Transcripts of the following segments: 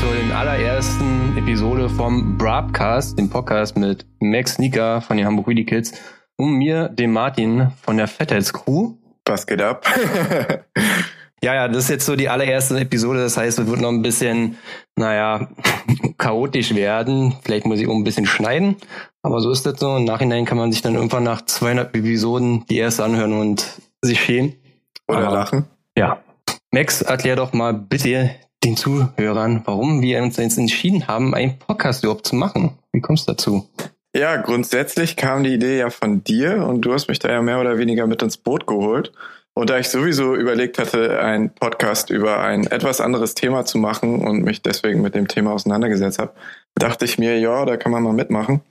zur allerersten Episode vom Broadcast, dem Podcast mit Max Sneaker von den Hamburg Wheelie Kids und mir, dem Martin von der Fettheads-Crew. Was geht ab? ja, ja, das ist jetzt so die allererste Episode. Das heißt, es wird noch ein bisschen, naja, chaotisch werden. Vielleicht muss ich auch ein bisschen schneiden. Aber so ist das so. Im Nachhinein kann man sich dann irgendwann nach 200 Episoden die erste anhören und sich schämen. Oder aber, lachen. Ja. Max, erklär doch mal bitte den Zuhörern, warum wir uns jetzt entschieden haben, einen Podcast überhaupt zu machen. Wie kommst du dazu? Ja, grundsätzlich kam die Idee ja von dir und du hast mich da ja mehr oder weniger mit ins Boot geholt. Und da ich sowieso überlegt hatte, einen Podcast über ein etwas anderes Thema zu machen und mich deswegen mit dem Thema auseinandergesetzt habe, dachte ich mir, ja, da kann man mal mitmachen.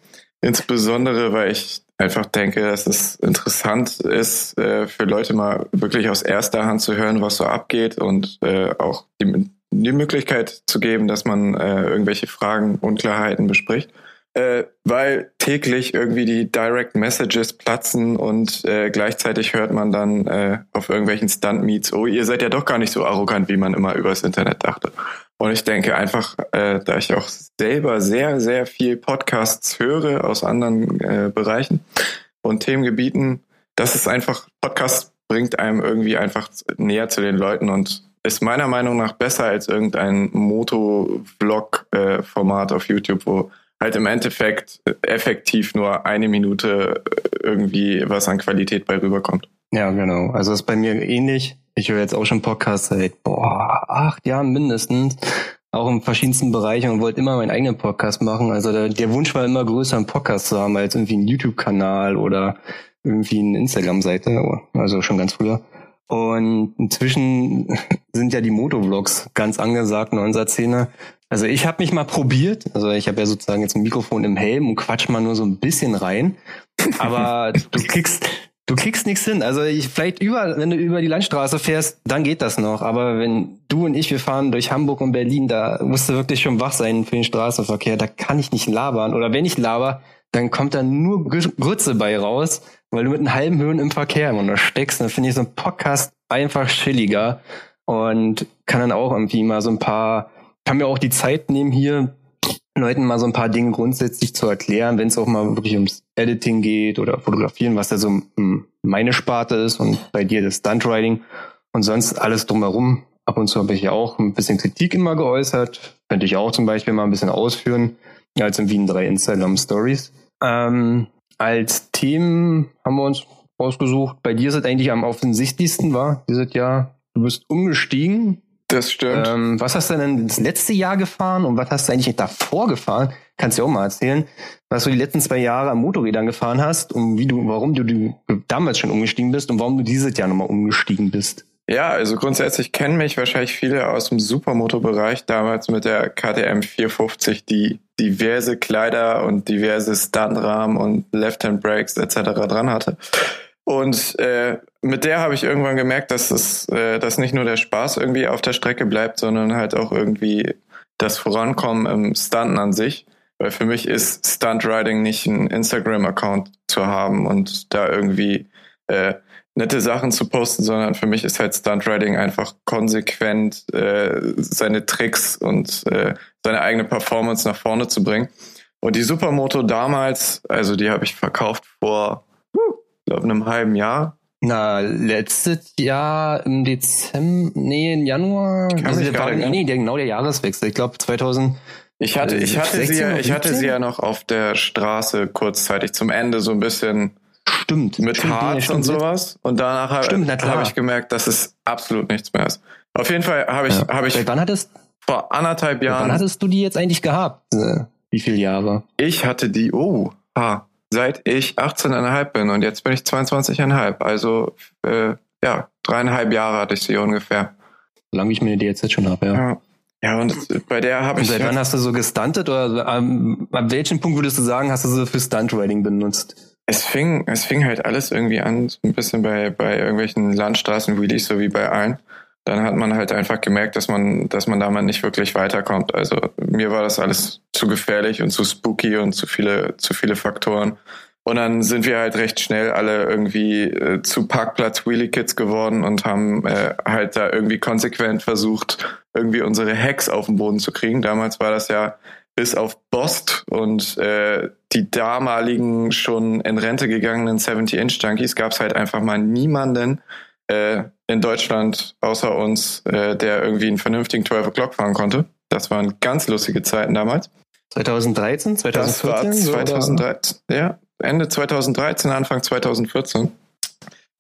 Insbesondere, weil ich einfach denke, dass es interessant ist, äh, für Leute mal wirklich aus erster Hand zu hören, was so abgeht und äh, auch die, die Möglichkeit zu geben, dass man äh, irgendwelche Fragen, Unklarheiten bespricht äh, weil täglich irgendwie die Direct Messages platzen und äh, gleichzeitig hört man dann äh, auf irgendwelchen Stunt-Meets, oh, ihr seid ja doch gar nicht so arrogant, wie man immer übers Internet dachte. Und ich denke einfach, äh, da ich auch selber sehr, sehr viel Podcasts höre aus anderen äh, Bereichen und Themengebieten, das ist einfach, Podcast bringt einem irgendwie einfach näher zu den Leuten und ist meiner Meinung nach besser als irgendein Moto-Vlog-Format äh, auf YouTube, wo halt im Endeffekt effektiv nur eine Minute irgendwie was an Qualität bei rüberkommt. Ja, genau. Also ist bei mir ähnlich. Ich höre jetzt auch schon Podcasts seit boah, acht Jahren mindestens, auch in verschiedensten Bereichen und wollte immer meinen eigenen Podcast machen. Also der, der Wunsch war immer größer, einen Podcast zu haben als irgendwie einen YouTube-Kanal oder irgendwie eine Instagram-Seite. Also schon ganz früher. Und inzwischen sind ja die Motovlogs ganz angesagt in unserer Szene. Also ich habe mich mal probiert. Also ich habe ja sozusagen jetzt ein Mikrofon im Helm und quatsch mal nur so ein bisschen rein. Aber du kriegst, du kriegst nichts hin. Also ich vielleicht über, wenn du über die Landstraße fährst, dann geht das noch. Aber wenn du und ich, wir fahren durch Hamburg und Berlin, da musst du wirklich schon wach sein für den Straßenverkehr. Da kann ich nicht labern. Oder wenn ich laber, dann kommt da nur Grütze bei raus, weil du mit einem halben Höhen im Verkehr immer steckst. Dann finde ich so ein Podcast einfach chilliger und kann dann auch irgendwie mal so ein paar kann mir auch die Zeit nehmen, hier Leuten mal so ein paar Dinge grundsätzlich zu erklären, wenn es auch mal wirklich ums Editing geht oder Fotografieren, was da so meine Sparte ist und bei dir das Stuntriding und sonst alles drumherum. Ab und zu habe ich ja auch ein bisschen Kritik immer geäußert. Könnte ich auch zum Beispiel mal ein bisschen ausführen, als in Wien drei Instagram Stories. Ähm, als Themen haben wir uns ausgesucht. Bei dir ist es eigentlich am offensichtlichsten, war dieses Jahr. Du bist umgestiegen das stimmt. Ähm, was hast du denn das letzte Jahr gefahren und was hast du eigentlich davor gefahren? Kannst du auch mal erzählen, was du die letzten zwei Jahre am Motorrädern gefahren hast und wie du, warum du, du damals schon umgestiegen bist und warum du dieses Jahr nochmal umgestiegen bist. Ja, also grundsätzlich kennen mich wahrscheinlich viele aus dem Supermoto-Bereich damals mit der KTM 450, die diverse Kleider und diverse Stuntrahmen und Left-Hand-Brakes etc. dran hatte. Und äh, mit der habe ich irgendwann gemerkt, dass es, äh, dass nicht nur der Spaß irgendwie auf der Strecke bleibt, sondern halt auch irgendwie das Vorankommen im Stunten an sich. Weil für mich ist Stuntriding nicht ein Instagram-Account zu haben und da irgendwie äh, nette Sachen zu posten, sondern für mich ist halt Stuntriding einfach konsequent äh, seine Tricks und äh, seine eigene Performance nach vorne zu bringen. Und die Supermoto damals, also die habe ich verkauft vor glaube, einem halben Jahr. Na, letztes Jahr im Dezember, nee, im Januar. Also war, nee, der, genau der Jahreswechsel. Ich glaube 2000. Ich hatte, ich hatte sie ja, ich hatte sie ja noch auf der Straße kurzzeitig zum Ende so ein bisschen. Stimmt. Mit stimmt, Harz stimmt, und sowas. Und danach habe hab ich gemerkt, dass es absolut nichts mehr ist. Auf jeden Fall habe ich, ja. habe ich. Seit wann hattest? Vor anderthalb Jahren. Wann hattest du die jetzt eigentlich gehabt? Äh, wie viele Jahre? Ich hatte die, oh, ah, seit ich 18,5 bin und jetzt bin ich 22,5. Also äh, ja, dreieinhalb Jahre hatte ich sie ungefähr. Solange ich mir die jetzt schon habe, ja. ja. Ja, und bei der habe ich. Seit wann hast du so gestuntet oder ähm, ab welchem Punkt würdest du sagen, hast du sie für Stuntriding benutzt? Es fing, es fing halt alles irgendwie an, so ein bisschen bei, bei irgendwelchen Landstraßen-Wheelies, so wie bei allen dann hat man halt einfach gemerkt, dass man, dass man da mal nicht wirklich weiterkommt. Also mir war das alles zu gefährlich und zu spooky und zu viele, zu viele Faktoren. Und dann sind wir halt recht schnell alle irgendwie äh, zu Parkplatz Wheelie Kids geworden und haben äh, halt da irgendwie konsequent versucht, irgendwie unsere Hacks auf den Boden zu kriegen. Damals war das ja bis auf Bost und äh, die damaligen schon in Rente gegangenen 70-Inch-Junkies gab es halt einfach mal niemanden äh, in Deutschland außer uns, äh, der irgendwie einen vernünftigen 12 O'Clock fahren konnte. Das waren ganz lustige Zeiten damals. 2013, 2014? Das war 2013, so, ja. Ende 2013, Anfang 2014.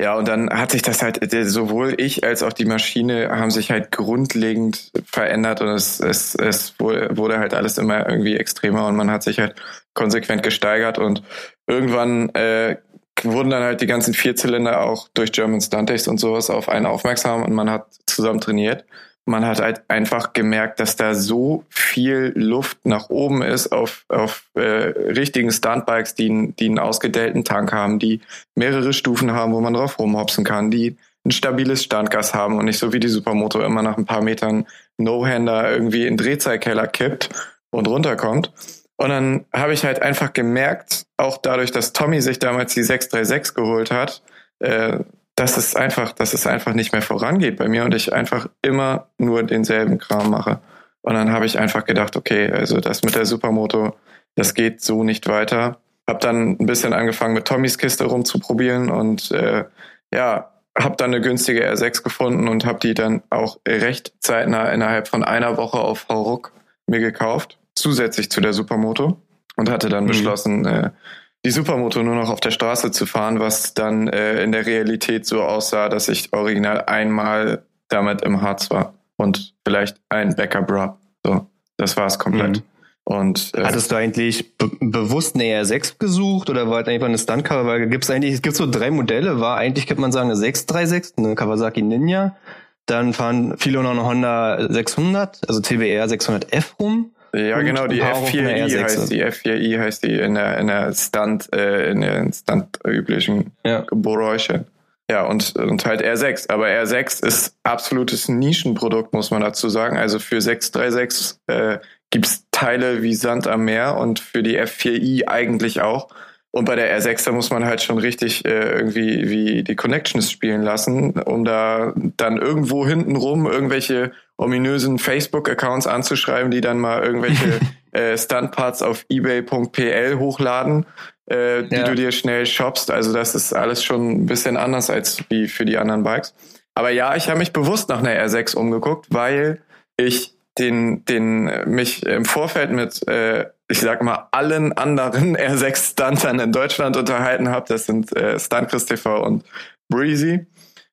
Ja, und dann hat sich das halt, sowohl ich als auch die Maschine haben sich halt grundlegend verändert und es, es, es wurde halt alles immer irgendwie extremer und man hat sich halt konsequent gesteigert und irgendwann äh, wurden dann halt die ganzen Vierzylinder auch durch German Stuntics und sowas auf einen aufmerksam und man hat zusammen trainiert man hat halt einfach gemerkt, dass da so viel Luft nach oben ist auf, auf äh, richtigen Stuntbikes, die, die einen ausgedellten Tank haben, die mehrere Stufen haben, wo man drauf rumhopsen kann, die ein stabiles Standgas haben und nicht so wie die Supermoto immer nach ein paar Metern No-Hander irgendwie in Drehzahlkeller kippt und runterkommt. Und dann habe ich halt einfach gemerkt, auch dadurch, dass Tommy sich damals die 636 geholt hat, äh, dass es einfach, dass es einfach nicht mehr vorangeht bei mir und ich einfach immer nur denselben Kram mache. Und dann habe ich einfach gedacht, okay, also das mit der Supermoto, das geht so nicht weiter. Hab dann ein bisschen angefangen mit Tommys Kiste rumzuprobieren und äh, ja, habe dann eine günstige R6 gefunden und habe die dann auch recht zeitnah innerhalb von einer Woche auf Hauruck mir gekauft, zusätzlich zu der Supermoto und hatte dann mhm. beschlossen, äh, die Supermoto nur noch auf der Straße zu fahren, was dann äh, in der Realität so aussah, dass ich original einmal damit im Harz war und vielleicht ein Backup-Bra. So, das war es komplett. Mhm. Und, äh, Hattest du eigentlich be bewusst eine R6 gesucht oder war es einfach eine Stunt-Cover? Weil gibt es eigentlich, es gibt so drei Modelle, war eigentlich, könnte man sagen, eine 636, eine Kawasaki Ninja. Dann fahren viele noch eine Honda 600, also TBR 600F rum. Ja, genau, die F4i heißt die F4i heißt die in der in der Stunt äh, in den Stunt üblichen ja. Geräusche. Ja, und, und halt R6. Aber R6 ist absolutes Nischenprodukt, muss man dazu sagen. Also für 636 äh, gibt's Teile wie Sand am Meer und für die F4i eigentlich auch. Und bei der R6, da muss man halt schon richtig äh, irgendwie wie die Connections spielen lassen, um da dann irgendwo hintenrum irgendwelche ominösen Facebook-Accounts anzuschreiben, die dann mal irgendwelche äh, Stuntparts auf ebay.pl hochladen, äh, die ja. du dir schnell shoppst. Also das ist alles schon ein bisschen anders als wie für die anderen Bikes. Aber ja, ich habe mich bewusst nach einer R6 umgeguckt, weil ich den, den mich im Vorfeld mit äh, ich sag mal, allen anderen R6 Stuntern in Deutschland unterhalten habe. Das sind äh, Stunt TV und Breezy.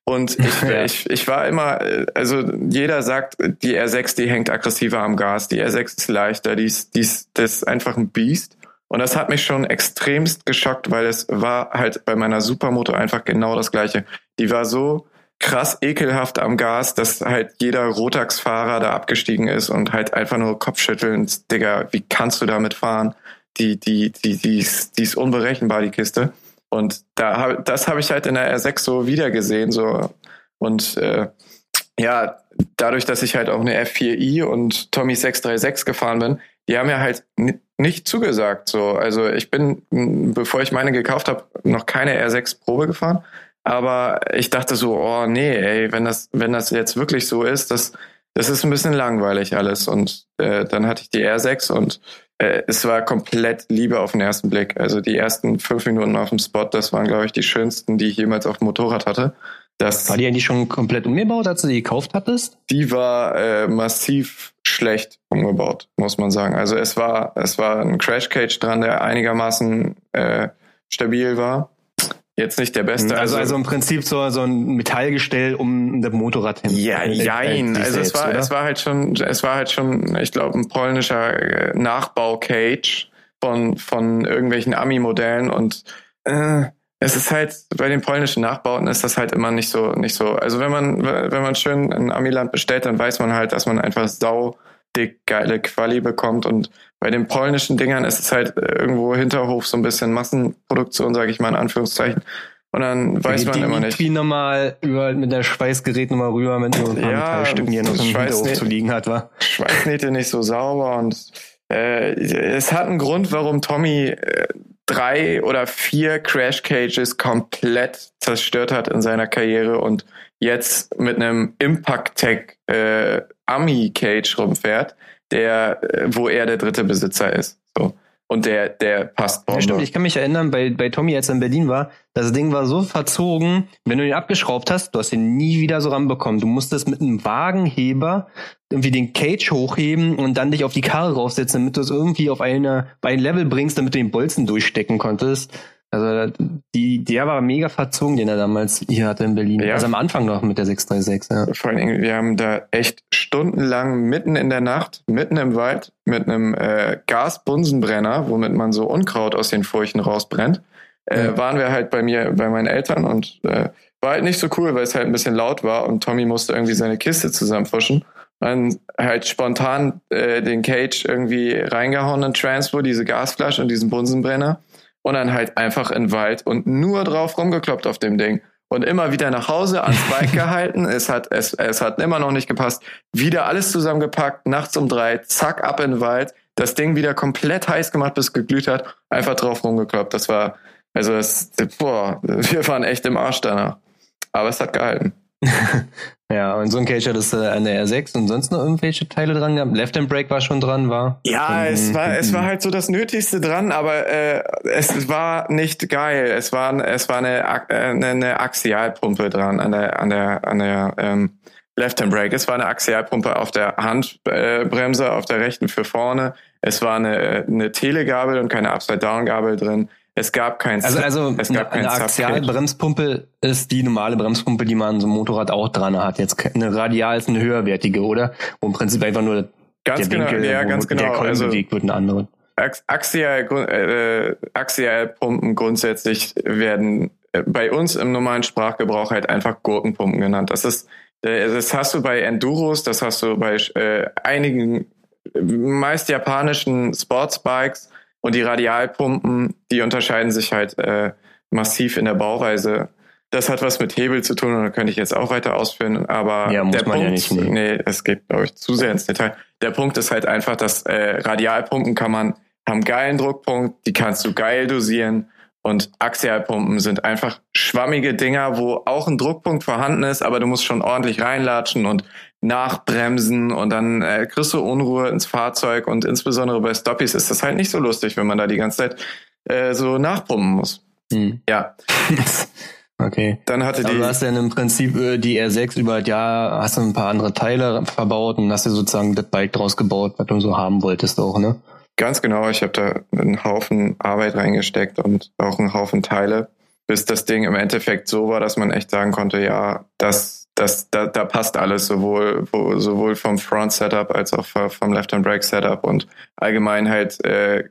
Und ich, ja. ich, ich war immer, also jeder sagt, die R6, die hängt aggressiver am Gas, die R6 ist leichter, die ist, die ist, das ist einfach ein Biest. Und das hat mich schon extremst geschockt, weil es war halt bei meiner Supermoto einfach genau das gleiche. Die war so krass ekelhaft am Gas, dass halt jeder Rotax-Fahrer da abgestiegen ist und halt einfach nur Kopfschüttelnd, Digga, wie kannst du damit fahren? Die, die, die, die, ist, die ist unberechenbar, die Kiste. Und da das habe ich halt in der R6 so wiedergesehen, so. Und äh, ja, dadurch, dass ich halt auch eine F4i und Tommy 636 gefahren bin, die haben ja halt nicht zugesagt. So, also ich bin, bevor ich meine gekauft habe, noch keine R6 Probe gefahren. Aber ich dachte so, oh nee, ey, wenn das, wenn das jetzt wirklich so ist, das, das ist ein bisschen langweilig alles. Und äh, dann hatte ich die R6 und äh, es war komplett Liebe auf den ersten Blick. Also die ersten fünf Minuten auf dem Spot, das waren, glaube ich, die schönsten, die ich jemals auf dem Motorrad hatte. Das, war die eigentlich schon komplett umgebaut, als du die gekauft hattest? Die war äh, massiv schlecht umgebaut, muss man sagen. Also es war, es war ein Crash Cage dran, der einigermaßen äh, stabil war jetzt nicht der beste. Also, also, also im Prinzip so, so ein Metallgestell um das Motorrad hin. Ja, jein. Also es war, oder? es war halt schon, es war halt schon, ich glaube, ein polnischer äh, Nachbau-Cage von, von irgendwelchen Ami-Modellen und äh, es ist halt, bei den polnischen Nachbauten ist das halt immer nicht so, nicht so. Also wenn man, wenn man schön ein Amiland bestellt, dann weiß man halt, dass man einfach sau dick geile Quali bekommt und bei den polnischen Dingern ist es halt äh, irgendwo Hinterhof so ein bisschen Massenproduktion, sage ich mal in Anführungszeichen. Und dann weiß die, man die immer nicht. Die nochmal über mit der Schweißgerät nochmal rüber mit so ein paar ja, Metallstücken hier noch im Hinterhof zu liegen hat, war. Schweißnähte nicht so sauber und Äh, es hat einen Grund, warum Tommy äh, drei oder vier Crash Cages komplett zerstört hat in seiner Karriere und jetzt mit einem Impact Tech äh, Ami Cage rumfährt, der, äh, wo er der dritte Besitzer ist. So. Und der, der passt Bombe. Ja, stimmt, ich kann mich erinnern, bei, bei Tommy, als er in Berlin war, das Ding war so verzogen, wenn du ihn abgeschraubt hast, du hast ihn nie wieder so ranbekommen. Du musstest mit einem Wagenheber irgendwie den Cage hochheben und dann dich auf die Karre raufsetzen, damit du es irgendwie auf eine, bei ein Level bringst, damit du den Bolzen durchstecken konntest. Also die, der war mega verzogen, den er damals hier hatte in Berlin. Ja. Also am Anfang noch mit der 636. Ja. Vor allen Dingen, wir haben da echt stundenlang mitten in der Nacht, mitten im Wald, mit einem äh, Gasbunsenbrenner, womit man so Unkraut aus den Furchen rausbrennt, äh, ja. waren wir halt bei mir, bei meinen Eltern und äh, war halt nicht so cool, weil es halt ein bisschen laut war und Tommy musste irgendwie seine Kiste zusammenfuschen. Dann halt spontan äh, den Cage irgendwie reingehauen in Transpo, diese Gasflasche und diesen Bunsenbrenner und dann halt einfach in den Wald und nur drauf rumgekloppt auf dem Ding. Und immer wieder nach Hause ans Bike gehalten. Es hat, es, es hat immer noch nicht gepasst. Wieder alles zusammengepackt, nachts um drei, zack, ab in den Wald. Das Ding wieder komplett heiß gemacht, bis es geglüht hat. Einfach drauf rumgekloppt. Das war, also das, boah, wir waren echt im Arsch danach. Aber es hat gehalten. ja, und so ein Cage hat es äh, an der R6 und sonst noch irgendwelche Teile dran gehabt. Left Hand Brake war schon dran, war? Ja, und, es war, es war halt so das Nötigste dran, aber äh, es war nicht geil. Es war, es war eine, äh, eine, eine Axialpumpe dran an der, an der, an der ähm, Left Hand Brake. Es war eine Axialpumpe auf der Handbremse, äh, auf der rechten für vorne. Es war eine, eine Telegabel und keine Upside-Down-Gabel drin. Es gab kein Also, also es gab eine, eine Axialbremspumpe ist die normale Bremspumpe, die man so einem Motorrad auch dran hat. Jetzt eine Radial ist eine höherwertige, oder? Wo im Prinzip einfach nur ganz der genau, Winkel, ja, ganz genau. der Kolben also, bewegt wird, eine andere. Axial, äh, Axialpumpen grundsätzlich werden äh, bei uns im normalen Sprachgebrauch halt einfach Gurkenpumpen genannt. Das ist, äh, das hast du bei Enduros, das hast du bei äh, einigen meist japanischen Sportsbikes und die Radialpumpen, die unterscheiden sich halt äh, massiv in der Bauweise. Das hat was mit Hebel zu tun und da könnte ich jetzt auch weiter ausführen, aber ja, der Punkt, ja nee, es geht, glaube ich, zu sehr ins Detail. Der Punkt ist halt einfach, dass äh, Radialpumpen kann man, haben geilen Druckpunkt, die kannst du geil dosieren und Axialpumpen sind einfach schwammige Dinger, wo auch ein Druckpunkt vorhanden ist, aber du musst schon ordentlich reinlatschen und nachbremsen und dann äh, kriegst du Unruhe ins Fahrzeug und insbesondere bei Stoppies ist das halt nicht so lustig, wenn man da die ganze Zeit äh, so nachpumpen muss. Hm. Ja. okay. Dann hatte die. du hast dann im Prinzip äh, die R6 über das Jahr, hast du ein paar andere Teile verbaut und hast dir sozusagen das Bike draus gebaut, was du so haben wolltest auch, ne? Ganz genau. Ich habe da einen Haufen Arbeit reingesteckt und auch einen Haufen Teile, bis das Ding im Endeffekt so war, dass man echt sagen konnte, ja, das das, da, da passt alles, sowohl, wo, sowohl vom Front-Setup als auch vom Left-Hand-Brake-Setup und allgemein halt äh,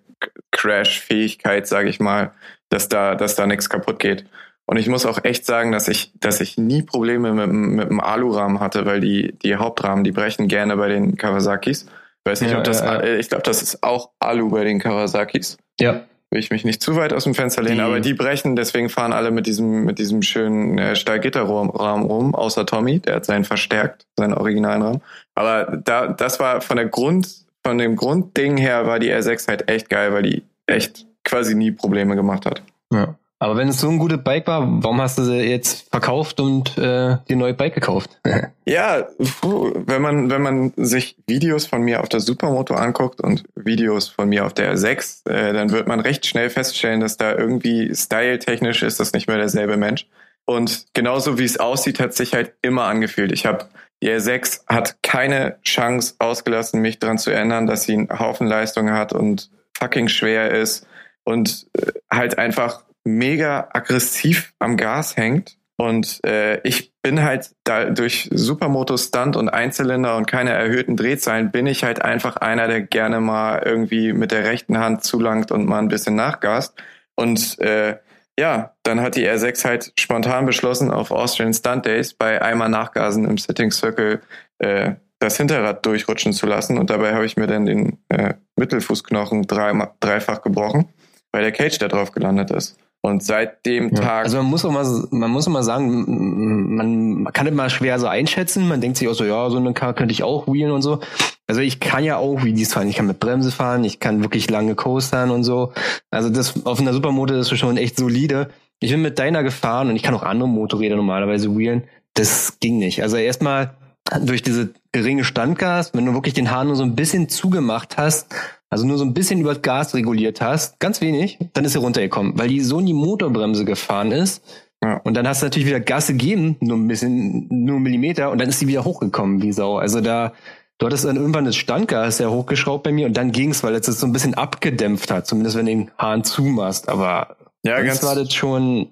Crash-Fähigkeit, sage ich mal, dass da, dass da nichts kaputt geht. Und ich muss auch echt sagen, dass ich, dass ich nie Probleme mit, mit dem Alurahmen hatte, weil die, die Hauptrahmen, die brechen gerne bei den Kawasakis. Ich weiß nicht, ja, ob das, ja, ja. ich glaube, das ist auch Alu bei den Kawasakis. Ja will ich mich nicht zu weit aus dem Fenster lehnen, die, aber die brechen, deswegen fahren alle mit diesem, mit diesem schönen äh, Stahlgitterrahmen rum, außer Tommy, der hat seinen verstärkt, seinen originalen Rahmen. Aber da, das war von der Grund, von dem Grundding her war die R6 halt echt geil, weil die echt quasi nie Probleme gemacht hat. Ja. Aber wenn es so ein gutes Bike war, warum hast du sie jetzt verkauft und äh, dir neue Bike gekauft? ja, wenn man wenn man sich Videos von mir auf der Supermoto anguckt und Videos von mir auf der R6, äh, dann wird man recht schnell feststellen, dass da irgendwie styletechnisch ist das nicht mehr derselbe Mensch. Und genauso wie es aussieht, hat sich halt immer angefühlt. Ich habe die R6 hat keine Chance ausgelassen, mich daran zu erinnern, dass sie einen Haufen Leistung hat und fucking schwer ist und äh, halt einfach mega aggressiv am Gas hängt. Und äh, ich bin halt da durch Supermoto Stunt und Einzylinder und keine erhöhten Drehzahlen bin ich halt einfach einer, der gerne mal irgendwie mit der rechten Hand zulangt und mal ein bisschen nachgast. Und äh, ja, dann hat die R6 halt spontan beschlossen, auf Austrian Stunt Days bei einmal Nachgasen im Sitting Circle äh, das Hinterrad durchrutschen zu lassen. Und dabei habe ich mir dann den äh, Mittelfußknochen drei, dreifach gebrochen, weil der Cage da drauf gelandet ist. Und seit dem ja. Tag. Also man muss auch mal, man muss auch mal sagen, man, man kann immer schwer so einschätzen. Man denkt sich auch so, ja, so eine Car könnte ich auch wheelen und so. Also ich kann ja auch wie dies fahren. Ich kann mit Bremse fahren, ich kann wirklich lange coastern und so. Also das auf einer Supermoto ist schon echt solide. Ich bin mit deiner gefahren und ich kann auch andere Motorräder normalerweise wheelen. Das ging nicht. Also erstmal durch diese geringe Standgas, wenn du wirklich den Hahn nur so ein bisschen zugemacht hast, also nur so ein bisschen über das Gas reguliert hast, ganz wenig, dann ist er runtergekommen, weil die so in die Motorbremse gefahren ist. Ja. Und dann hast du natürlich wieder Gas gegeben, nur ein bisschen, nur einen Millimeter, und dann ist sie wieder hochgekommen, wie Sau. Also da, du hattest dann irgendwann das Standgas ja hochgeschraubt bei mir und dann ging's, weil es das so ein bisschen abgedämpft hat, zumindest wenn du den Hahn zumachst. Aber ja, ganz war das schon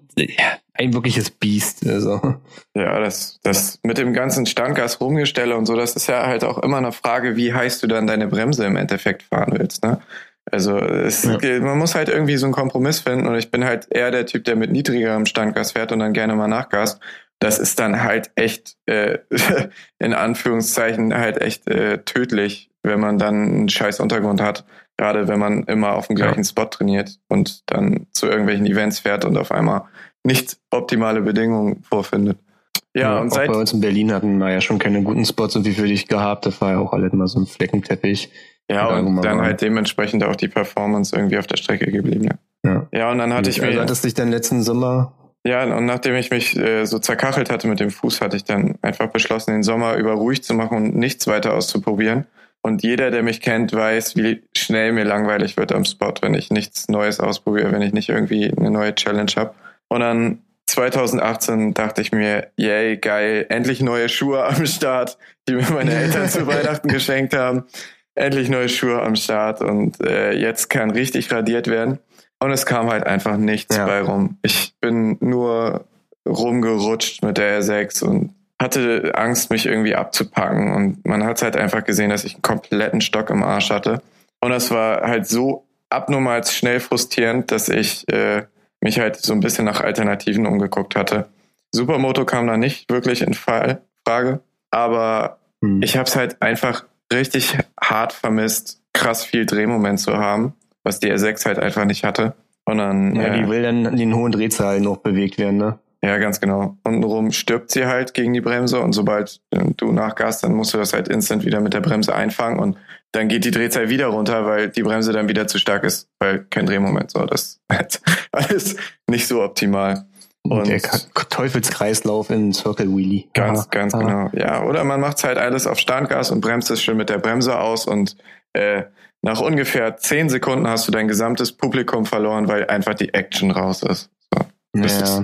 ein wirkliches Biest. Also. Ja, das, das mit dem ganzen Standgas rumgestelle und so, das ist ja halt auch immer eine Frage, wie heiß du dann deine Bremse im Endeffekt fahren willst. Ne? Also es, ja. man muss halt irgendwie so einen Kompromiss finden und ich bin halt eher der Typ, der mit niedrigerem Standgas fährt und dann gerne mal nachgas. Das ist dann halt echt, äh, in Anführungszeichen, halt echt äh, tödlich, wenn man dann einen scheiß Untergrund hat. Gerade wenn man immer auf dem gleichen ja. Spot trainiert und dann zu irgendwelchen Events fährt und auf einmal nicht optimale Bedingungen vorfindet. Ja, ja und seit bei uns in Berlin hatten wir ja schon keine guten Spots und wie für dich gehabt. Das war ja auch alles immer so ein Fleckenteppich. Ja, und dann halt dementsprechend auch die Performance irgendwie auf der Strecke geblieben. Ja, ja und dann hatte ich, ich mir. Hattest dich dann letzten Sommer ja, und nachdem ich mich äh, so zerkachelt hatte mit dem Fuß, hatte ich dann einfach beschlossen, den Sommer über ruhig zu machen und nichts weiter auszuprobieren. Und jeder, der mich kennt, weiß, wie schnell mir langweilig wird am Spot, wenn ich nichts Neues ausprobiere, wenn ich nicht irgendwie eine neue Challenge habe. Und dann 2018 dachte ich mir, yay, geil, endlich neue Schuhe am Start, die mir meine Eltern zu Weihnachten geschenkt haben. Endlich neue Schuhe am Start und äh, jetzt kann richtig radiert werden. Und es kam halt einfach nichts ja. bei rum. Ich bin nur rumgerutscht mit der R6 und hatte Angst, mich irgendwie abzupacken. Und man hat halt einfach gesehen, dass ich einen kompletten Stock im Arsch hatte. Und das war halt so abnormal schnell frustrierend, dass ich äh, mich halt so ein bisschen nach Alternativen umgeguckt hatte. Supermoto kam da nicht wirklich in Fall, Frage, aber hm. ich habe es halt einfach richtig hart vermisst, krass viel Drehmoment zu haben, was die R6 halt einfach nicht hatte. Und dann, ja, äh, die will dann in den hohen Drehzahlen noch bewegt werden, ne? Ja, ganz genau. Untenrum stirbt sie halt gegen die Bremse und sobald äh, du nachgast, dann musst du das halt instant wieder mit der Bremse einfangen und dann geht die Drehzahl wieder runter, weil die Bremse dann wieder zu stark ist, weil kein Drehmoment. So, das ist alles nicht so optimal. Und der Teufelskreislauf in Circle Wheelie. Ganz, Aha. ganz genau. Ja, oder man macht halt alles auf Standgas und bremst es schön mit der Bremse aus und äh, nach ungefähr zehn Sekunden hast du dein gesamtes Publikum verloren, weil einfach die Action raus ist. So, ja. Ist,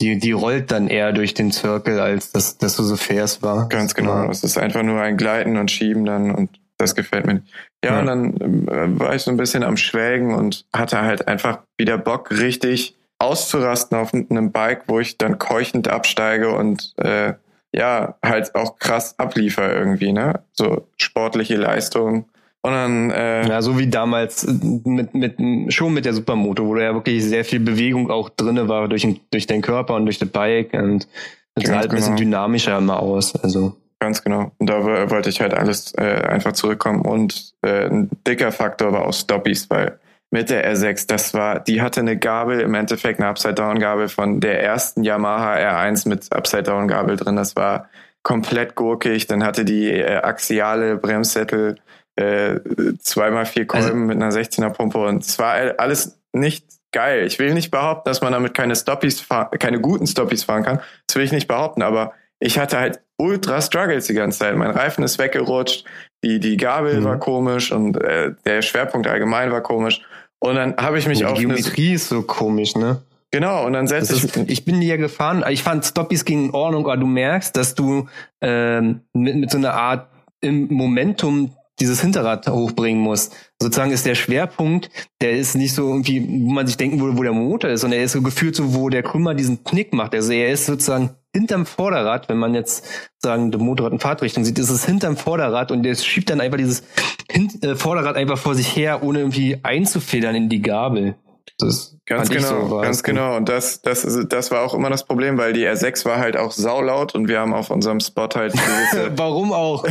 die, die rollt dann eher durch den Circle, als dass, dass du so fährst war. Ganz genau. Es ist einfach nur ein Gleiten und Schieben dann und das gefällt mir nicht. Ja, ja. und dann äh, war ich so ein bisschen am Schwelgen und hatte halt einfach wieder Bock, richtig auszurasten auf einem Bike, wo ich dann keuchend absteige und äh, ja, halt auch krass abliefer irgendwie, ne? So sportliche Leistung. Und dann, äh, ja, so wie damals äh, mit, mit, schon mit der Supermoto, wo da ja wirklich sehr viel Bewegung auch drinne war durch, durch den Körper und durch das Bike und das sah halt ein bisschen genau. dynamischer immer aus, also. Ganz genau. Und da wollte ich halt alles äh, einfach zurückkommen. Und äh, ein dicker Faktor war auch Stoppies, weil mit der R6, das war, die hatte eine Gabel, im Endeffekt eine Upside-Down-Gabel von der ersten Yamaha R1 mit Upside-Down-Gabel drin. Das war komplett gurkig. Dann hatte die äh, axiale Bremssättel äh, zweimal vier Kolben also, mit einer 16er Pumpe und es war alles nicht geil. Ich will nicht behaupten, dass man damit keine Stoppies, keine guten Stoppies fahren kann. Das will ich nicht behaupten, aber ich hatte halt ultra Struggles die ganze Zeit. Mein Reifen ist weggerutscht, die, die Gabel mhm. war komisch und äh, der Schwerpunkt allgemein war komisch. Und dann habe ich mich auf. Die Geometrie ist so komisch, ne? Genau, und dann setze ich. Ich bin dir gefahren, ich fand Stoppies gingen in Ordnung, aber du merkst, dass du ähm, mit, mit so einer Art im Momentum dieses Hinterrad hochbringen muss. Sozusagen ist der Schwerpunkt, der ist nicht so irgendwie, wo man sich denken würde, wo der Motor ist, sondern er ist so gefühlt so, wo der Krümmer diesen Knick macht. Also er ist sozusagen hinterm Vorderrad, wenn man jetzt sagen, der Motorrad in Fahrtrichtung sieht, ist es hinterm Vorderrad und der schiebt dann einfach dieses Hin äh, Vorderrad einfach vor sich her, ohne irgendwie einzufedern in die Gabel. Das ganz genau, so ganz genau. Und das, das, das war auch immer das Problem, weil die R6 war halt auch saulaut und wir haben auf unserem Spot halt gewisse. Warum auch?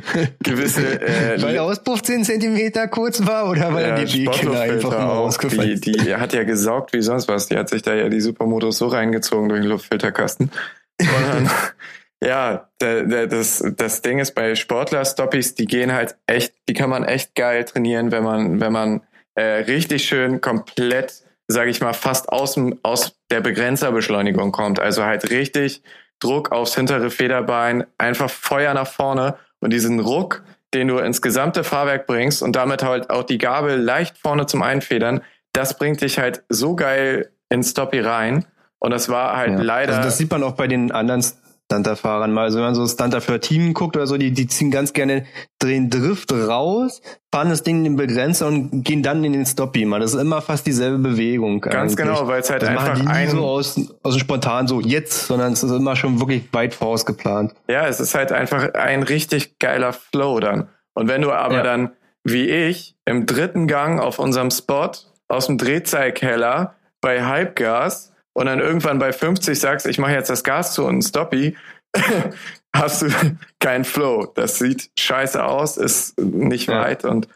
gewisse. Äh, weil der Auspuff 10 Zentimeter kurz war oder weil ja, die Wegkinder einfach nur ausgefallen die, die hat ja gesaugt wie sonst was. Die hat sich da ja die Supermotos so reingezogen durch den Luftfilterkasten. Dann, Ja, das, das Ding ist bei Sportler-Stoppies, die gehen halt echt, die kann man echt geil trainieren, wenn man, wenn man äh, richtig schön komplett, sage ich mal, fast aus, aus der Begrenzerbeschleunigung kommt. Also halt richtig Druck aufs hintere Federbein, einfach Feuer nach vorne und diesen Ruck, den du ins gesamte Fahrwerk bringst und damit halt auch die Gabel leicht vorne zum Einfedern, das bringt dich halt so geil ins Stoppie rein. Und das war halt ja. leider. Also das sieht man auch bei den anderen Stunter-Fahrern mal. Also wenn man so Stunter für Team guckt oder so, die, die ziehen ganz gerne, drehen Drift raus, fahren das Ding in den Begrenzer und gehen dann in den Stoppie. Man, das ist immer fast dieselbe Bewegung. Ganz eigentlich. genau, weil es halt das einfach machen die nie so aus, aus dem Spontan so jetzt, sondern es ist immer schon wirklich weit vorausgeplant. Ja, es ist halt einfach ein richtig geiler Flow dann. Und wenn du aber ja. dann, wie ich, im dritten Gang auf unserem Spot aus dem Drehzahlkeller bei Halbgas und dann irgendwann bei 50 sagst, ich mache jetzt das Gas zu und Stoppie, hast du keinen Flow. Das sieht scheiße aus, ist nicht ja. weit und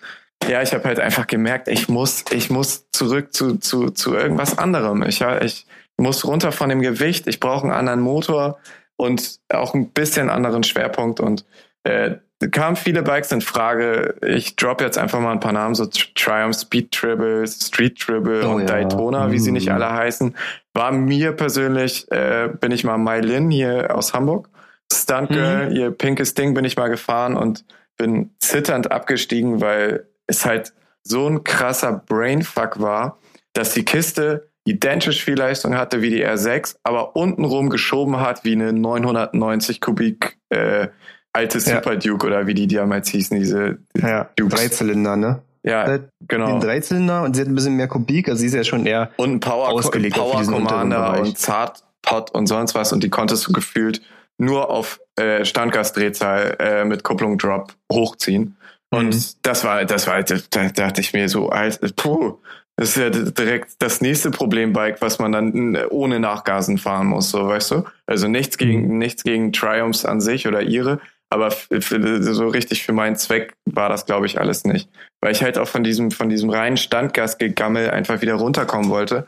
ja, ich habe halt einfach gemerkt, ich muss, ich muss zurück zu, zu, zu irgendwas anderem. Ich, ich muss runter von dem Gewicht, ich brauche einen anderen Motor und auch ein bisschen anderen Schwerpunkt und äh, kamen viele Bikes in Frage. Ich drop jetzt einfach mal ein paar Namen, so Triumph Speed Tribble, Street Tribble oh, und ja. Daytona, wie sie nicht mhm. alle heißen. War mir persönlich, äh, bin ich mal Mylin hier aus Hamburg. Stunt Girl, mhm. ihr pinkes Ding bin ich mal gefahren und bin zitternd abgestiegen, weil es halt so ein krasser Brainfuck war, dass die Kiste identisch viel Leistung hatte wie die R6, aber untenrum geschoben hat wie eine 990 Kubik äh, alte Super ja. Duke oder wie die damals hießen, diese ja, Dreizylinder, ne? Ja, genau. Den Dreizylinder und sie hat ein bisschen mehr Kubik, also sie ist ja schon eher und ein Power, ausgelegt Power auf diesen Commander und Zartpot und sonst was und die konntest du gefühlt nur auf äh, Standgasdrehzahl äh, mit Kupplung Drop hochziehen. Und mhm. das war, das war, da dachte ich mir so, alt, puh, das ist ja direkt das nächste Problembike, was man dann ohne Nachgasen fahren muss, so weißt du. Also nichts gegen, mhm. nichts gegen Triumphs an sich oder ihre, aber für, so richtig für meinen Zweck war das, glaube ich, alles nicht. Weil ich halt auch von diesem, von diesem reinen Standgasgegammel einfach wieder runterkommen wollte.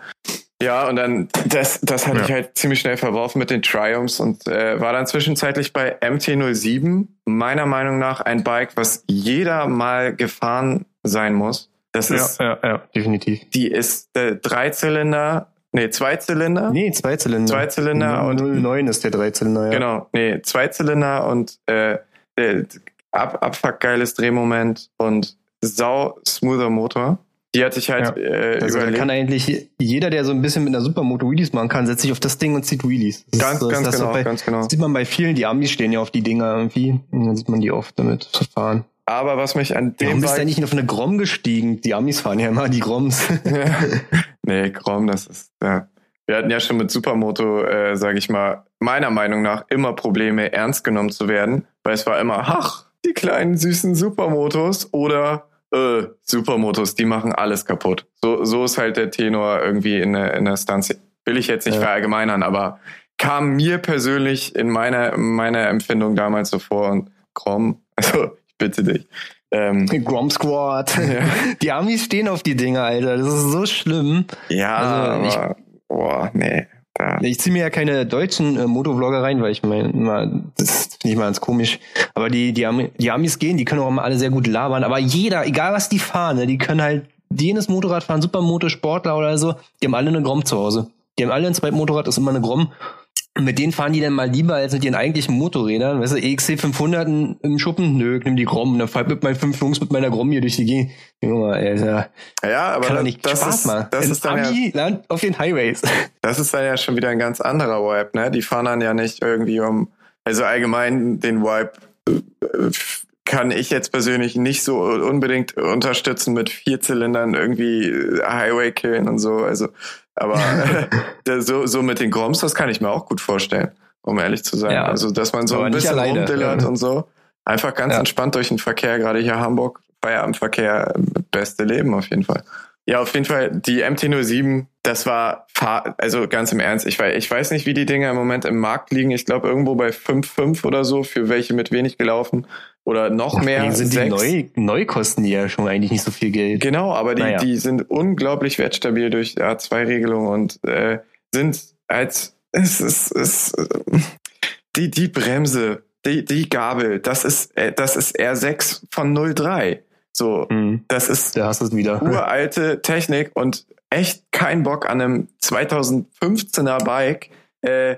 Ja, und dann, das, das hatte ja. ich halt ziemlich schnell verworfen mit den Triumphs und äh, war dann zwischenzeitlich bei MT-07. Meiner Meinung nach ein Bike, was jeder mal gefahren sein muss. Das ja, ist, ja, ja, definitiv. Die ist äh, Dreizylinder, Nee, Zweizylinder. Nee, Zweizylinder. Zweizylinder und 09 ist der Dreizylinder, ja. Genau, nee, Zweizylinder und äh, ab, abfuckgeiles Drehmoment und sau smoother Motor. Die hatte ich halt ja. äh, also überlegt. kann eigentlich jeder, der so ein bisschen mit einer Supermoto Wheelies machen kann, setzt sich auf das Ding und zieht Wheelies. Das ganz, ist, ganz, genau, bei, ganz genau. sieht man bei vielen, die Amis stehen ja auf die Dinger irgendwie. Und dann sieht man die oft damit zu fahren. Aber was mich an dem Warum bist du nicht auf eine Grom gestiegen? Die Amis fahren ja immer die Groms. nee, Grom, das ist, ja. Wir hatten ja schon mit Supermoto, äh, sage ich mal, meiner Meinung nach immer Probleme, ernst genommen zu werden, weil es war immer, ach, die kleinen süßen Supermotos oder äh, Supermotos, die machen alles kaputt. So, so ist halt der Tenor irgendwie in der, in der Stanz. Will ich jetzt nicht ja. verallgemeinern, aber kam mir persönlich in meiner, meiner Empfindung damals so vor und Grom, also bitte dich. Ähm, Grom Squad. Ja. Die Amis stehen auf die Dinge, Alter. Das ist so schlimm. Ja, also, ich, aber, boah, nee. Da. Ich ziehe mir ja keine deutschen äh, Motovlogger rein, weil ich meine, das finde ich mal ganz komisch. Aber die, die, Ami, die Amis gehen, die können auch immer alle sehr gut labern. Aber jeder, egal was die fahren, ne, die können halt jenes Motorrad fahren, Supermoto, Sportler oder so, die haben alle eine Grom zu Hause. Die haben alle ein Zweitmotorrad, das ist immer eine Grom mit denen fahren die dann mal lieber als mit ihren eigentlichen Motorrädern. Weißt du, EXC 500 im Schuppen? Nö, nimm die Grom. Dann fahr mit meinen fünf Jungs mit meiner Grom hier durch die Gegend. Junge, Alter. Ja, aber das, nicht das Spaß ist, machen. das ist dann ja, Land auf den Highways. Das ist dann ja schon wieder ein ganz anderer Vibe, ne? Die fahren dann ja nicht irgendwie um, also allgemein den Vibe äh, kann ich jetzt persönlich nicht so unbedingt unterstützen mit vier Zylindern irgendwie Highway killen und so. Also aber äh, so, so mit den Groms, das kann ich mir auch gut vorstellen, um ehrlich zu sein. Ja, also, dass man so ein bisschen rumdillert und so. Einfach ganz ja. entspannt durch den Verkehr, gerade hier Hamburg, Feierabendverkehr, beste Leben auf jeden Fall. Ja, auf jeden Fall, die MT-07, das war, also ganz im Ernst, ich weiß, ich weiß nicht, wie die Dinger im Moment im Markt liegen. Ich glaube, irgendwo bei 5,5 oder so, für welche mit wenig gelaufen. Oder noch ja, mehr. Sind die neu, neu kosten die ja schon eigentlich nicht so viel Geld. Genau, aber die, naja. die sind unglaublich wertstabil durch A2-Regelung und äh, sind als es ist, es, die, die Bremse, die, die Gabel, das ist, äh, das ist R6 von 03. So, Mhm. das ist Da hast wieder. uralte Technik und echt kein Bock an einem 2015er Bike äh,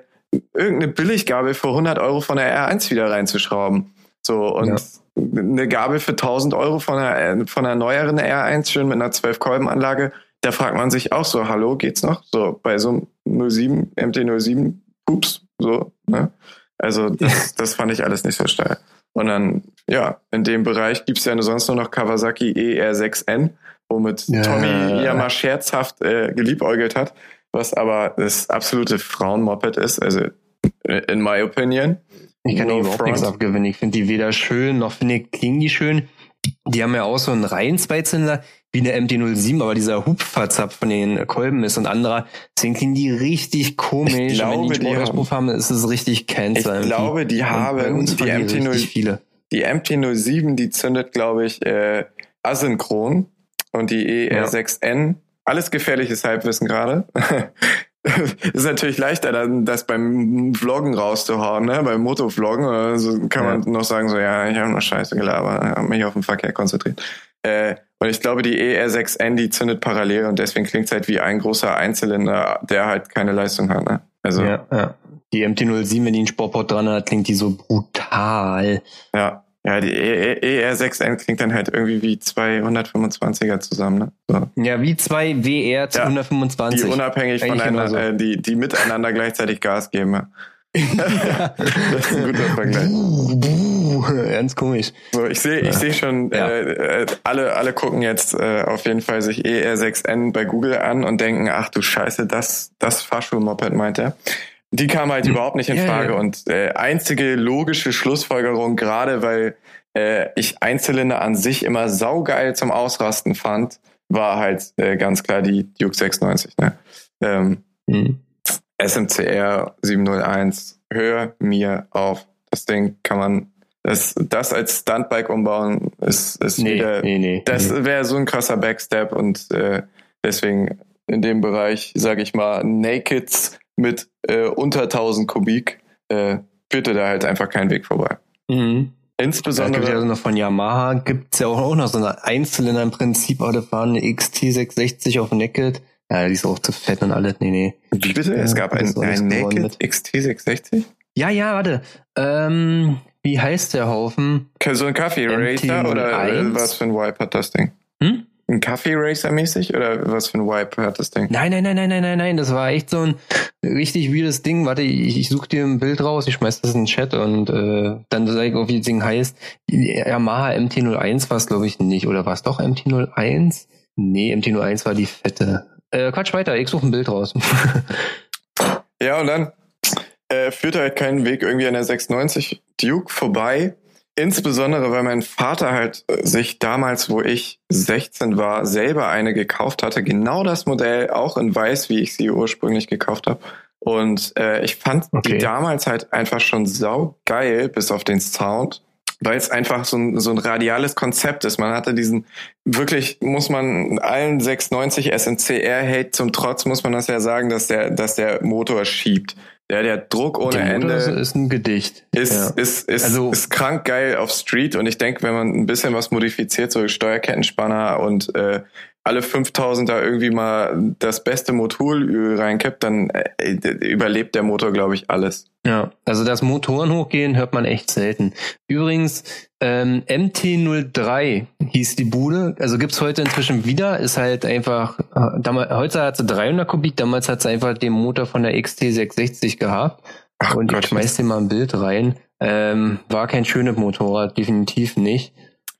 irgendeine Billiggabel für 100 Euro von der R1 wieder reinzuschrauben. So und Ja. eine Gabel für 1000 Euro von einer, von einer neueren R1 schön mit einer 12-Kolben-Anlage. Da fragt man sich auch so, hallo, geht's noch? So bei so einem 07, MT07, ups, so, ne? Also das, das fand ich alles nicht so steil. Und dann, ja, in dem Bereich gibt's ja sonst nur noch Kawasaki ER6N, womit Ja. Tommy ja mal scherzhaft äh, geliebäugelt hat, was aber das absolute Frauenmoped ist, also äh, in my opinion. Ich kann No die überhaupt front. nichts abgewinnen. Ich finde die weder schön, noch finde ich, klingen die schön. Die haben ja auch so einen reinen Zweizylinder wie eine MT-07, aber dieser Hupferzapf von den Kolben ist ein anderer. Deswegen klingen die richtig komisch. Ich glaube, Und wenn die einen Sportauspuff haben, ist es richtig Ich Cancer. irgendwie. glaube, die Und haben uns die fahren die MT-0 richtig viele. Die MT-07, die zündet, glaube ich, äh, asynchron und die ER6N, alles gefährliches Halbwissen gerade. ist natürlich leichter, dann das beim Vloggen rauszuhauen, ne? beim Motovloggen. Also kann man noch sagen, so, ja, ich habe noch Scheiße gelabert, habe mich auf den Verkehr konzentriert. Äh, und ich glaube, die ER6N, die zündet parallel und deswegen klingt es halt wie ein großer Einzylinder, der halt keine Leistung hat. Ne? Also, ja. Ja, ja. Die MT-07, wenn die einen Sportport dran hat, klingt die so brutal. ja. die E- ER6N klingt dann halt irgendwie wie zwei 125er zusammen. Ne? So. Ja, wie zwei WR zu Ja, 125. Die unabhängig Eigentlich voneinander, genauso. äh, die, die miteinander gleichzeitig Gas geben. Ja. das ist ein guter Vergleich. Buh, Ganz komisch. So, ich sehe, ich sehe schon, Ja. äh, äh, alle, alle gucken jetzt äh, auf jeden Fall sich ER6N bei Google an und denken, ach du Scheiße, das, das Fahrschulmoped meint er. Die kam halt überhaupt nicht in Frage ja. und äh, einzige logische Schlussfolgerung, gerade weil äh, ich Einzylinder an sich immer saugeil zum Ausrasten fand, war halt äh, ganz klar die Duke 690. Ne? Ähm, Hm. SMCR 701, hör mir auf. Das Ding kann man, das, das als Stuntbike umbauen, ist, ist Nee, wieder, nee, nee. das wäre so ein krasser Backstep und äh, deswegen in dem Bereich, sage ich mal, Nakeds mit äh, unter 1000 Kubik, äh, führte da halt einfach kein Weg vorbei. Mhm. Gibt Insbesondere, ja also noch von Yamaha, gibt's ja auch noch so eine Einzylinder im Prinzip, aber da fahren eine XT660 auf Naked. Ja, die ist auch zu fett und alles. Nee, nee. wie bitte? Es gab ein, ein Naked XT660? Ja, ja, warte. Ähm, wie heißt der Haufen? So ein Kaffee Racer oder äh, MT-01? was für ein Wipe hat das Ding? Hm? Ein Kaffee Racer mäßig oder was für ein Wipe hat das Ding? Nein, nein, nein, nein, nein, nein, nein. Das war echt so ein richtig weirdes Ding. Warte, ich, ich suche dir ein Bild raus, ich schmeiß das in den Chat und äh, dann sag ich, auch, wie das Ding heißt. Yamaha MT-01 war es, glaube ich, nicht. Oder war es doch MT-01? Nee, MT-01 war die fette. Äh, Quatsch weiter, ich suche ein Bild raus. Ja, und dann äh, führte halt keinen Weg irgendwie an der 690 Duke vorbei. Insbesondere, weil mein Vater halt äh, sich damals, wo ich 16 war, selber eine gekauft hatte. Genau das Modell, auch in weiß, wie ich sie ursprünglich gekauft habe. Und äh, ich fand Okay. die damals halt einfach schon sau geil, bis auf den Sound, weil es einfach so ein, so ein radiales Konzept ist. Man hatte diesen, wirklich muss man allen 690 SNCR Hate zum Trotz, muss man das ja sagen, dass der, dass der Motor schiebt. Der, der Druck ohne Der Ende ist ein Gedicht. ist, ja. ist, ist, Also- ist krank geil auf Street und ich denke, wenn man ein bisschen was modifiziert, so Steuerkettenspanner und äh, alle 5000 da irgendwie mal das beste Motoröl reinkippt, dann äh, überlebt der Motor, glaube ich, alles. Ja, also das Motoren hochgehen hört man echt selten. Übrigens, ähm, MT-03 hieß die Bude, also gibt's heute inzwischen wieder, ist halt einfach, äh, damals, heute hat sie 300 Kubik, damals hat sie einfach den Motor von der XT660 gehabt. Ach und Gott. ich schmeiß dir mal ein Bild rein. Ähm, war kein schönes Motorrad, definitiv nicht.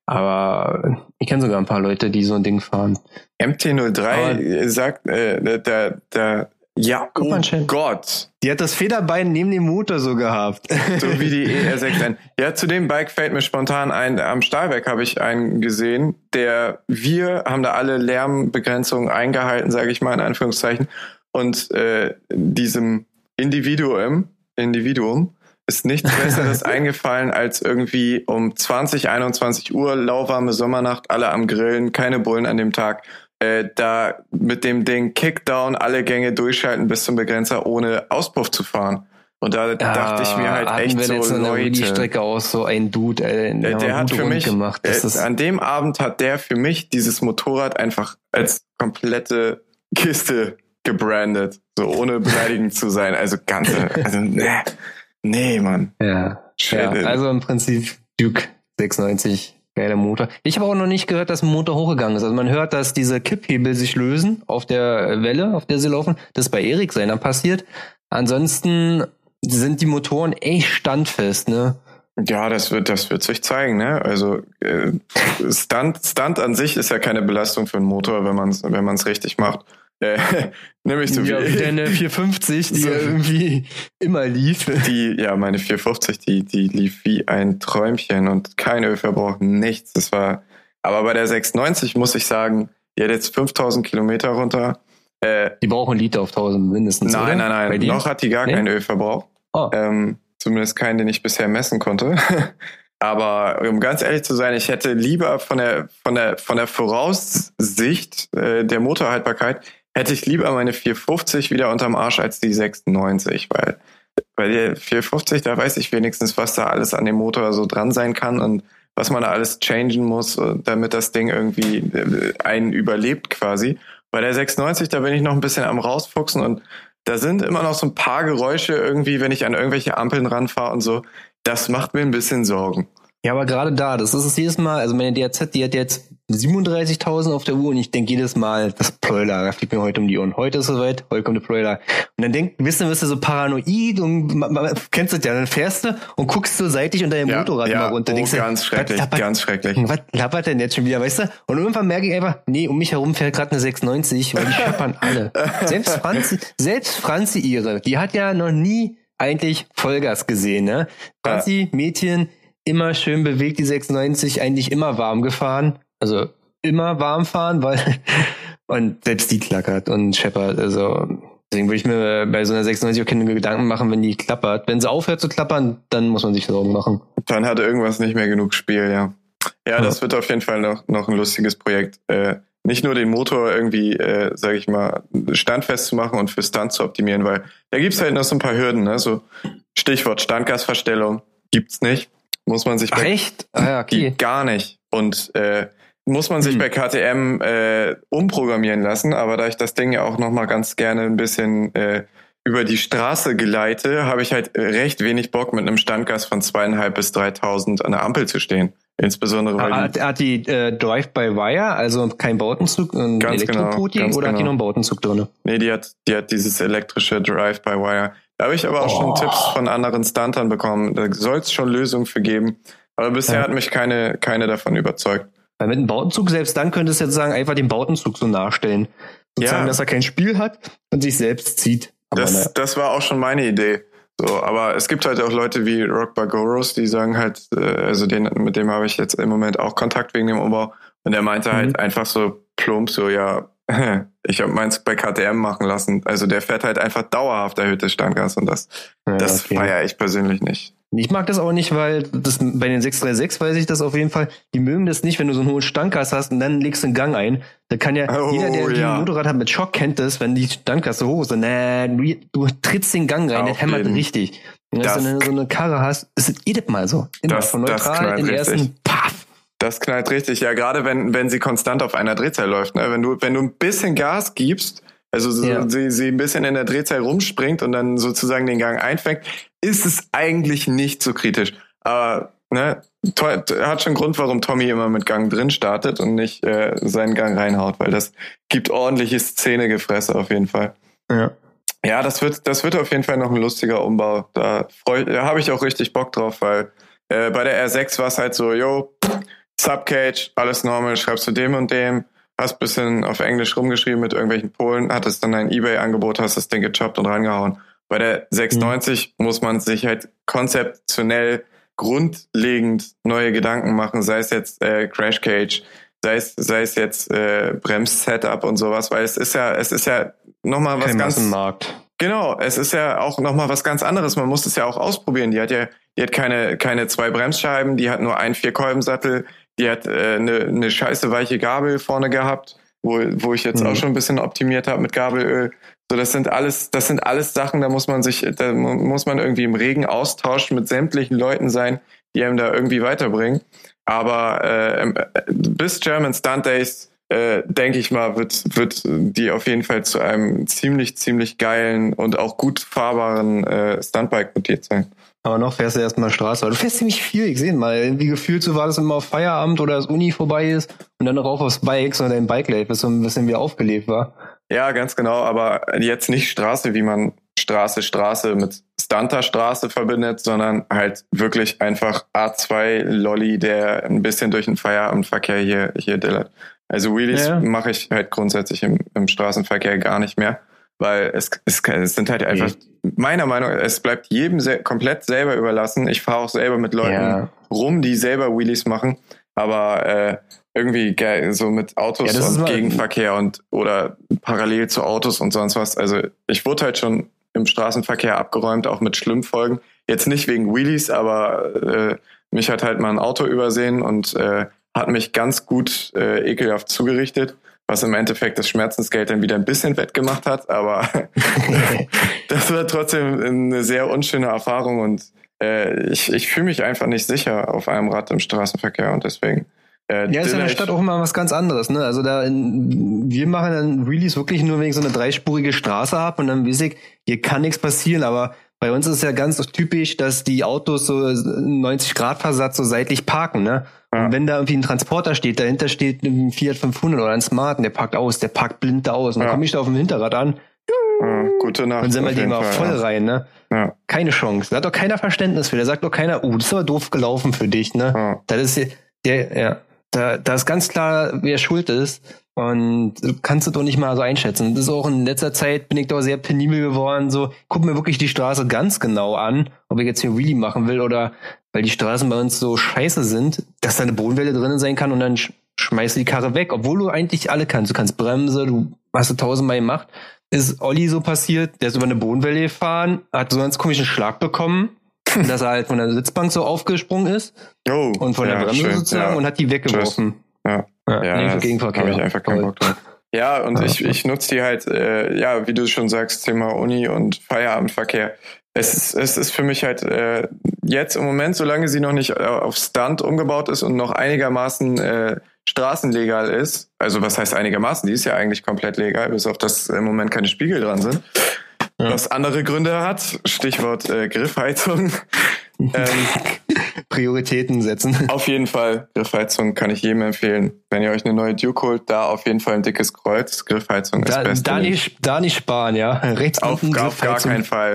Aber ich kenne sogar ein paar Leute, die so ein Ding fahren. MT03 Aber- sagt, äh, der, der, ja, Guck oh Chen. Gott, Die hat das Federbein neben dem Motor so gehabt. so wie die ER6N. Ja, zu dem Bike fällt mir spontan ein, am Stahlwerk habe ich einen gesehen, der, wir haben da alle Lärmbegrenzungen eingehalten, sage ich mal in Anführungszeichen, und äh, diesem Individuum, Individuum ist nichts Besseres eingefallen, als irgendwie um 20, 21 Uhr, lauwarme Sommernacht, alle am Grillen, keine Bullen an dem Tag, äh, da mit dem Ding Kickdown alle Gänge durchschalten bis zum Begrenzer, ohne Auspuff zu fahren. Und da dachte ich mir halt echt wir so, jetzt eine Leute. Strecke aus, so ein Dude, ey, Der, der hat für mich, gemacht. Äh, an dem Abend hat der für mich dieses Motorrad einfach als komplette Kiste gebrandet. So ohne beleidigend zu sein. Also ganze, also nee, nee, Mann. ja. ja. Also im Prinzip Duke 96, geiler Motor. Ich habe auch noch nicht gehört, dass ein Motor hochgegangen ist. Also man hört, dass diese Kipphebel sich lösen auf der Welle, auf der sie laufen. Das ist bei Erik seiner passiert. Ansonsten sind die Motoren echt standfest, ne? Ja, das wird, das wird sich zeigen, ne? Also äh, Stunt, Stunt an sich ist ja keine Belastung für einen Motor, wenn man es wenn man's richtig macht. Äh, nämlich so ja, wie wie deine 450, die So. irgendwie immer lief. die, ja, meine 450, die, die lief wie ein Träumchen und kein Ölverbrauch, nichts. Das war, aber bei der 690 muss ich sagen, die hat jetzt 5000 Kilometer runter. Äh, Die brauchen Liter auf 1000 mindestens. nein, oder? nein, nein, noch hat die gar Nee? keinen Ölverbrauch. Oh. Ähm, zumindest keinen, den ich bisher messen konnte. Aber um ganz ehrlich zu sein, ich hätte lieber von der von der von der Voraussicht äh, der Motorhaltbarkeit hätte ich lieber meine 450 wieder unterm Arsch als die 690, weil bei der 450 da weiß ich wenigstens, was da alles an dem Motor so dran sein kann und was man da alles changen muss, äh, damit das Ding irgendwie äh, einen überlebt quasi. Bei der 690 da bin ich noch ein bisschen am rausfuchsen und da sind immer noch so ein paar Geräusche irgendwie, wenn ich an irgendwelche Ampeln ranfahre und so. Das macht mir ein bisschen Sorgen. Ja, aber gerade da, das ist es jedes Mal, also meine DRZ, die hat jetzt 37.000 auf der Uhr und ich denke jedes Mal, das Ploiler fliegt mir heute um die Ohren. Heute ist es soweit, heute kommt der Ploiler. Und dann denk, wissen, wirst du so paranoid und kennst du das ja, dann fährst du und guckst so seitlich unter dem Motorrad mal runter. oh, denkst du, ganz schrecklich, was, lappert- ganz schrecklich. was lappert denn jetzt schon wieder, weißt du? Und irgendwann merke ich einfach, nee, um mich herum fährt gerade eine 690, weil die scheppern alle. Selbst Franzi, selbst Franzi ihre, die hat ja noch nie eigentlich Vollgas gesehen, ne? Franzi, Mädchen, immer schön bewegt, die 96, eigentlich immer warm gefahren. Also immer warm fahren, weil und selbst die klackert und scheppert. Also deswegen würde ich mir bei so einer 96 auch keine Gedanken machen, wenn die klappert. Wenn sie aufhört zu klappern, dann muss man sich Sorgen machen. Dann hat irgendwas nicht mehr genug Spiel, ja. Ja, das wird auf jeden Fall noch, noch ein lustiges Projekt. Äh, nicht nur den Motor irgendwie, äh, sage ich mal, standfest zu machen und für Stunt zu optimieren, weil da gibt's halt noch so ein paar Hürden. Ne? So Stichwort Standgasverstellung gibt's nicht. Muss man sich Ach echt? Ah ja, okay. Gar nicht. Und äh, muss man sich Hm. bei KTM äh, umprogrammieren lassen, aber da ich das Ding ja auch noch mal ganz gerne ein bisschen äh, über die Straße geleite, habe ich halt recht wenig Bock mit einem Standgas von zweieinhalb bis 3000 an der Ampel zu stehen. Insbesondere weil Hat, die, hat die äh, Drive-by-Wire, also kein Bautenzug, ein genau, Elektropoti ganz oder hat die genau. noch einen Bautenzug drin? nee, die hat, die hat dieses elektrische Drive-by-Wire. Da habe ich aber auch Oh. schon Tipps von anderen Stuntern bekommen. Da soll es schon Lösungen für geben. Aber bisher Ja. hat mich keine, keine davon überzeugt. Weil mit einem Bautenzug, selbst dann könntest du jetzt sagen, einfach den Bautenzug so nachstellen. Sozusagen, Ja. dass er kein Spiel hat und sich selbst zieht. Aber Das, naja. das war auch schon meine Idee. So, aber es gibt halt auch Leute wie Rock Bagoros, die sagen halt, äh, also den, mit dem habe ich jetzt im Moment auch Kontakt wegen dem Umbau. Und der meinte Mhm. halt einfach so plump, so, ja, ich habe meins bei KTM machen lassen. Also der fährt halt einfach dauerhaft erhöhtes Standgas und das, Ja, das okay. feiere ich persönlich nicht. Ich mag das auch nicht, weil das bei den 636 weiß ich das auf jeden Fall. Die mögen das nicht, wenn du so einen hohen Standgas hast und dann legst du einen Gang ein. Da kann ja Oh, jeder, der ja. ein Motorrad hat mit Schock, kennt das, wenn die Standgas so hoch ist. Nee, du, du trittst den Gang rein, der hämmert richtig. Und Das- wenn du so eine Karre hast, ist es jedes Mal so. Immer Das- von neutral knallt in den richtig. ersten Paff. Das knallt richtig, ja, gerade wenn, wenn sie konstant auf einer Drehzahl läuft. Ne? Wenn, du, wenn du ein bisschen Gas gibst, also so, Ja. sie, sie ein bisschen in der Drehzahl rumspringt und dann sozusagen den Gang einfängt, ist es eigentlich nicht so kritisch. Aber ne, hat schon Grund, warum Tommy immer mit Gang drin startet und nicht äh, seinen Gang reinhaut, weil das gibt ordentliches Szenegefresse auf jeden Fall. Ja. Ja, das wird, das wird auf jeden Fall noch ein lustiger Umbau. Da, freu, da habe ich auch richtig Bock drauf, weil äh, bei der R6 war es halt so, yo, Subcage, alles normal, schreibst du dem und dem, hast bisschen auf Englisch rumgeschrieben mit irgendwelchen Polen, hattest dann ein Ebay-Angebot, hast das Ding gechoppt und rangehauen. Bei der 690 muss man sich halt konzeptionell grundlegend neue Gedanken machen, sei es jetzt äh, Crash Cage, sei es, sei es jetzt äh, Brems-Setup und sowas, weil es ist ja, es ist ja nochmal was Kein ganz Massenmarkt. Genau, es ist ja auch nochmal was ganz anderes. Man muss es ja auch ausprobieren. Die hat ja, die hat keine, keine zwei Bremsscheiben, die hat nur einen Vierkolbensattel, die hat äh, eine, eine scheiße weiche Gabel vorne gehabt. wo, wo ich jetzt mhm. auch schon ein bisschen optimiert habe mit Gabelöl. So, das sind alles, das sind alles Sachen, da muss man sich, da muss man irgendwie im regen Austausch mit sämtlichen Leuten sein, die einem da irgendwie weiterbringen. Aber äh, bis German Stunt Days äh, denke ich mal, wird, wird die auf jeden Fall zu einem ziemlich, ziemlich geilen und auch gut fahrbaren äh, Stuntbike mutiert sein. Aber noch fährst du erstmal Straße. Du fährst ziemlich viel, ich sehe mal. Irgendwie gefühlt so war das immer auf Feierabend oder das Uni vorbei ist und dann rauf aufs Bike, sondern dein Bike lädt, bis so ein bisschen wie aufgelebt war. Ja, ganz genau, aber jetzt nicht Straße, wie man Straße, Straße mit Stunter-Straße verbindet, sondern halt wirklich einfach A2-Lolly, der ein bisschen durch den Feierabendverkehr hier, hier dillert. Also Wheelies ja. mache ich halt grundsätzlich im, im Straßenverkehr gar nicht mehr, weil es, es, es sind halt einfach, meiner Meinung nach, es bleibt jedem se komplett selber überlassen. Ich fahre auch selber mit Leuten ja. rum, die selber Wheelies machen, aber äh, irgendwie geil, so mit Autos ja, und Gegenverkehr und oder parallel zu Autos und sonst was. Also ich wurde halt schon im Straßenverkehr abgeräumt, auch mit Schlimmfolgen. Jetzt nicht wegen Wheelies, aber äh, mich hat halt mal ein Auto übersehen und äh, hat mich ganz gut äh, ekelhaft zugerichtet, was im Endeffekt das Schmerzensgeld dann wieder ein bisschen wettgemacht hat, aber das war trotzdem eine sehr unschöne Erfahrung und äh, ich, ich fühle mich einfach nicht sicher auf einem Rad im Straßenverkehr und deswegen äh, ja, ist in der Stadt auch immer was ganz anderes, ne? Also da, in, wir machen dann Release wirklich nur, wenn ich so eine dreispurige Straße habe und dann weiß ich, hier kann nichts passieren, aber bei uns ist ja ganz typisch, dass die Autos so 90 Grad Versatz so seitlich parken, ne? Ja. Und wenn da irgendwie ein Transporter steht, dahinter steht ein Fiat 500 oder ein Smart und der parkt aus, der parkt blind aus. Und dann ja. komme ich da auf dem Hinterrad an. Ja, gute Nacht. Und sind wir den mal voll ja. rein, ne? Ja. Keine Chance. Da hat doch keiner Verständnis für. Da sagt doch keiner, uh, das ist aber doof gelaufen für dich, ne? Ja. Das ist der, ja. Da, da ist ganz klar, wer schuld ist. Und kannst du doch nicht mal so einschätzen. Das ist auch in letzter Zeit bin ich doch sehr penibel geworden. So, guck mir wirklich die Straße ganz genau an, ob ich jetzt hier Wheelie machen will oder weil die Straßen bei uns so scheiße sind, dass da eine Bodenwelle drinnen sein kann und dann schmeißt du die Karre weg, obwohl du eigentlich alle kannst. Du kannst Bremse, du hast du tausendmal gemacht. Ist Olli so passiert, der ist über eine Bodenwelle gefahren, hat so einen ganz komischen Schlag bekommen, dass er halt von der Sitzbank so aufgesprungen ist oh, und von ja, der Bremse schön, sozusagen ja. und hat die weggeworfen. Ja, ja, ja nee, habe ich einfach keinen Bock drauf. Ja, und ja. ich, ich nutze die halt, äh, ja, wie du schon sagst, Thema Uni und Feierabendverkehr. Es ist, es ist für mich halt äh, jetzt im Moment, solange sie noch nicht äh, auf Stunt umgebaut ist und noch einigermaßen äh, straßenlegal ist, also was heißt einigermaßen, die ist ja eigentlich komplett legal, bis auf dass im Moment keine Spiegel dran sind, ja. was andere Gründe hat, Stichwort äh, Griffheizung. Ähm, Prioritäten setzen. Auf jeden Fall, Griffheizung kann ich jedem empfehlen. Wenn ihr euch eine neue Duke holt, da auf jeden Fall ein dickes Kreuz. Griffheizung da, ist best. Da nicht, da nicht sparen, ja. Rechts auf, auf gar keinen Fall.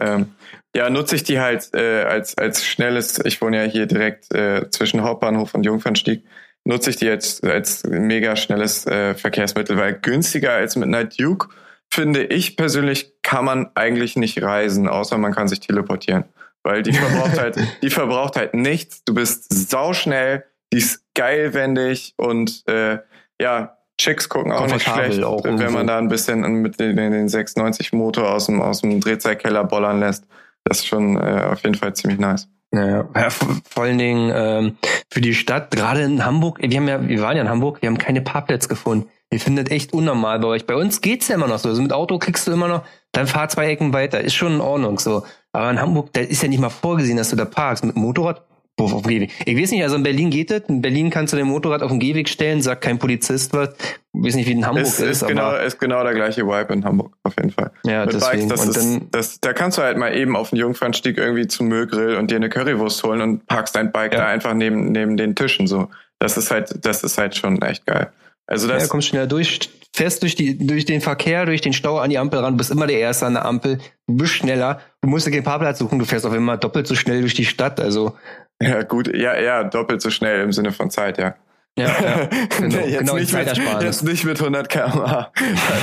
ähm, ja, nutze ich die halt äh, als, als schnelles, ich wohne ja hier direkt äh, zwischen Hauptbahnhof und Jungfernstieg, nutze ich die jetzt als mega schnelles äh, Verkehrsmittel, weil günstiger als mit einer Duke, finde ich persönlich, kann man eigentlich nicht reisen, außer man kann sich teleportieren. Weil die verbraucht halt, die verbraucht halt nichts. Du bist sauschnell, die ist geilwendig und äh, ja, Chicks gucken auch nicht schlecht, auch wenn man da ein bisschen mit den, den 690 Motor aus dem, aus dem Drehzahlkeller bollern lässt. Das ist schon äh, auf jeden Fall ziemlich nice. Ja, ja vor allen Dingen ähm, für die Stadt, gerade in Hamburg, wir haben ja, wir waren ja in Hamburg, wir haben keine Parkplätze gefunden. Wir finden das echt unnormal bei euch. Bei uns geht's ja immer noch so. Also mit Auto kriegst du immer noch, dann fahr zwei Ecken weiter, ist schon in Ordnung so. Aber in Hamburg, da ist ja nicht mal vorgesehen, dass du da parkst. Mit dem Motorrad auf dem Gehweg. Ich weiß nicht, also in Berlin geht das. In Berlin kannst du dein Motorrad auf den Gehweg stellen, sagt kein Polizist was. Ich weiß nicht, wie in Hamburg ist. Ist, ist genau, ist genau der gleiche Vibe in Hamburg, auf jeden Fall. Ja, Mit deswegen. Bikes, das und ist, das, da kannst du halt mal eben auf den Jungfernstieg irgendwie zum Müllgrill und dir eine Currywurst holen und parkst dein Bike ja. da einfach neben, neben den Tischen so. Das ist halt, das ist halt schon echt geil. Also das. Ja, kommst schneller durch, fährst durch die, durch den Verkehr, durch den Stau an die Ampel ran, bist immer der Erste an der Ampel, du bist schneller, du musst dir keinen Parkplatz suchen, du fährst auf immer doppelt so schnell durch die Stadt, also ja, gut, ja, ja, doppelt so schnell im Sinne von Zeit, ja. Ja, ja genau, jetzt, genau nicht mit, jetzt nicht mit 100 km/h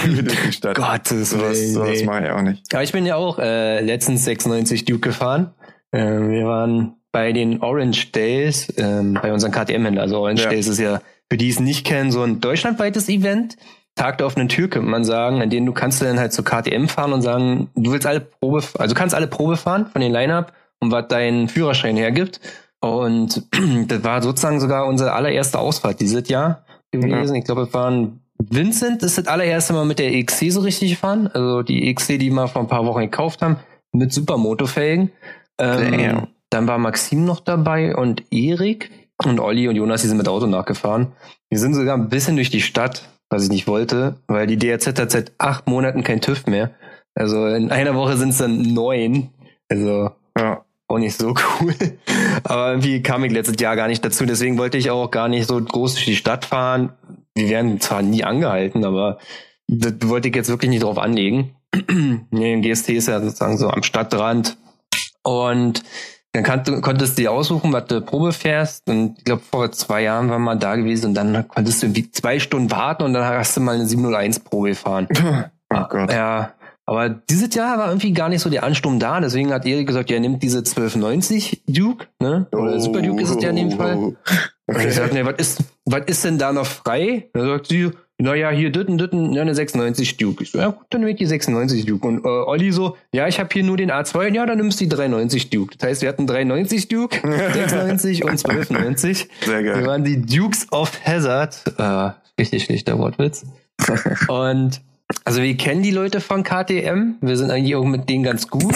durch die Stadt. Gottes. Sowas, sowas mache ich auch nicht. Aber ich bin ja auch äh, letztens 96 Duke gefahren. Äh, wir waren bei den Orange Days, äh, bei unseren KTM-Händlern. Also Orange ja. Days ist ja, für die es nicht kennen, so ein deutschlandweites Event. Tag der offenen Tür, könnte man sagen, in denen du kannst du dann halt zur KTM fahren und sagen, du willst alle Probe, also kannst alle Probe fahren von den Line-Up und was dein Führerschein hergibt. Und das war sozusagen sogar unsere allererste Ausfahrt dieses Jahr gewesen. Mhm. Ich glaube, es waren Vincent ist das allererste Mal mit der XC so richtig gefahren. Also die XC, die wir vor ein paar Wochen gekauft haben, mit Supermotofelgen. Ähm, dann war Maxim noch dabei und Erik und Olli und Jonas, die sind mit Auto nachgefahren. Wir sind sogar ein bisschen durch die Stadt, was ich nicht wollte, weil die DRZ hat seit acht Monaten kein TÜV mehr. Also in einer Woche sind es dann neun. Also ja. auch nicht so cool. Aber irgendwie kam ich letztes Jahr gar nicht dazu. Deswegen wollte ich auch gar nicht so groß durch die Stadt fahren. Wir werden zwar nie angehalten, aber das wollte ich jetzt wirklich nicht drauf anlegen. nee, GST ist ja sozusagen so am Stadtrand. Und dann kann, konntest du dir aussuchen, was du Probe fährst. Und ich glaube, vor zwei Jahren waren wir da gewesen und dann konntest du irgendwie zwei Stunden warten und dann hast du mal eine 701 Probe gefahren. Oh Gott. Ja, aber dieses Jahr war irgendwie gar nicht so der Ansturm da, deswegen hat Erik gesagt, ja, nimmt diese 1290 Duke, ne? Oder oh, Super Duke ist es ja in dem Fall. Okay. Und ich sagte, ne, was ist, was ist denn da noch frei? Da sagt sie, naja, hier ditten, ditten, ja, eine 96 Duke. Ich so, ja gut, dann nehme ich die 96 Duke. Und äh, Olli so, ja, ich habe hier nur den A2, ja, dann nimmst du die 390 Duke. Das heißt, wir hatten 390 Duke, 96 und 1290. Sehr geil. Wir waren die Dukes of Hazard. Äh, richtig schlechter Wortwitz. und also wir kennen die Leute von KTM. Wir sind eigentlich auch mit denen ganz gut.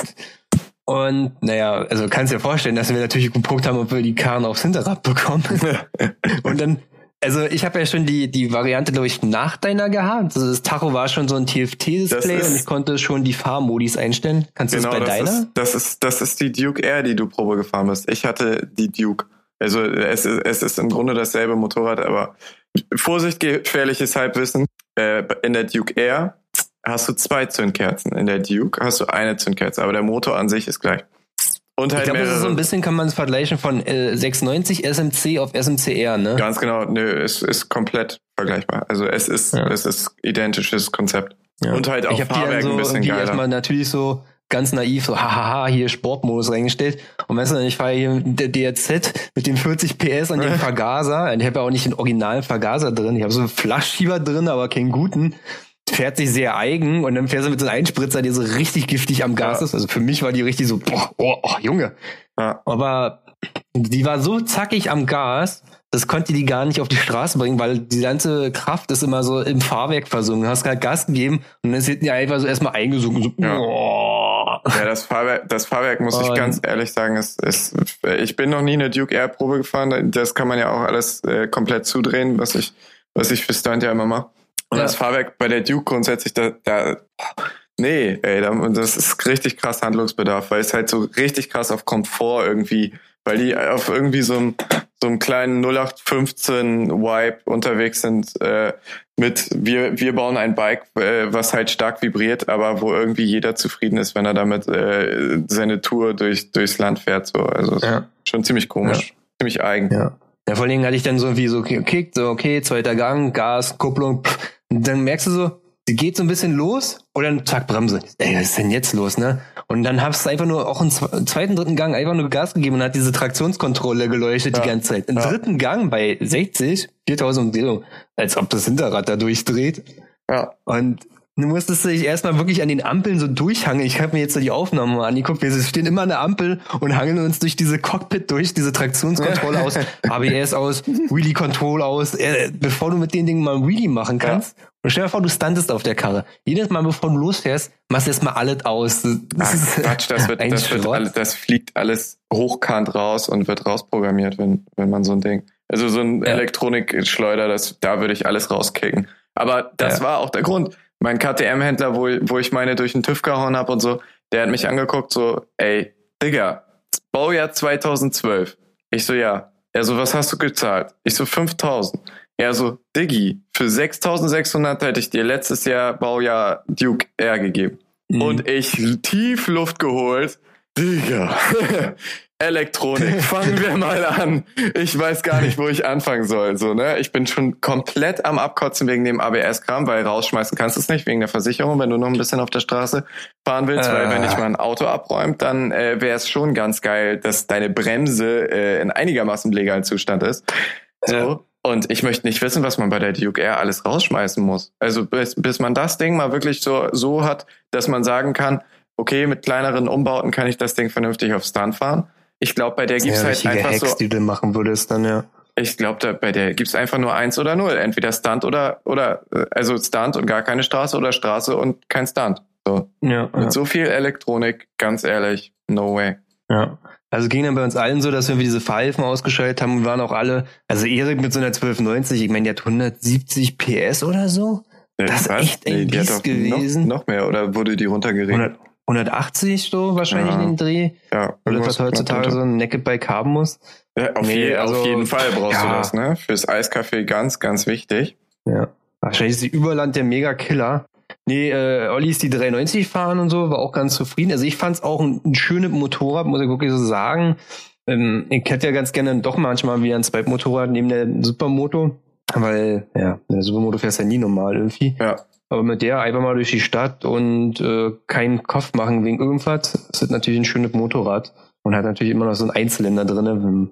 Und naja, also kannst dir vorstellen, dass wir natürlich geguckt haben, ob wir die Karren aufs Hinterrad bekommen. und dann, also ich habe ja schon die, die Variante, glaube ich, nach deiner gehabt. Also das Tacho war schon so ein TFT-Display und ich konnte schon die Fahrmodis einstellen. Kannst genau, du das bei das deiner? Ist, das ist, das ist die Duke Air, die du Probe gefahren bist. Ich hatte die Duke. Also es ist, es ist im Grunde dasselbe Motorrad, aber Vorsicht, gefährliches Halbwissen. Äh, in der Duke Air hast du zwei Zündkerzen. In der Duke hast du eine Zündkerze, aber der Motor an sich ist gleich. Und halt ich glaube, so ein bisschen, kann man es vergleichen von äh, 690 SMC auf SMCR, ne? Ganz genau, nö, es ist komplett vergleichbar. Also es ist, ja. es ist identisches Konzept. Ja. Und halt auch ich Fahrwerk so ein bisschen geiler. erstmal natürlich so ganz naiv so, hahaha, hier Sportmodus reingestellt. Und weißt du, ich fahre hier mit der DRZ mit den 40 PS und dem Vergaser. Ich habe ja auch nicht den originalen Vergaser drin. Ich habe so einen Flaschschieber drin, aber keinen guten. Fährt sich sehr eigen und dann fährt sie mit so einem Einspritzer, der so richtig giftig am Gas ja. ist. Also für mich war die richtig so, boah, oh, oh Junge. Ja. Aber die war so zackig am Gas, das konnte die gar nicht auf die Straße bringen, weil die ganze Kraft ist immer so im Fahrwerk versunken. Du hast gerade Gas gegeben und dann ist die einfach so erstmal eingesunken. So, ja. oh. Ja, das Fahrwerk, das Fahrwerk muss ich ganz ehrlich sagen, ist, ist, ich bin noch nie eine Duke Air Probe gefahren. Das kann man ja auch alles äh, komplett zudrehen, was ich, was ich für Stunt ja immer mache. Und ja. das Fahrwerk bei der Duke grundsätzlich, da, da, nee, ey, das ist richtig krass Handlungsbedarf, weil es halt so richtig krass auf Komfort irgendwie, weil die auf irgendwie so einem, so einem kleinen 0815 Vibe unterwegs sind, äh, mit wir, wir bauen ein Bike, äh, was halt stark vibriert, aber wo irgendwie jeder zufrieden ist, wenn er damit äh, seine Tour durch, durchs Land fährt. So. Also ja. schon ziemlich komisch, ja. ziemlich eigen. Ja. Ja, vor allen Dingen hatte ich dann so wie so gekickt, so okay, zweiter Gang, Gas, Kupplung, pff, und dann merkst du so, sie geht so ein bisschen los und dann zack, Bremse. Ey, was ist denn jetzt los, ne? Und dann hast du einfach nur auch im zweiten, dritten Gang einfach nur Gas gegeben und hat diese Traktionskontrolle geleuchtet ja. die ganze Zeit. Im ja. dritten Gang bei 60, 4000 Umdrehungen, als ob das Hinterrad da durchdreht. Ja. Und Du musstest dich erstmal wirklich an den Ampeln so durchhangeln. Ich habe mir jetzt so die Aufnahmen mal angeguckt. Wir stehen immer an der Ampel und hangeln uns durch diese Cockpit durch, diese Traktionskontrolle aus, ABS aus, Wheelie Control aus, äh, bevor du mit den Dingen mal ein Wheelie machen kannst. Ja. Und stell dir vor, du standest auf der Karre. Jedes Mal, bevor du losfährst, machst du erstmal alles aus. Das, Ach, ist Quatsch, das, wird, das, wird alles, das fliegt alles hochkant raus und wird rausprogrammiert, wenn, wenn man so ein Ding. Also so ein ja. Elektronikschleuder, das, da würde ich alles rauskicken. Aber das ja. war auch der Grund mein KTM-Händler, wo, wo ich meine durch den TÜV gehauen habe und so, der hat mich angeguckt, so, ey, Digga, Baujahr 2012. Ich so, ja. Er so, was hast du gezahlt? Ich so, 5000. Er so, Diggi, für 6600 hätte ich dir letztes Jahr Baujahr Duke R gegeben. Mhm. Und ich tief Luft geholt. Digga, Elektronik. Fangen wir mal an. Ich weiß gar nicht, wo ich anfangen soll. So, ne? Ich bin schon komplett am Abkotzen wegen dem ABS-Kram, weil rausschmeißen kannst du es nicht wegen der Versicherung, wenn du noch ein bisschen auf der Straße fahren willst, äh. weil wenn ich mal ein Auto abräumt, dann äh, wäre es schon ganz geil, dass deine Bremse äh, in einigermaßen legalen Zustand ist. So. Ja. Und ich möchte nicht wissen, was man bei der Duke Air alles rausschmeißen muss. Also bis, bis man das Ding mal wirklich so, so hat, dass man sagen kann, okay, mit kleineren Umbauten kann ich das Ding vernünftig auf Stunt fahren ich glaube, bei der gibt's ja, halt einfach Hacks, so. die du machen würdest dann, ja. Ich glaube, bei der gibt's einfach nur eins oder null. Entweder Stunt oder, oder, äh, also Stunt und gar keine Straße oder Straße und kein Stunt. So. Ja, Mit ja. so viel Elektronik, ganz ehrlich, no way. ja. Also ging dann bei uns allen so, dass wir diese Pfeifen ausgeschaltet haben und waren auch alle, also Erik mit so einer 1290, ich meine, der hat 170 PS oder so. Das ist echt ein die hat Biest gewesen. Noch, noch mehr, oder wurde die runtergeregelt? 100, 180 so wahrscheinlich Ja. in den Dreh. Ja, Oder was heutzutage so ein Naked Bike haben muss. Ja, auf, Nee, je, also- auf jeden Fall brauchst Ja. du das, ne? Fürs Eiskaffee ganz, ganz wichtig. Ja. Wahrscheinlich ist die Überland der Mega-Killer. Nee, äh, Olli ist die 390 fahren und so, war auch ganz zufrieden. Also ich fand es auch ein, ein schönes Motorrad, muss ich wirklich so sagen. Ähm, ich hätte ja ganz gerne doch manchmal wieder ein Zweitmotorrad neben der Supermoto, weil, ja, der Supermoto fährst ja nie normal irgendwie. Ja. Aber mit der einfach mal durch die Stadt und äh, keinen Kopf machen wegen irgendwas, ist natürlich ein schönes Motorrad. Und hat natürlich immer noch so einen Einzylinder drin. Wenn,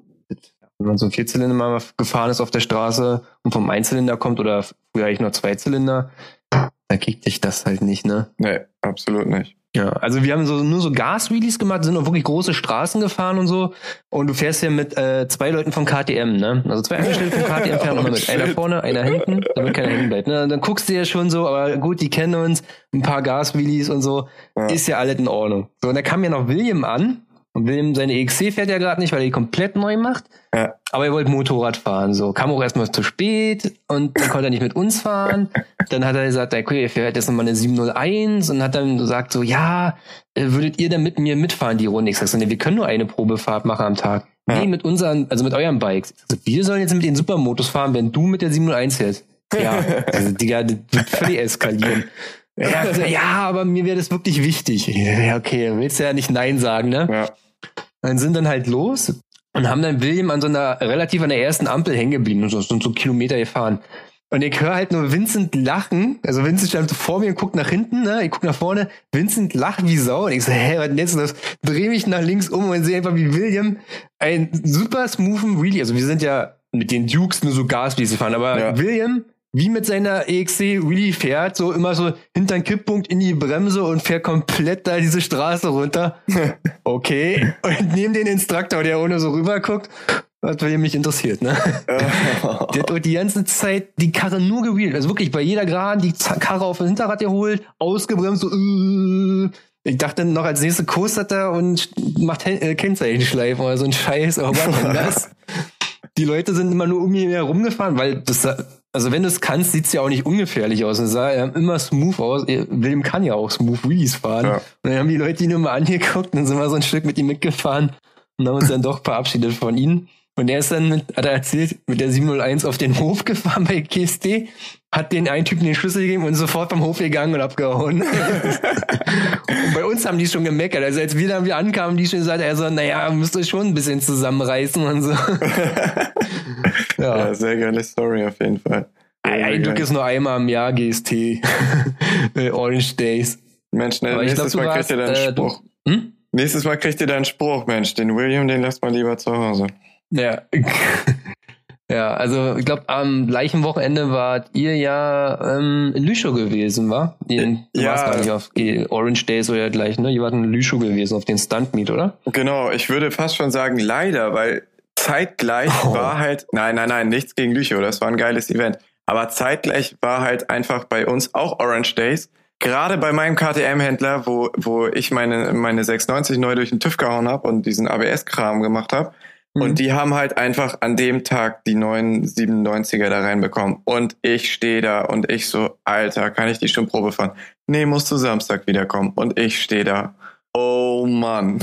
wenn man so ein Vierzylinder mal gefahren ist auf der Straße und vom Einzylinder kommt oder früher eigentlich nur Zweizylinder, da kriegt dich das halt nicht, ne? Nee, absolut nicht. Ja, also wir haben so, nur so Gas-Wheelies gemacht, sind auch wirklich große Straßen gefahren und so. Und du fährst ja mit äh, zwei Leuten von KTM, ne? Also zwei Angestellte von KTM fahren Oh, immer mit. Einer shit. vorne, einer hinten, damit keiner hängen bleibt. Ne? Dann guckst du ja schon so, aber gut, die kennen uns, ein paar Gas-Wheelies und so, Ja. ist ja alles in Ordnung. So, und da kam ja noch William an. Und William, seine EXC fährt ja gerade nicht, weil er die komplett neu macht. Ja. Aber er wollte Motorrad fahren, so. Kam auch erstmal zu spät und dann konnte er nicht mit uns fahren. Dann hat er gesagt, okay, er fährt jetzt nochmal eine 701 und hat dann gesagt so, ja, äh, würdet ihr denn mit mir mitfahren, die Runde? Ich sag so, nee, wir können nur eine Probefahrt machen am Tag. Ja. Nee, mit unseren, also mit euren Bikes. Ich sag so, wir sollen jetzt mit den Supermotos fahren, wenn du mit der 701 fährst. Ja, also, Digga, das wird völlig eskalieren. Ja, ja, aber mir wäre das wirklich wichtig. Ja, okay, willst du ja nicht Nein sagen, ne? Ja. Und sind dann halt los und haben dann William an so einer relativ an der ersten Ampel hängen geblieben und so, sind so Kilometer gefahren. Und ich höre halt nur Vincent lachen. Also Vincent stand so vor mir und guckt nach hinten, ne? Ich guck nach vorne. Vincent lacht wie Sau. Und ich so, hä, was denn jetzt los? Dreh mich nach links um und sehe einfach, wie William einen super smoothen Wheelie, also wir sind ja mit den Dukes nur so Gas, wie sie fahren, aber Ja. William, wie mit seiner EXC Wheelie fährt, so immer so hinter den Kipppunkt in die Bremse und fährt komplett da diese Straße runter. Okay. Und neben den Instruktor, der ohne so rüber guckt, was mich interessiert, ne? Der hat die ganze Zeit die Karre nur gewheelt. Also wirklich bei jeder Geraden die Karre auf das Hinterrad geholt, ausgebremst, so, äh. Ich dachte noch als nächstes coastert er und macht äh, Kennzeichenschleifen oder so ein Scheiß, aber was denn das? Die Leute sind immer nur um ihn herumgefahren, weil das, also wenn du es kannst, sieht's ja auch nicht ungefährlich aus. Es sah ja immer smooth aus. William kann ja auch smooth Wheelies fahren. Ja. Und dann haben die Leute ihn immer angeguckt, dann sind wir so ein Stück mit ihm mitgefahren und haben uns dann doch verabschiedet von ihm. Und er ist dann, mit, hat er erzählt, mit der 701 auf den Hof gefahren bei KSD, hat den einen Typen den Schlüssel gegeben und sofort vom Hof gegangen und abgehauen. und bei uns haben die schon gemeckert. Also als wir dann wieder ankamen, die schon gesagt, er so, naja, müsst ihr schon ein bisschen zusammenreißen und so. ja. ja, sehr geile Story auf jeden Fall. Ein Eindruck ist nur einmal im Jahr GST. Äh, Orange Days. Mensch, ne, nächstes glaub, du Mal kriegt ihr warst, deinen äh, du- Spruch. Hm? Nächstes Mal kriegt ihr deinen Spruch, Mensch. Den William, den lasst mal lieber zu Hause. Ja. Ja, also ich glaube, am gleichen Wochenende wart ihr ja ähm, in Lüchow gewesen, war? In, du Ja. warst gar nicht auf Orange Days oder gleich, ne? Ihr wart in Lüchow gewesen, auf den Stunt Meet, oder? Genau, ich würde fast schon sagen, leider, weil zeitgleich Oh. war halt, nein, nein, nein, nichts gegen Lüchow, das war ein geiles Event. Aber zeitgleich war halt einfach bei uns auch Orange Days. Gerade bei meinem KTM-Händler, wo, wo ich meine, meine 690 neu durch den TÜV gehauen habe und diesen ABS-Kram gemacht habe. Mhm. Und die haben halt einfach an dem Tag die neuen 97er da reinbekommen. Und ich stehe da und ich so, Alter, kann ich die schon Probe fahren? Nee, musst du Samstag wiederkommen. Und ich stehe da. Oh Mann.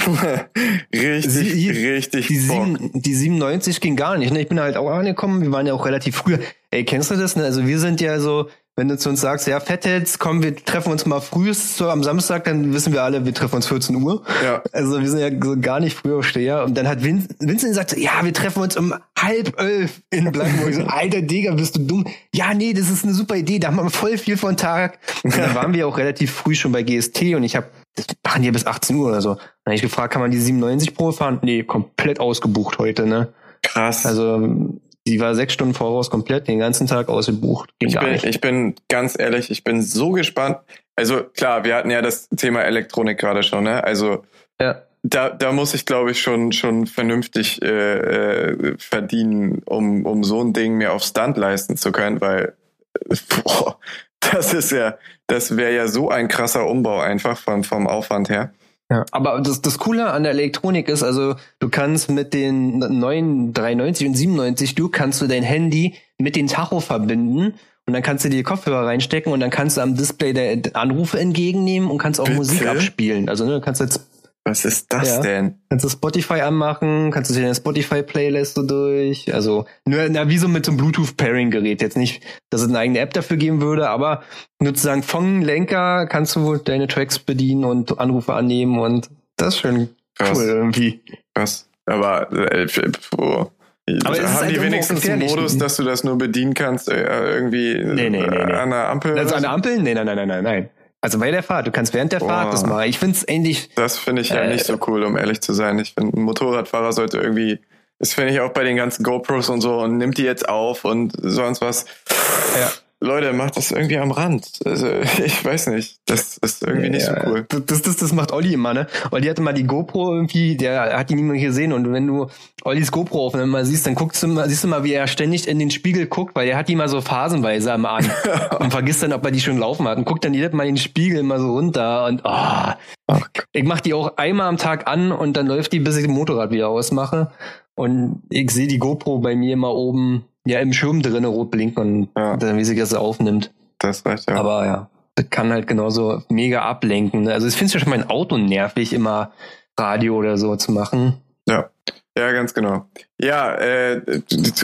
richtig, Sie- richtig Die, sieben, die 97 ging gar nicht. Ne? Ich bin halt auch angekommen. Wir waren ja auch relativ früh. Ey, kennst du das? Ne? Also wir sind ja so, wenn du zu uns sagst, ja, Fettheads, komm, wir treffen uns mal frühest so am Samstag, dann wissen wir alle, wir treffen uns 14 Uhr. Ja. Also wir sind ja so gar nicht Frühaufsteher. Und dann hat Vin Vincent gesagt, ja, wir treffen uns um halb elf in Blankenburg. So, alter Digga, bist du dumm? Ja, nee, das ist eine super Idee. Da haben wir voll viel von Tag. Und dann waren wir auch relativ früh schon bei GST und ich habe das machen die bis 18 Uhr oder so. Dann habe ich gefragt, kann man die 97 Pro fahren? Nee, komplett ausgebucht heute, ne? Krass. Also die war sechs Stunden voraus komplett, den ganzen Tag ausgebucht. Ging ich bin, nicht. ich bin ganz ehrlich, ich bin so gespannt. Also klar, wir hatten ja das Thema Elektronik gerade schon, ne? Also ja. da, da muss ich, glaube ich, schon, schon vernünftig äh, äh, verdienen, um, um so ein Ding mir auf Stunt leisten zu können, weil boah, das ist ja, das wäre ja so ein krasser Umbau einfach vom, vom Aufwand her. Ja, aber das, das Coole an der Elektronik ist, also du kannst mit den neuen 93 und 97, du kannst du dein Handy mit dem Tacho verbinden und dann kannst du die Kopfhörer reinstecken und dann kannst du am Display der Anrufe entgegennehmen und kannst auch Bitte? Musik abspielen. Also ne, du kannst jetzt Was ist das Ja. denn? kannst du Spotify anmachen, kannst du dir deine Spotify Playlist so durch. Also nur na, wie so mit so einem Bluetooth Pairing Gerät. Jetzt nicht, dass es eine eigene App dafür geben würde, aber sozusagen vom Lenker kannst du deine Tracks bedienen und Anrufe annehmen und das ist schon Krass. cool irgendwie. Was? Aber äh, oh. Aber haben halt die wenigstens einen gefährlich. Modus, dass du das nur bedienen kannst, äh, irgendwie Nee, nee, nee, an der Ampel? Also an der Ampel? Nee, nein, nein, nein, nein, nein. Also bei der Fahrt, du kannst während der Fahrt Boah. das machen. Ich find's ähnlich. Das finde ich ja Äh, nicht so cool, um ehrlich zu sein. Ich finde, ein Motorradfahrer sollte irgendwie, das finde ich auch bei den ganzen GoPros und so, und nimmt die jetzt auf und sonst was. Ja. Leute, macht das irgendwie am Rand. Also, ich weiß nicht. Das ist irgendwie nicht so Ja, cool. Das, das, das macht Olli immer, ne? Olli hatte mal die GoPro irgendwie, der hat die niemand gesehen. Und wenn du Ollis GoPro aufnehmen mal siehst, dann guckst du mal, siehst du mal, wie er ständig in den Spiegel guckt, weil er hat die mal so phasenweise am an und vergisst dann, ob er die schon laufen hat. Und guckt dann jedes Mal in den Spiegel mal so runter. Und ah, Ach, ich mach die auch einmal am Tag an und dann läuft die, bis ich das Motorrad wieder ausmache. Und ich sehe die GoPro bei mir immer oben ja im Schirm drinne rot blinken und Ja. dann wie sich das aufnimmt. das reicht ja. Aber ja, das kann halt genauso mega ablenken. ne? Also ich finde es ja schon mein Auto nervig, immer Radio oder so zu machen. Ja. Ja, ganz genau. Ja, äh,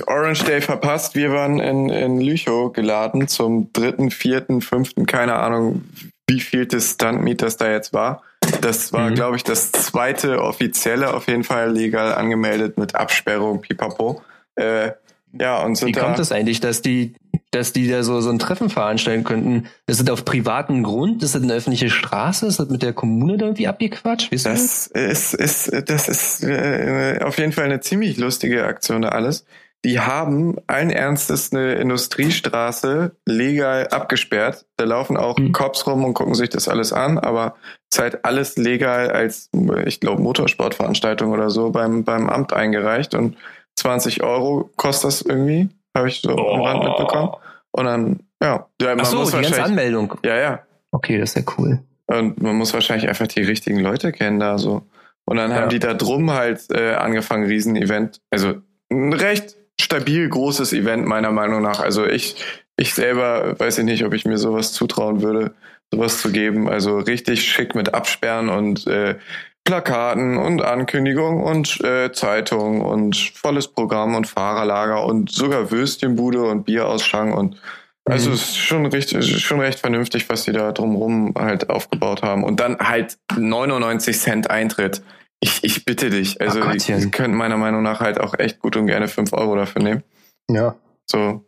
Orange Day verpasst. Wir waren in, in Lüchow geladen zum dritten, vierten, fünften, keine Ahnung, wie viel das Stunt-Meet das da jetzt war. Das war, Mhm. glaube ich, das zweite offizielle, auf jeden Fall legal angemeldet mit Absperrung, pipapo. Äh, ja, und sind Wie da. kommt es eigentlich, dass die, dass die da so, so ein Treffen veranstalten könnten? Ist das auf privaten Grund? Ist das eine öffentliche Straße? Ist das mit der Kommune da irgendwie abgequatscht? Weißt du Das ist, ist, das ist äh, auf jeden Fall eine ziemlich lustige Aktion da alles. Die haben allen Ernstes eine Industriestraße legal abgesperrt. Da laufen auch Hm. Cops rum und gucken sich das alles an, aber es ist halt alles legal als, ich glaube, Motorsportveranstaltung oder so beim, beim Amt eingereicht und 20 Euro kostet das irgendwie, habe ich so am Rand mitbekommen. Und dann, ja, ja man Ach so, muss die ganze wahrscheinlich, Anmeldung. ja, ja, Okay, das ist ja cool. und man muss wahrscheinlich einfach die richtigen Leute kennen da so. Und dann Ja. haben die da drum halt äh, angefangen, Riesen-Event. Also ein recht stabil großes Event, meiner Meinung nach. Also ich, ich selber weiß ich nicht, ob ich mir sowas zutrauen würde, sowas zu geben. Also richtig schick mit Absperren und äh, Plakaten und Ankündigung und äh, Zeitung und volles Programm und Fahrerlager und sogar Würstchenbude und Bierausschank und also Mhm. es ist schon recht, schon recht vernünftig, was die da drumrum halt aufgebaut haben. Und dann halt 99 Cent Eintritt. Ich, ich bitte dich. Also Ach die, die könnten meiner Meinung nach halt auch echt gut und gerne 5 Euro dafür nehmen. Ja. So,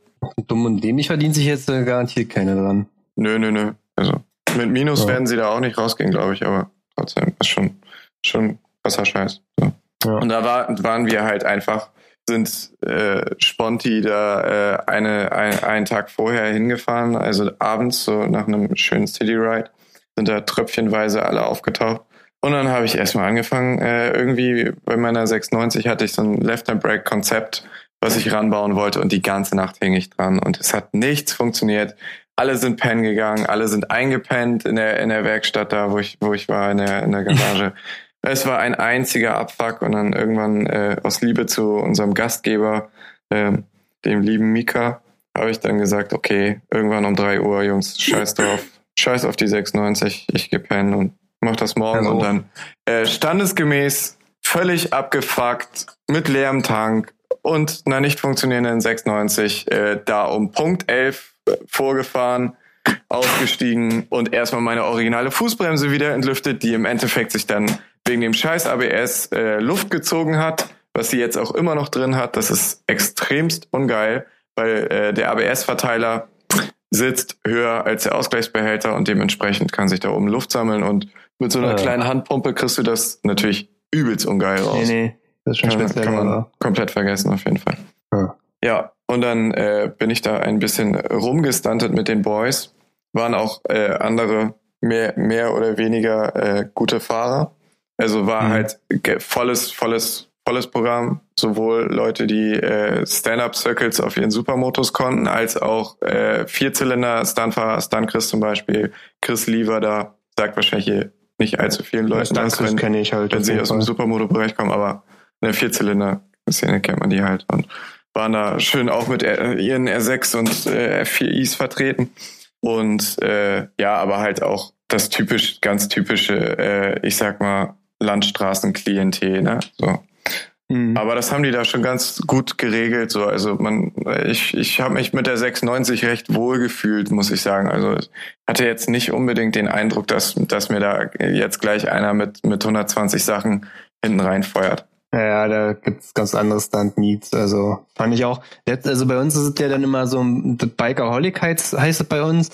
Dumm und dämlich verdient sich jetzt äh, garantiert keiner dran. nö, nö, nö. Also mit Minus Ja. werden sie da auch nicht rausgehen, glaube ich, aber trotzdem ist schon, schon krasser Scheiß. So. Ja. Und da war, waren wir halt einfach, sind äh, Sponti da äh, eine, ein, einen Tag vorher hingefahren, also abends so nach einem schönen City Ride, sind da tröpfchenweise alle aufgetaucht. Und dann habe ich erstmal angefangen, äh, irgendwie bei meiner 690 hatte ich so ein Left-Hand-Brake-Konzept, was ich ranbauen wollte und die ganze Nacht hing ich dran und es hat nichts funktioniert. Alle sind pennen gegangen, alle sind eingepennt in der, in der Werkstatt da, wo ich, wo ich war, in der, in der Garage. Es war ein einziger Abfuck und dann irgendwann äh, aus Liebe zu unserem Gastgeber, ähm, dem lieben Mika, habe ich dann gesagt, okay, irgendwann um drei Uhr, Jungs, scheiß drauf, scheiß auf die 690, ich geh pennen und mach das morgen Also. und dann äh, standesgemäß, völlig abgefuckt, mit leerem Tank und einer nicht funktionierenden 690 äh, da um Punkt 11 äh, vorgefahren, ausgestiegen und erstmal meine originale Fußbremse wieder entlüftet, die im Endeffekt sich dann wegen dem scheiß ABS äh, Luft gezogen hat, was sie jetzt auch immer noch drin hat. Das ist extremst ungeil, weil äh, der ABS-Verteiler sitzt höher als der Ausgleichsbehälter und dementsprechend kann sich da oben Luft sammeln und mit so einer Äh. kleinen Handpumpe kriegst du das natürlich übelst ungeil raus. Nee, nee. Das ist schon Kann, kann man aber- komplett vergessen, auf jeden Fall. Ja. Ja, und dann äh, bin ich da ein bisschen rumgestuntet mit den Boys. Waren auch äh, andere mehr, mehr oder weniger äh, gute Fahrer. Also war Mhm. halt volles, volles, volles Programm. Sowohl Leute, die äh, Stand-Up-Circles auf ihren Supermotos konnten, als auch äh, Vierzylinder, Stuntfahrer, Stunt Chris zum Beispiel. Chris Lieber da, sagt wahrscheinlich nicht allzu vielen Leuten das wenn, kenne ich halt. wenn sie aus dem. Supermoto-Bereich kommen, aber in der Vierzylinder-Szene kennt man die halt und waren da schön auch mit äh, ihren R6 und äh, F4Is vertreten. Und äh, ja, aber halt auch das typisch, ganz typische, äh, ich sag mal, Landstraßenklientel, ne? So. Mhm. Aber das haben die da schon ganz gut geregelt. So, also man, ich, ich habe mich mit der 690 recht wohl gefühlt, muss ich sagen. Also ich hatte jetzt nicht unbedingt den Eindruck, dass, dass mir da jetzt gleich einer mit, mit 120 Sachen hinten reinfeuert. Ja, ja, da gibt's ganz andere Stunt-Needs. Also fand ich auch. Also bei uns ist es ja dann immer so ein Bikerholic heißt, heißt es bei uns.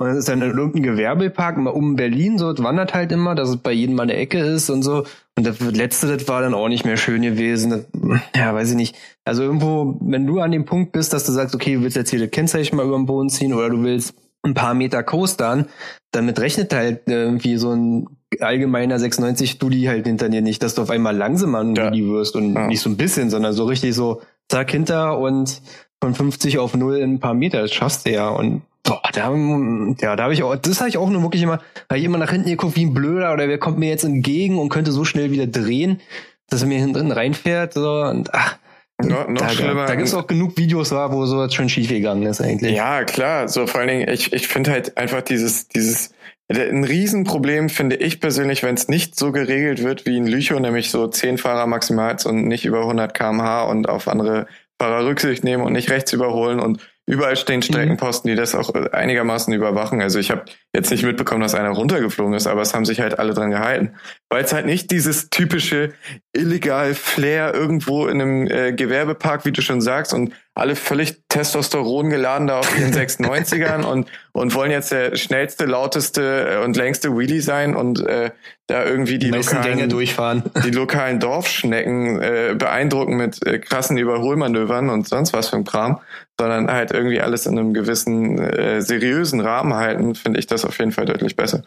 Und es ist dann in irgendeinem Gewerbepark immer um Berlin, so es wandert halt immer, dass es bei jedem mal eine Ecke ist und so. Und das letzte, das war dann auch nicht mehr schön gewesen. Das, ja, weiß ich nicht. Also irgendwo, wenn du an dem Punkt bist, dass du sagst, okay, du willst jetzt hier das Kennzeichen mal über den Boden ziehen oder du willst ein paar Meter coastern, damit rechnet halt irgendwie so ein allgemeiner 96 Studi halt hinter dir nicht, dass du auf einmal langsamer ein Ja. Wirst und Ja. nicht so ein bisschen, sondern so richtig so zack hinter und von 50 auf 0 in ein paar Meter, das schaffst du ja und boah, da, ja, da habe ich auch, das habe ich auch nur wirklich immer, habe ich immer nach hinten geguckt wie ein Blöder oder wer kommt mir jetzt entgegen und könnte so schnell wieder drehen, dass er mir hinten reinfährt so und ach, No, noch da, schlimmer. da gibt es auch genug Videos, wo sowas schon schief gegangen ist eigentlich. Ja, klar. So vor allen Dingen, ich, ich finde halt einfach dieses, dieses, ein Riesenproblem finde ich persönlich, wenn es nicht so geregelt wird wie in Lüchow, nämlich so 10 Fahrer maximal und nicht über 100 kmh und auf andere Fahrer Rücksicht nehmen und nicht rechts überholen und überall stehen Streckenposten, die das auch einigermaßen überwachen. Also ich habe jetzt nicht mitbekommen, dass einer runtergeflogen ist, aber es haben sich halt alle dran gehalten. Weil es halt nicht dieses typische illegal Flair irgendwo in einem äh, Gewerbepark, wie du schon sagst, und alle völlig Testosteron geladen da auf ihren 690ern und, und wollen jetzt der schnellste, lauteste äh, und längste Wheelie sein und äh, da irgendwie die die meisten Gänge lokalen, durchfahren. die lokalen Dorfschnecken äh, beeindrucken mit äh, krassen Überholmanövern und sonst was für ein Kram, sondern halt irgendwie alles in einem gewissen äh, seriösen Rahmen halten, finde ich das auf jeden Fall deutlich besser.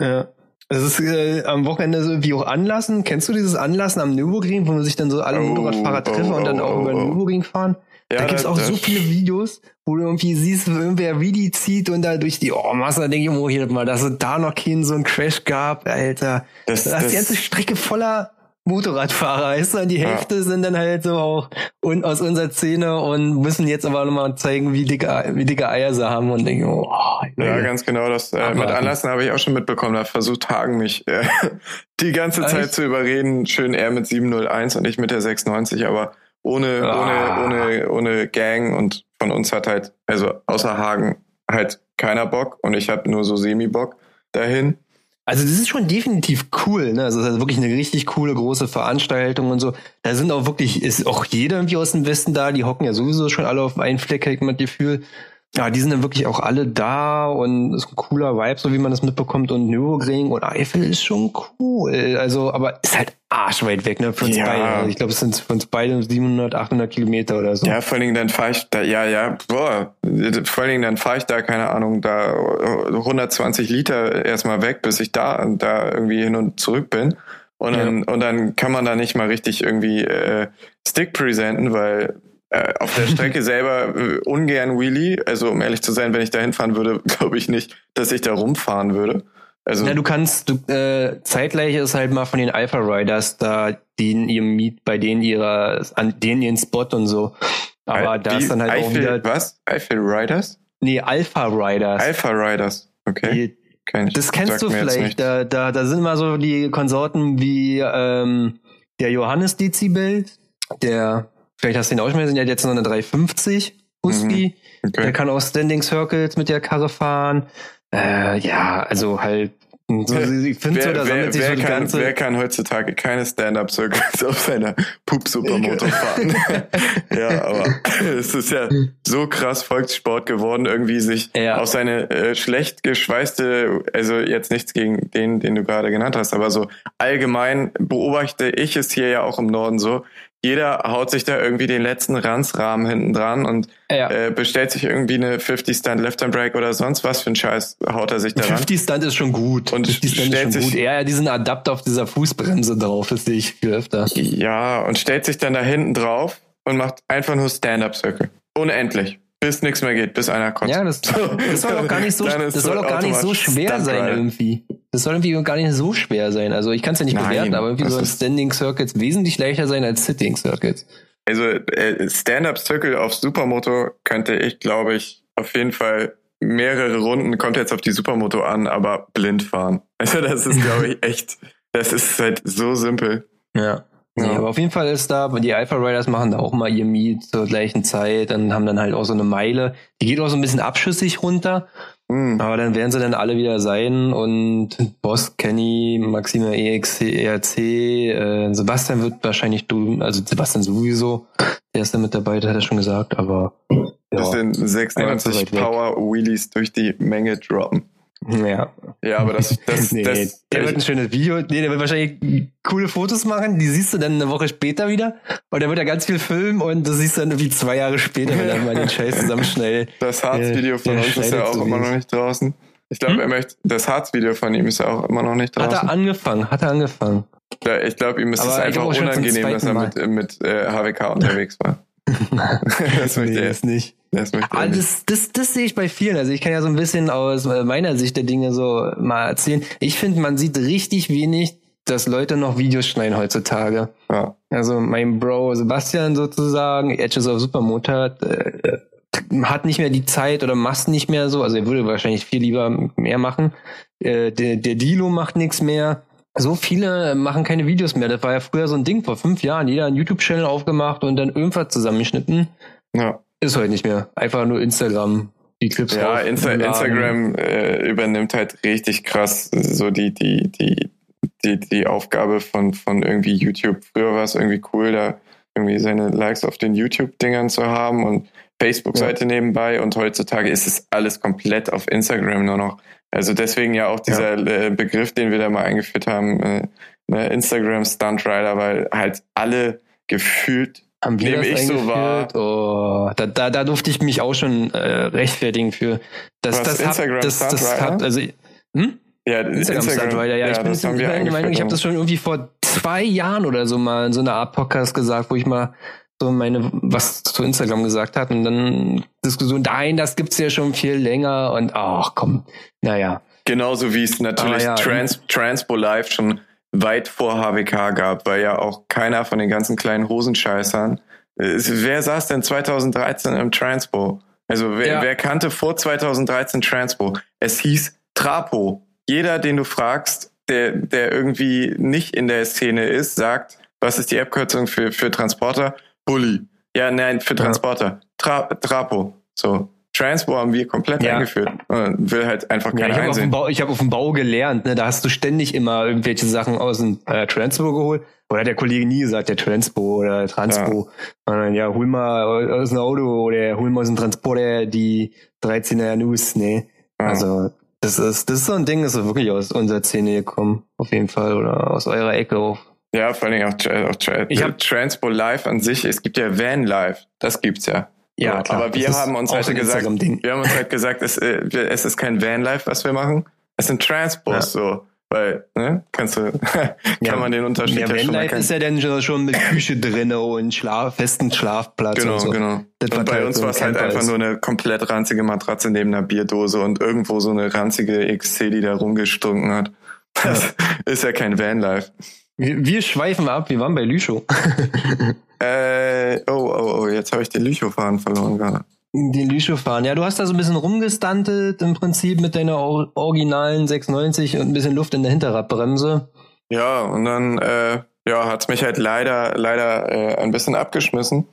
Ja. Es ist äh, am Wochenende so wie auch Anlassen. Kennst du dieses Anlassen am Nürburgring, wo man sich dann so alle Oh, Motorradfahrer oh, treffen und dann oh, auch oh, über den oh. Nürburgring fahren? Ja, da gibt's da- auch so viele Videos, wo du irgendwie siehst, wie irgendwer Vidi zieht und da durch die oh, Masse, da denke ich, oh, hier mal, dass es da noch keinen so einen Crash gab, Alter. Das, Da ist die ganze Strecke voller Motorradfahrer, weißt du? Und die Ja. Hälfte sind dann halt so auch und aus unserer Szene und müssen jetzt aber nochmal zeigen, wie dicke, wie dicke Eier sie haben und denke, oh, Ja, Leute. ganz genau. Das äh, mit Anlassen habe ich auch schon mitbekommen. Da versucht Hagen mich äh, die ganze Echt? Zeit zu überreden. Schön er mit 701 und ich mit der 690, aber ohne, Ah. ohne, ohne, ohne Gang und von uns hat halt, also außer Hagen, halt keiner Bock und ich habe nur so Semi-Bock dahin. Also das ist schon definitiv cool, ne? Also das ist wirklich eine richtig coole große Veranstaltung und so. Da sind auch wirklich, ist auch jeder irgendwie aus dem Westen da, die hocken ja sowieso schon alle auf einen Fleck, hab ich mal das Gefühl. Ja, die sind dann wirklich auch alle da und ist ein cooler Vibe, so wie man das mitbekommt. Und Nürburgring und Eifel ist schon cool. Also, aber ist halt arschweit weg, ne? Für uns Ja. beide. Also ich glaube, es sind für uns beide 700, 800 Kilometer oder so. Ja, vor allen Dingen dann fahre ich da, ja, ja, boah, vor allen Dingen dann fahre ich da, keine Ahnung, da 120 Liter erstmal weg, bis ich da, da irgendwie hin und zurück bin. Und dann, und dann kann man da nicht mal richtig irgendwie äh, Stick presenten, weil äh, auf der Strecke selber äh, ungern Wheelie. Also um ehrlich zu sein, wenn ich da hinfahren würde, glaube ich nicht, dass ich da rumfahren würde. Also Ja, du kannst, du, äh, zeitgleich ist halt mal von den Alpha Riders da, den ihr Miet, bei denen ihrer, an denen ihren Spot und so. Aber da ist dann halt auch Eifel, wieder, was? Eifel Riders? nee, Alpha Riders. Alpha Riders. Okay. Die, ich. das kennst du vielleicht. Da, da, da sind mal so die Konsorten wie ähm, der Johannes Dezibel, der, vielleicht hast du ihn auch schon mal gesehen, der hat jetzt noch eine 350 Husky. Mhm. Okay. Der kann auch Standing Circles mit der Karre fahren. Äh, ja, also halt, so, ich finde so, da sammelt sich so wer, die kann, ganze. wer kann heutzutage keine Stand-Up-Circles auf seiner Pup-Supermoto fahren? ja, aber es ist ja so krass Volkssport geworden, irgendwie sich Ja. auf seine äh, schlecht geschweißte, also jetzt nichts gegen den, den du gerade genannt hast, aber so allgemein beobachte ich es hier ja auch im Norden so, jeder haut sich da irgendwie den letzten Ranzrahmen hinten dran und Ja. äh, bestellt sich irgendwie eine 50 Stunt Left Hand Break oder sonst was für ein Scheiß, haut er sich da ran. 50 Stunt ist schon gut. Und 50 Stunt ist stellt schon sich- gut. Ja, ja, diesen Adapter auf dieser Fußbremse drauf, das sehe ich viel öfter. Ja, und stellt sich dann da hinten drauf und macht einfach nur Stand-Up-Circle. Unendlich. Bis nichts mehr geht, bis einer kotzt. Ja, das, das soll auch gar nicht so, das soll auch gar nicht so schwer sein irgendwie. Das soll irgendwie gar nicht so schwer sein. Also ich kann es ja nicht Nein, bewerten, aber irgendwie sollen Standing Circuits wesentlich leichter sein als Sitting Circuits. Also äh, Stand-Up-Circle auf Supermoto könnte ich, glaube ich, auf jeden Fall mehrere Runden, kommt jetzt auf die Supermoto an, aber blind fahren. Also das ist, glaube ich, echt, das ist halt so simpel. Ja. Nee, Ja. aber auf jeden Fall ist da, die Alpha Riders machen da auch mal ihr Meet zur gleichen Zeit und haben dann halt auch so eine Meile. Die geht auch so ein bisschen abschüssig runter, Hm. aber dann werden sie dann alle wieder sein und Boss, Kenny, Maxima EXC, ERC, äh, Sebastian wird wahrscheinlich du, also Sebastian sowieso, der ist da mit dabei, das hat er schon gesagt, aber Das ja, sind Einfach zu 96 weit weg. Power Wheelies durch die Menge droppen. Ja. Ja, aber das, das, nee, das, der wird ein schönes Video, nee, der wird wahrscheinlich coole Fotos machen, die siehst du dann eine Woche später wieder und der wird ja ganz viel filmen und du siehst dann irgendwie zwei Jahre später, wenn er mal den Scheiß zusammenschneidet. Das Harz-Video von uns ist ja auch immer noch nicht draußen. Ich glaube, Hm? er möchte, das Harz-Video von ihm ist ja auch immer noch nicht Hat er draußen. angefangen, hat er angefangen. Ja, ich glaube, ihm ist es einfach unangenehm, dass er mit, mit äh, HWK unterwegs war. Das möchte er, ist nicht. das möchte er nicht. das, das, das sehe ich bei vielen. Also ich kann ja so ein bisschen aus meiner Sicht der Dinge so mal erzählen. Ich finde, man sieht richtig wenig, dass Leute noch Videos schneiden heutzutage. Ja. Also mein Bro Sebastian sozusagen, Edges of Supermotard, äh, hat nicht mehr die Zeit oder macht nicht mehr so. Also er würde wahrscheinlich viel lieber mehr machen. Äh, der, der Dilo macht nichts mehr. So viele machen keine Videos mehr. Das war ja früher so ein Ding vor fünf Jahren. Jeder einen YouTube-Channel aufgemacht und dann irgendwas zusammengeschnitten. ja. Ist heute nicht mehr. Einfach nur Instagram. Die Clips Ja, Insta. Instagram äh, übernimmt halt richtig krass so die, die, die, die, die Aufgabe von, von irgendwie YouTube. Früher war es irgendwie cool, da irgendwie seine Likes auf den YouTube-Dingern zu haben und Facebook-Seite nebenbei und heutzutage ist es alles komplett auf Instagram nur noch. Also deswegen ja auch dieser äh, Begriff, den wir da mal eingeführt haben, äh, ne, Instagram Stunt Rider, weil halt alle gefühlt Haben wir Nehme ich so eingeführt? Oh, da, da, da durfte ich mich auch schon äh, rechtfertigen für. Das, Was, das Instagram hat, das, das hat, also, hm? ja, Instagram, Stunt Rider, ja. ich bin, jetzt- der Meinung, ich habe ja. das schon irgendwie vor zwei Jahren oder so mal in so einer Art Podcast gesagt, wo ich mal so meine, was zu Instagram gesagt hat und dann Diskussion, nein, das gibt's ja schon viel länger und ach komm, naja. Genauso wie es natürlich Aber ja, Trans, Transpo Live schon weit vor HWK gab, weil ja auch keiner von den ganzen kleinen Hosenscheißern. Es, wer saß denn 2013 im Transpo? Also wer, Ja. wer kannte vor 2013 Transpo? Es hieß Trapo. Jeder, den du fragst, der, der irgendwie nicht in der Szene ist, sagt, was ist die Abkürzung für, für Transporter? Bulli. Ja, nein, für Ja. Transporter. Tra, Trapo. So. Transpo haben wir komplett Ja. eingeführt. Will halt einfach Ja, keiner ich habe auf, dem einsehen. Bau- ich hab auf dem Bau gelernt, ne? da hast du ständig immer irgendwelche Sachen aus dem äh, Transpo geholt. Oder hat der Kollege nie gesagt, der Transpo oder Transpo. Und dann, ja, hol mal aus dem Auto oder hol mal aus dem Transporter die 13er News, ne? Ja. Also, das ist, das ist so ein Ding, das ist wirklich aus unserer Szene gekommen, auf jeden Fall, oder aus eurer Ecke auch. Ja, vor Dingen auch, Tra- auch Tra Ich hab- Transpo Live an sich. Es gibt ja Van Live. Das gibt's ja. Ja, klar, Aber wir haben uns halt gesagt, wir haben uns halt gesagt, es, äh, es ist kein Van Live, was wir machen. Es sind Transpos, Ja. so. Weil, ne, kannst du, kann Ja. man den Unterschied Ja, ja, schon erkennen. ist ja dann schon- mit Küche drinne und Schlaf, festen Schlafplatz Genau, und so. genau. Das und bei halt uns so war es halt einfach nur eine komplett ranzige Matratze neben einer Bierdose und irgendwo so eine ranzige XC, die da rumgestunken hat. Das ist ja kein Vanlife. Wir, wir schweifen ab, wir waren bei Lüschow. Äh, oh, oh, oh, jetzt habe ich den Lüchow-Faden verloren gerade. Den Lüschow fahren. Ja, du hast da so ein bisschen rumgestuntet im Prinzip mit deiner or originalen 690 und ein bisschen Luft in der Hinterradbremse. Ja, und dann äh, ja, hat's mich halt leider, leider äh, ein bisschen abgeschmissen.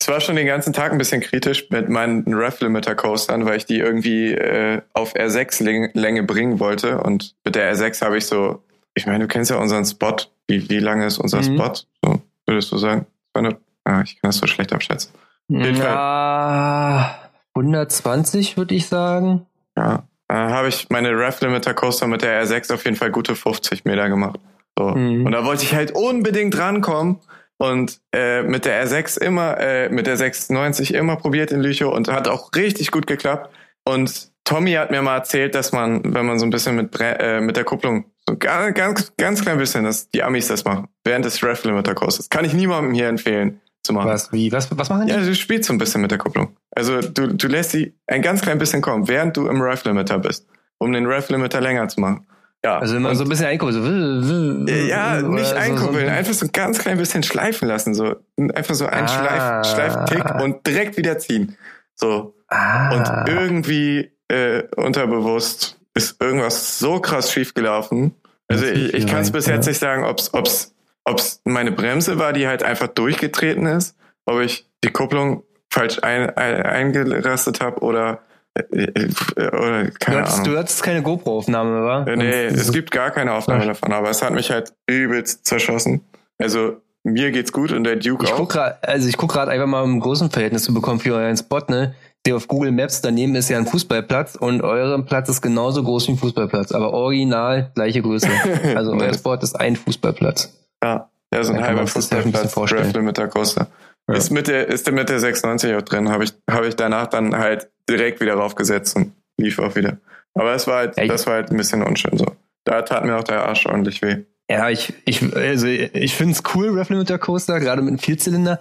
Es war schon den ganzen Tag ein bisschen kritisch mit meinen Ref-Limiter-Coastern, weil ich die irgendwie äh, auf R6-Länge bringen wollte. Und mit der R6 habe ich so, ich meine, du kennst ja unseren Spot. Wie, wie lange ist unser Mhm. Spot? So, würdest du sagen? 200? Ah, ich kann das so schlecht abschätzen. Ja, 120 würde ich sagen. Ja. Äh, habe ich meine Ref-Limiter-Coaster mit der R6 auf jeden Fall gute 50 Meter gemacht. So. Mhm. Und da wollte ich halt unbedingt rankommen, und äh, mit der R6 immer, äh, mit der 690 immer probiert in Lüchow und hat auch richtig gut geklappt. Und Tommy hat mir mal erzählt, dass man, wenn man so ein bisschen mit, Bre äh, mit der Kupplung, so ganz, ganz, ganz klein bisschen, dass die Amis das machen, während des Ref Limiter Kurses. Kann ich niemandem hier empfehlen zu machen. Was, wie, was, was machen die? Ja, du spielst so ein bisschen mit der Kupplung. Also du, du lässt sie ein ganz klein bisschen kommen, während du im Ref Limiter bist, um den Ref Limiter länger zu machen. Ja. Also immer so ein bisschen einkuppeln. So, ja, nicht so, einkuppeln, so, einfach so ein ganz klein bisschen schleifen lassen. So einfach so ein Ah. Schleif, Schleiftick und direkt wieder ziehen. So. Ah. Und irgendwie äh, unterbewusst ist irgendwas so krass schief gelaufen. Also ich, ich kann es bis ja. jetzt nicht sagen, ob's ob's ob's meine Bremse war, die halt einfach durchgetreten ist, ob ich die Kupplung falsch ein, ein, eingerastet habe oder äh, äh, oder du, keine hattest, Ahnung. du hattest keine GoPro-Aufnahme? Äh, Nee, Und- es gibt gar keine Aufnahme Ach. davon, aber es hat mich halt übelst zerschossen. Also mir geht's gut und der Duke Ich auch. guck grad, also ich guck gerade einfach mal im großen Verhältnis zu bekommen für euren Spot, ne? Der auf Google Maps daneben ist ja ein Fußballplatz und euer Platz ist genauso groß wie ein Fußballplatz, aber original gleiche Größe. Also euer. Spot ist ein Fußballplatz. Ja, ja so ein halber das Fußballplatz. Draft Limiter Coaster. Ja. Ist mit der, ist der mit der 690 auch drin, habe ich, habe ich danach dann halt direkt wieder raufgesetzt und lief auch wieder. Aber es war halt, Ja, das war halt ein bisschen unschön so. Da tat mir auch der Arsch ordentlich weh. Ja, ich, ich, also ich finde es cool, Ref Limiter Coaster, gerade mit einem Vierzylinder.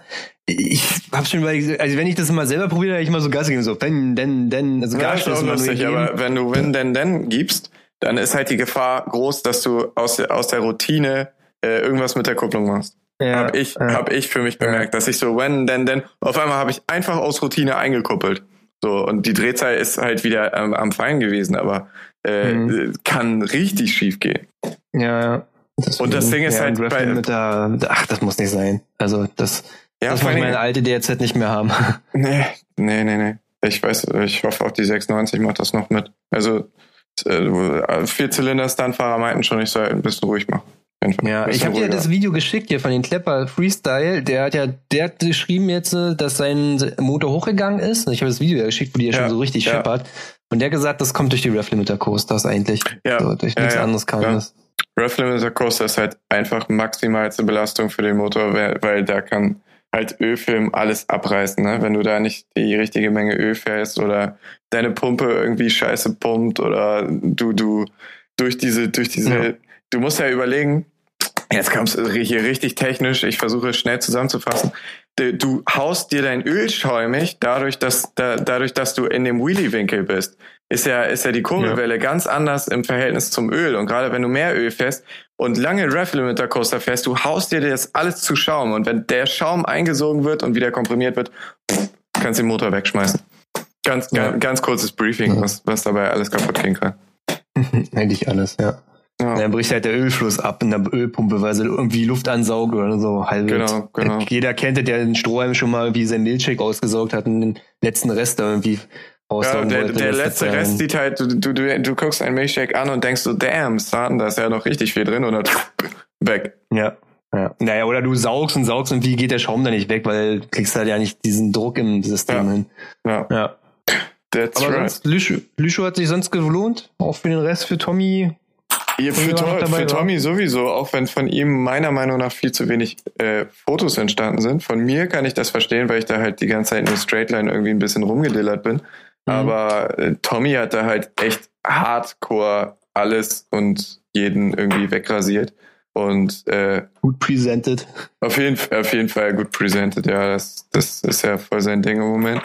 Ich habe schon überlegt, also wenn ich das mal selber probiere, hätte ich mal so Gas gegeben, so wenn, denn, denn, also Ja, Gas ist auch lustig, aber wenn du wenn denn denn gibst, dann ist halt die Gefahr groß, dass du aus der, aus der Routine äh, irgendwas mit der Kupplung machst. ja, hab ich, ja. hab ich für mich bemerkt, dass ich so, wenn, denn, denn, auf einmal habe ich einfach aus Routine eingekuppelt. So, und die Drehzahl ist halt wieder ähm, am Fallen gewesen, aber äh, Mhm. kann richtig schief gehen. Ja, ja. Und das Ding ist ja, halt bei- Limiter, ach, das muss nicht sein. Also das, Ja, das allen meine alte DRZ nicht mehr haben. nee, nee, nee, nee. Ich weiß, ich hoffe auch die 690 macht das noch mit. Also, äh, Vierzylinder-Stuntfahrer meinten schon, ich soll ein bisschen ruhig machen. Fall. Ja, ich habe dir das Video geschickt hier von den Klepper Freestyle. Der hat ja, der hat geschrieben jetzt, äh, dass sein Motor hochgegangen ist. Ich habe das Video ja geschickt, wo die ja, Ja, schon so richtig ja. scheppert. Und der hat gesagt, das kommt durch die Ref Limiter Coasters eigentlich. Ja, so, durch ja, nichts anderes klar. das. Rough Limiter Coaster ist halt einfach maximalste Belastung für den Motor, weil, weil da kann halt Ölfilm alles abreißen, ne? Wenn du da nicht die richtige Menge Öl fährst oder deine Pumpe irgendwie scheiße pumpt oder du, du durch diese, durch diese, Ja. du musst ja überlegen, jetzt kommst du hier richtig technisch, ich versuche es schnell zusammenzufassen. Du, haust dir dein Öl schäumig dadurch, dass, da, dadurch, dass du in dem Wheelie-Winkel bist. Ist ja, ist ja die Kurbelwelle ganz anders im Verhältnis zum Öl. Und gerade wenn du mehr Öl fährst und lange Ref Limiter Coaster fährst, du haust dir das alles zu Schaum. Und wenn der Schaum eingesogen wird und wieder komprimiert wird, kannst du den Motor wegschmeißen. Ganz, Ja. ganz, ganz kurzes Briefing, Ja. was, was dabei alles kaputt gehen kann. Eigentlich alles, ja. Ja. Dann bricht halt der Ölfluss ab in der Ölpumpe, weil sie irgendwie Luft ansaugt oder so halb. Genau, genau. Jeder kennt es, der den Strohhalm schon mal wie sein Milchshake ausgesaugt hat und den letzten Rest da irgendwie Ja, der, der letzte dann- Rest sieht halt, du, du, du, du guckst einen Milchshake an und denkst so, damn, Son, da ist ja noch richtig viel drin und dann weg. Ja. Ja. Naja, oder du saugst und saugst und wie geht der Schaum da nicht weg, weil du kriegst halt ja nicht diesen Druck im System Ja. hin. Ja, Ja. that's Aber right. sonst, Lüscho, Lüscho hat sich sonst gelohnt, auch für den Rest für Tommy. Ja, für, Tommy war noch To- dabei, für? Tommy sowieso, auch wenn von ihm meiner Meinung nach viel zu wenig äh, Fotos entstanden sind. Von mir kann ich das verstehen, weil ich da halt die ganze Zeit nur Straightline irgendwie ein bisschen rumgedillert bin. Mhm. Aber äh, Tommy hat da halt echt hardcore alles und jeden irgendwie wegrasiert. Und äh, Gut presented. auf, jeden, auf jeden Fall gut presented, ja. Das, das ist ja voll sein Ding im Moment.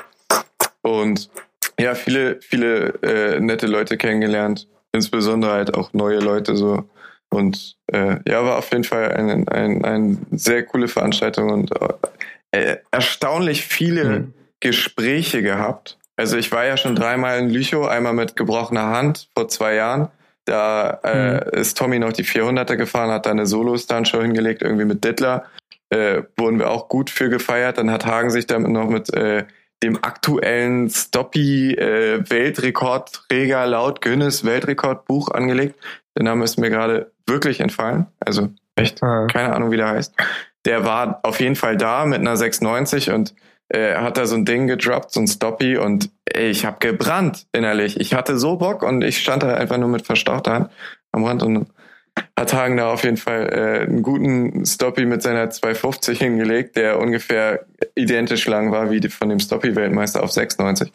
Und ja, viele, viele äh, nette Leute kennengelernt, insbesondere halt auch neue Leute so. Und äh, ja, war auf jeden Fall eine ein, ein sehr coole Veranstaltung und äh, erstaunlich viele Mhm. Gespräche gehabt. Also ich war ja schon dreimal in Lüchow, einmal mit gebrochener Hand vor zwei Jahren. Da äh, ist Tommy noch die 400er gefahren, hat da eine Solo-Stunt-Show hingelegt, irgendwie mit Dittler. Äh, wurden wir auch gut für gefeiert. Dann hat Hagen sich damit noch mit äh, dem aktuellen Stoppy-Weltrekordträger laut Guinness Weltrekordbuch angelegt. Der Name ist mir gerade wirklich entfallen. Also echt Ah. keine Ahnung, wie der heißt. Der war auf jeden Fall da mit einer 690 und äh, hat da so ein Ding gedroppt, so ein Stoppy und ey, ich habe gebrannt innerlich. Ich hatte so Bock und ich stand da einfach nur mit verstauchter Hand am Rand und hat Hagen da auf jeden Fall äh, einen guten Stoppie mit seiner 250 hingelegt, der ungefähr identisch lang war wie die von dem Stoppie-Weltmeister auf 96.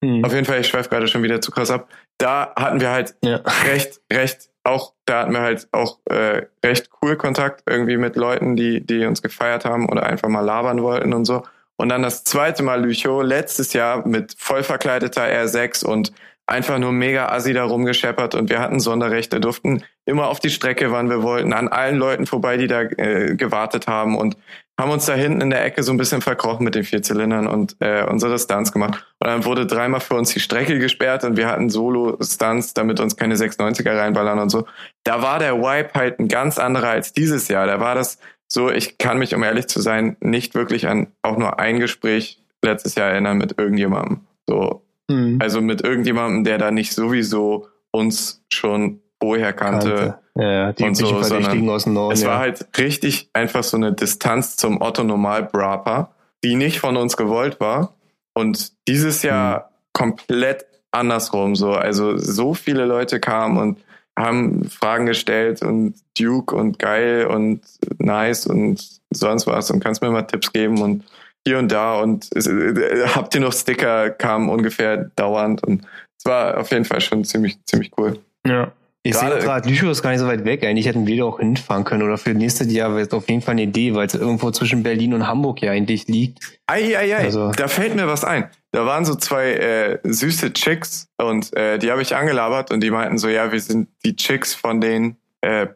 Mhm. Auf jeden Fall, ich schweife gerade schon wieder zu krass ab. Da hatten wir halt ja. recht, recht, auch, da hatten wir halt auch äh, recht cool Kontakt irgendwie mit Leuten, die, die uns gefeiert haben oder einfach mal labern wollten und so. Und dann das zweite Mal Lüchow, letztes Jahr mit voll verkleideter R6 und einfach nur mega assi da rumgescheppert und wir hatten Sonderrechte, durften immer auf die Strecke, wann wir wollten, an allen Leuten vorbei, die da äh, gewartet haben und haben uns da hinten in der Ecke so ein bisschen verkrochen mit den vier Zylindern und äh, unsere Stunts gemacht. Und dann wurde dreimal für uns die Strecke gesperrt und wir hatten Solo-Stunts, damit uns keine 690er reinballern und so. Da war der Wipe halt ein ganz anderer als dieses Jahr. Da war das so, ich kann mich, um ehrlich zu sein, nicht wirklich an auch nur ein Gespräch letztes Jahr erinnern mit irgendjemandem. So, mhm. also mit irgendjemandem, der da nicht sowieso uns schon vorher kannte. Ja, die und so, Verdächtigen aus dem Norden. Es ja. war halt richtig einfach so eine Distanz zum Otto Normal Brapper, die nicht von uns gewollt war. Und dieses Jahr mhm. komplett andersrum so. Also so viele Leute kamen und haben Fragen gestellt und Duke und geil und nice und sonst was und kannst mir mal Tipps geben und hier und da und äh, habt ihr noch Sticker kam ungefähr dauernd und es war auf jeden Fall schon ziemlich ziemlich cool. Ja. Ich sehe gerade, Lüchow ist gar nicht so weit weg. Eigentlich hätten wir da auch hinfahren können. Oder für nächstes Jahr wäre es auf jeden Fall eine Idee, weil es irgendwo zwischen Berlin und Hamburg ja eigentlich liegt. Ei, ei, ei. Also. Da fällt mir was ein. Da waren so zwei äh, süße Chicks und äh, die habe ich angelabert und die meinten so, ja, wir sind die Chicks von den äh,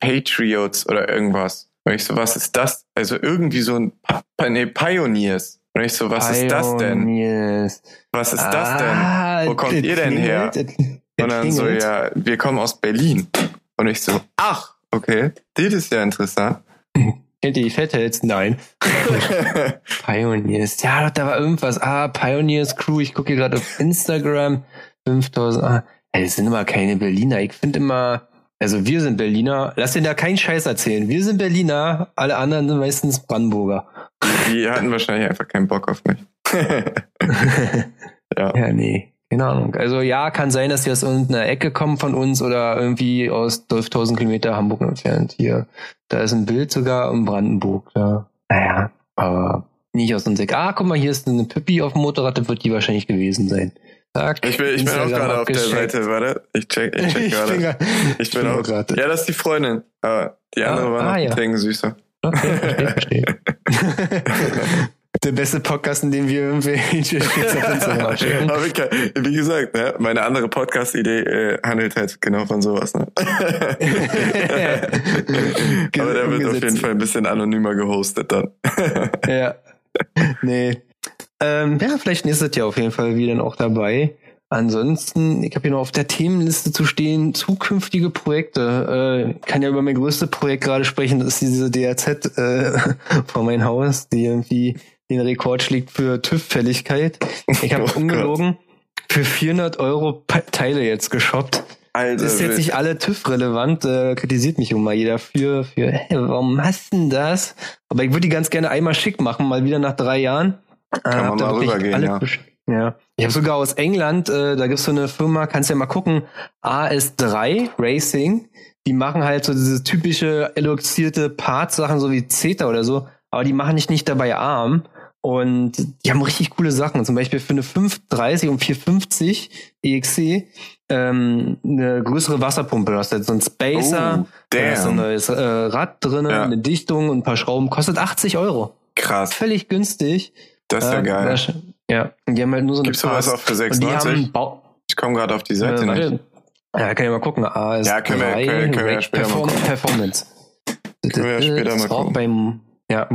Patriots oder irgendwas. Und ich so, was ist das? Also irgendwie so ein pa nee, Pioneers. Und ich so, was Pioneers. ist das denn? Was ist ah, das denn? Ah, Wo kommt ihr denn her? Und dann so, ja, wir kommen aus Berlin. Und ich so, ach, okay, das ist ja interessant. Kennt ihr die Fatheads? Nein. Pioneers. Ja, da war irgendwas. Ah, Pioneers Crew. Ich gucke hier gerade auf Instagram. 5000. Ah, ey, das sind immer keine Berliner. Ich finde immer, also wir sind Berliner. Lass dir da keinen Scheiß erzählen. Wir sind Berliner. Alle anderen sind meistens Brandenburger. Die hatten wahrscheinlich einfach keinen Bock auf mich. ja. Ja, nee. Keine Ahnung. Also ja, kann sein, dass die aus irgendeiner Ecke kommen von uns oder irgendwie aus 12.000 Kilometer Hamburg entfernt. Hier, da ist ein Bild sogar in Brandenburg. Da. Naja, aber nicht aus unserer Ecke. Ah, guck mal, hier ist eine Pippi auf dem Motorrad, das wird die wahrscheinlich gewesen sein. Zack, ich bin, ich bin auch gerade auf der Seite, warte. Ich check, ich check gerade. ich bin auch gerade. Ja, das ist die Freundin. Aber die andere ah, war noch ah, ja. süßer. Okay, verstehe, verstehe. der beste Podcast, in dem wir irgendwelche Aber wie gesagt, ne, meine andere Podcast-Idee äh, handelt halt genau von sowas. Ne? Aber der wird auf jeden Fall ein bisschen anonymer gehostet dann. ja. Nee. Ähm, ja, vielleicht nächstes Jahr auf jeden Fall wieder auch dabei. Ansonsten, ich habe hier noch auf der Themenliste zu stehen, zukünftige Projekte. Äh, kann ja über mein größtes Projekt gerade sprechen, das ist diese DRZ äh, vor mein Haus, die irgendwie den Rekord schlägt für TÜV-Fälligkeit. Ich habe oh ungelogen für 400 Euro Teile jetzt geshoppt. Alter, das ist jetzt nicht alle TÜV-relevant, äh, kritisiert mich immer jeder für, für hey, warum hast du denn das? Aber ich würde die ganz gerne einmal schick machen, mal wieder nach drei Jahren. Kann äh, man mal rübergehen, ja. Ja. Ich habe sogar aus England, äh, da gibt's so eine Firma, kannst ja mal gucken, AS3 Racing. Die machen halt so diese typische eloxierte Parts-Sachen, so wie CETA oder so, aber die machen dich nicht dabei arm. Und die haben richtig coole Sachen. Zum Beispiel für eine 530 und 450 EXC ähm, eine größere Wasserpumpe. Du hast jetzt so ein Spacer, oh, da ist so ein neues äh, Rad drin, ja. eine Dichtung und ein paar Schrauben. Kostet 80 Euro. Krass. Völlig günstig. Das ist ja äh, geil. Ja, und die haben halt nur so eine Gibt's sowas auch für 96? Ich komme gerade auf die Seite äh, nicht. Ja, kann ich mal gucken. AS ja, können wir, können, können wir ja später Perform mal gucken. Performance. Können wir ja später mal gucken. Beim ja,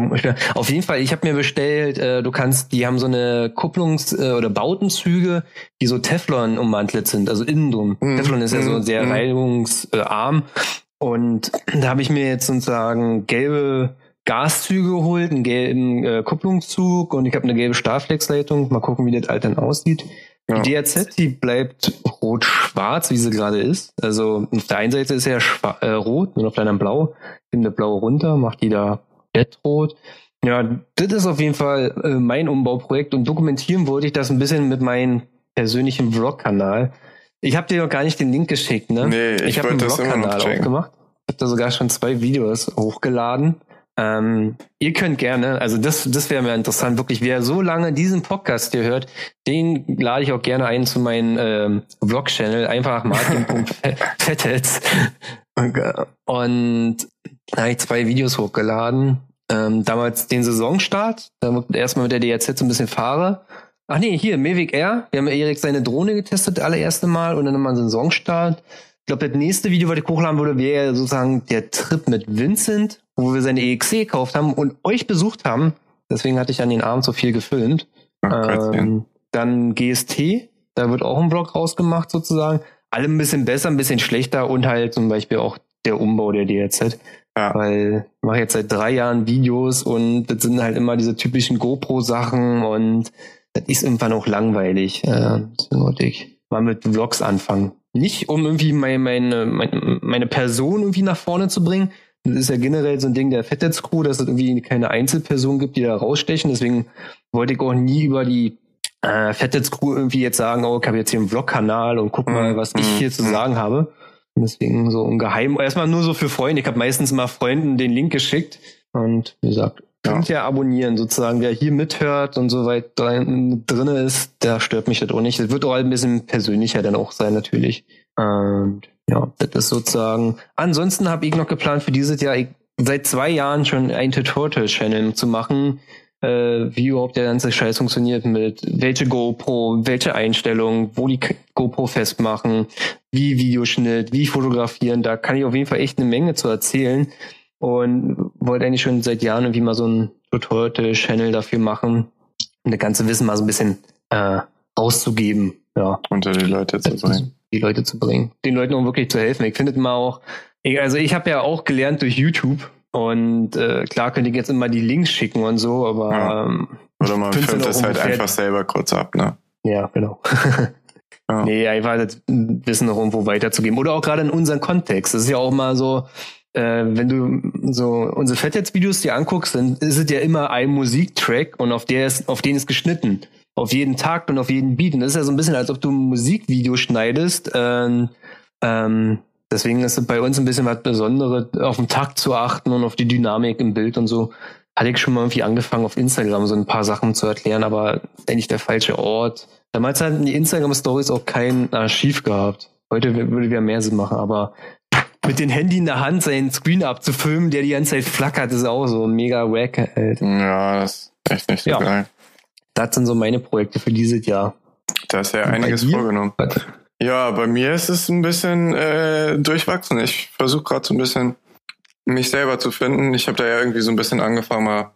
auf jeden Fall. Ich habe mir bestellt, äh, du kannst, die haben so eine Kupplungs- äh, oder Bautenzüge, die so Teflon ummantelt sind, also innen drum. Mm, Teflon ist mm, ja so mhm. sehr mm. reibungsarm. Und da habe ich mir jetzt sozusagen gelbe Gaszüge geholt, einen gelben äh, Kupplungszug und ich habe eine gelbe Starflexleitung. Mal gucken, wie das halt dann aussieht. Ja. Die DRZ, die bleibt rot-schwarz, wie sie gerade ist. Also auf der einen Seite ist ja äh, rot und auf der anderen blau. Ich nehme blau runter, macht die da Bettrot. Ja, das ist auf jeden Fall äh, mein Umbauprojekt und dokumentieren wollte ich das ein bisschen mit meinem persönlichen Vlog-Kanal. Ich habe dir noch gar nicht den Link geschickt, ne? Nee, ich, ich habe einen Vlog-Kanal aufgemacht. Ich habe da sogar schon zwei Videos hochgeladen. Ähm, ihr könnt gerne, also das, das wäre mir interessant, wirklich, wer so lange diesen Podcast hier hört, den lade ich auch gerne ein zu meinem ähm, Vlog-Channel, einfach martin.fettels. Und da habe ich zwei Videos hochgeladen. Ähm, damals den Saisonstart, da erstmal mit der DRZ so ein bisschen fahre. Ach nee, hier, Mavic Air. Wir haben Erik seine Drohne getestet, allererste Mal, und dann nochmal einen Saisonstart. Ich glaube, das nächste Video, was ich hochladen würde, wäre sozusagen der Trip mit Vincent, wo wir seine EXC gekauft haben und euch besucht haben. Deswegen hatte ich an den Abend so viel gefilmt. Ach, ähm, dann GST, da wird auch ein Vlog rausgemacht sozusagen. Alle ein bisschen besser, ein bisschen schlechter und halt zum Beispiel auch der Umbau der DRZ. Ja. Weil ich mache jetzt seit drei Jahren Videos und das sind halt immer diese typischen GoPro-Sachen und das ist irgendwann auch langweilig. Äh, deswegen wollte ich mal mit Vlogs anfangen. Nicht, um irgendwie meine, meine, meine, Person irgendwie nach vorne zu bringen. Das ist ja generell so ein Ding der Fettets Crew, dass es irgendwie keine Einzelperson gibt, die da rausstechen. Deswegen wollte ich auch nie über die äh, Fettets Crew irgendwie jetzt sagen, oh, ich habe jetzt hier einen Vlog-Kanal und guck mal, mhm. was ich hier zu mhm. sagen habe. Und deswegen so ein Geheim, erstmal nur so für Freunde. Ich habe meistens mal Freunden den Link geschickt und wie gesagt, könnt ja. abonnieren, sozusagen. Wer hier mithört und so weit drin, drin ist, der stört mich das auch nicht. Es wird auch ein bisschen persönlicher dann auch sein, natürlich. Und ja, das ist sozusagen. Ansonsten habe ich noch geplant für dieses Jahr, ich, seit zwei Jahren schon ein Tutorial-Channel zu machen, wie überhaupt der ganze Scheiß funktioniert mit welche GoPro, welche Einstellung, wo die GoPro festmachen, wie Videoschnitt, wie fotografieren. Da kann ich auf jeden Fall echt eine Menge zu erzählen und wollte eigentlich schon seit Jahren irgendwie mal so ein Tutorial-Channel dafür machen, um das ganze Wissen mal so ein bisschen äh, rauszugeben. Ja. Unter die Leute zu bringen. Die Leute zu bringen. Den Leuten auch wirklich zu helfen. Ich finde mal auch, also ich habe ja auch gelernt durch YouTube und äh, klar könnte ich jetzt immer die Links schicken und so, aber ja. ähm, oder man filmt das halt einfach selber kurz ab, ne? Ja, genau. ja. Nee, einfach das Wissen noch irgendwo weiterzugeben. Oder auch gerade in unserem Kontext. Das ist ja auch mal so, äh, wenn du so unsere Fettets-Videos dir anguckst, dann ist es ja immer ein Musiktrack und auf der ist, auf den ist geschnitten. Auf jeden Tag und auf jeden Beat. Und das ist ja so ein bisschen, als ob du ein Musikvideo schneidest. Ähm, ähm, deswegen ist es bei uns ein bisschen was Besonderes, auf den Takt zu achten und auf die Dynamik im Bild und so. Hatte ich schon mal irgendwie angefangen, auf Instagram so ein paar Sachen zu erklären, aber eigentlich der falsche Ort. Damals hatten die Instagram-Stories auch kein Archiv gehabt. Heute würde wir mehr Sinn machen, aber mit dem Handy in der Hand seinen Screen abzufilmen, der die ganze Zeit flackert, ist auch so mega wack. Alter. Ja, das ist echt nicht so ja. geil. Das sind so meine Projekte für dieses Jahr. Da ist ja Und einiges vorgenommen. Ja, bei mir ist es ein bisschen äh, durchwachsen. Ich versuche gerade so ein bisschen mich selber zu finden. Ich habe da ja irgendwie so ein bisschen angefangen, mal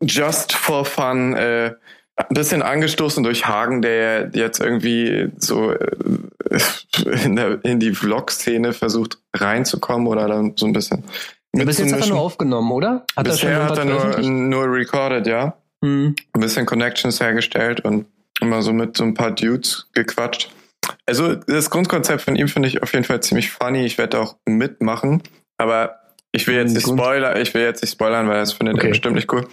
just for fun äh, ein bisschen angestoßen durch Hagen, der jetzt irgendwie so äh, in, der, in die Vlog-Szene versucht reinzukommen oder dann so ein bisschen. Du bist jetzt einfach nur aufgenommen, oder? Hat Bisher er hat er nur, nur recorded, ja. Mhm. Ein bisschen Connections hergestellt und immer so mit so ein paar Dudes gequatscht. Also das Grundkonzept von ihm finde ich auf jeden Fall ziemlich funny. Ich werde auch mitmachen, aber ich will jetzt nicht spoilern, ich will jetzt nicht spoilern, weil das findet okay. er bestimmt nicht cool.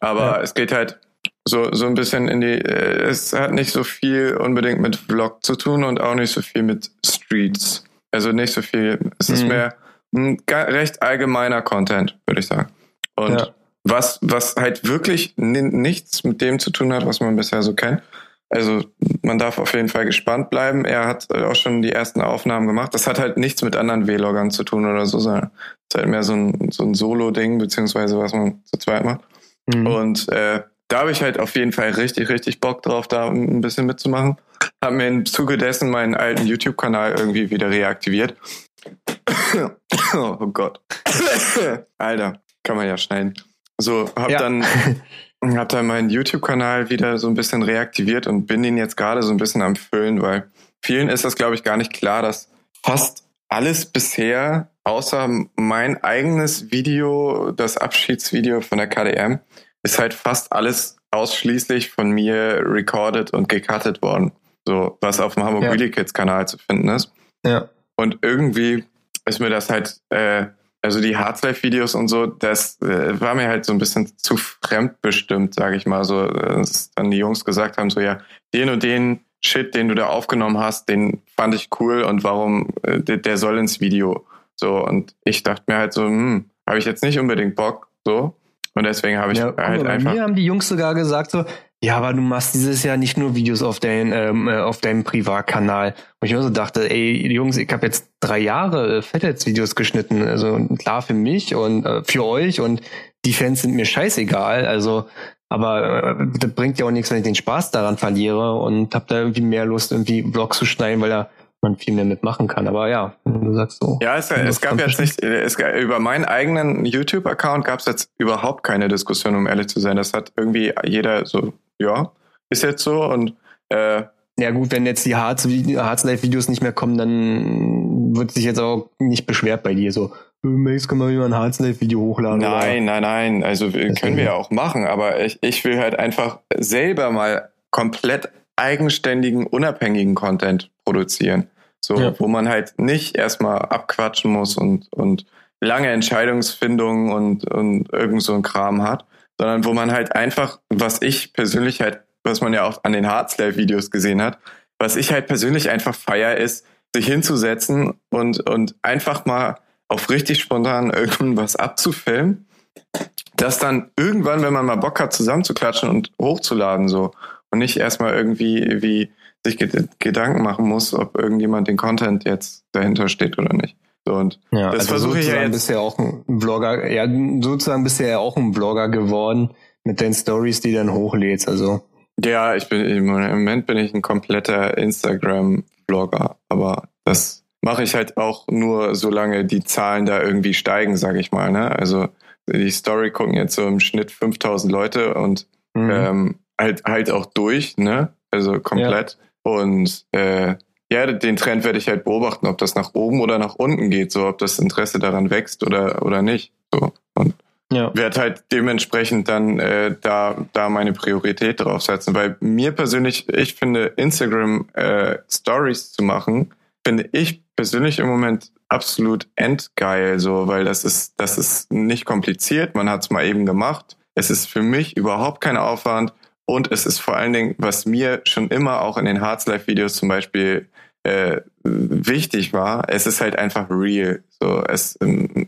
Aber ja. es geht halt so, so ein bisschen in die, äh, es hat nicht so viel unbedingt mit Vlog zu tun und auch nicht so viel mit Streets. Also nicht so viel, es ist mhm. mehr ein recht allgemeiner Content, würde ich sagen. Und ja. was, was halt wirklich nichts mit dem zu tun hat, was man bisher so kennt. Also man darf auf jeden Fall gespannt bleiben. Er hat auch schon die ersten Aufnahmen gemacht. Das hat halt nichts mit anderen Vloggern zu tun oder so, sondern es ist halt mehr so ein, so ein Solo-Ding, beziehungsweise was man zu zweit macht. Mhm. Und äh, da habe ich halt auf jeden Fall richtig, richtig Bock drauf, da ein bisschen mitzumachen. Hab mir im Zuge dessen meinen alten YouTube-Kanal irgendwie wieder reaktiviert. oh Gott. Alter, kann man ja schneiden. So, hab ja. dann hab dann meinen YouTube-Kanal wieder so ein bisschen reaktiviert und bin ihn jetzt gerade so ein bisschen am Füllen, weil vielen ist das, glaube ich, gar nicht klar, dass fast alles bisher, außer mein eigenes Video, das Abschiedsvideo von der KDM, ist halt fast alles ausschließlich von mir recorded und gecuttet worden. So, was auf dem Hamburg ja. Wheelie Kids Kanal zu finden ist. Ja. Und irgendwie ist mir das halt, äh, also die Hardlife-Videos und so, das äh, war mir halt so ein bisschen zu fremdbestimmt, sage ich mal. So, dass dann die Jungs gesagt haben, so ja, den und den Shit, den du da aufgenommen hast, den fand ich cool und warum, äh, der, der soll ins Video. So, und ich dachte mir halt so, hm, habe ich jetzt nicht unbedingt Bock, so. Und deswegen habe ich ja, halt einfach. Mir haben die Jungs sogar gesagt so, ja, aber du machst dieses Jahr nicht nur Videos auf, dein, ähm, äh, auf deinem Privatkanal. Und ich mir so dachte, ey, Jungs, ich habe jetzt drei Jahre äh, Fettheads-Videos geschnitten. Also klar für mich und äh, für euch und die Fans sind mir scheißegal. Also, aber äh, das bringt ja auch nichts, wenn ich den Spaß daran verliere und habe da irgendwie mehr Lust, irgendwie Vlogs zu schneiden, weil da man viel mehr mitmachen kann. Aber ja, du sagst so. Ja, es, es gab jetzt nicht, es, über meinen eigenen YouTube-Account gab es jetzt überhaupt keine Diskussion, um ehrlich zu sein. Das hat irgendwie jeder so, ja, ist jetzt so und äh, ja gut, wenn jetzt die Harz, Harz Live-Videos nicht mehr kommen, dann wird sich jetzt auch nicht beschwert bei dir so. Max, können wir wieder ein Harz Live-Video hochladen? Nein, oder? nein, nein. Also können wir ja auch machen, aber ich, ich will halt einfach selber mal komplett eigenständigen, unabhängigen Content produzieren. So, ja. wo man halt nicht erstmal abquatschen muss und, und lange Entscheidungsfindungen und, und irgend so ein Kram hat, sondern wo man halt einfach, was ich persönlich halt, was man ja auch an den Hardslave-Videos gesehen hat, was ich halt persönlich einfach feier, ist, sich hinzusetzen und, und einfach mal auf richtig spontan irgendwas abzufilmen, das dann irgendwann, wenn man mal Bock hat, zusammenzuklatschen und hochzuladen, so. Und nicht erstmal irgendwie wie sich Gedanken machen muss, ob irgendjemand den Content jetzt dahinter steht oder nicht. So, und ja, das also versuche ich ja jetzt. Bist ja auch ein Vlogger, ja, sozusagen bist du ja auch ein Vlogger geworden mit den Stories, die dann hochlädst, also. Ja, ich bin, im Moment bin ich ein kompletter Instagram-Vlogger, aber das mache ich halt auch nur, solange die Zahlen da irgendwie steigen, sage ich mal, ne? Also, die Story gucken jetzt so im Schnitt 5000 Leute und mhm. ähm, halt, halt auch durch, ne? Also komplett. Ja. Und äh, ja, den Trend werde ich halt beobachten, ob das nach oben oder nach unten geht, so ob das Interesse daran wächst oder oder nicht. So und ja. werde halt dementsprechend dann äh, da da meine Priorität drauf setzen. Weil mir persönlich, ich finde Instagram äh, Stories zu machen, finde ich persönlich im Moment absolut endgeil, so weil das ist das ist nicht kompliziert. Man hat es mal eben gemacht. Es ist für mich überhaupt kein Aufwand. Und es ist vor allen Dingen, was mir schon immer auch in den Hearts Live Videos zum Beispiel äh, wichtig war, es ist halt einfach real. So, es, ähm,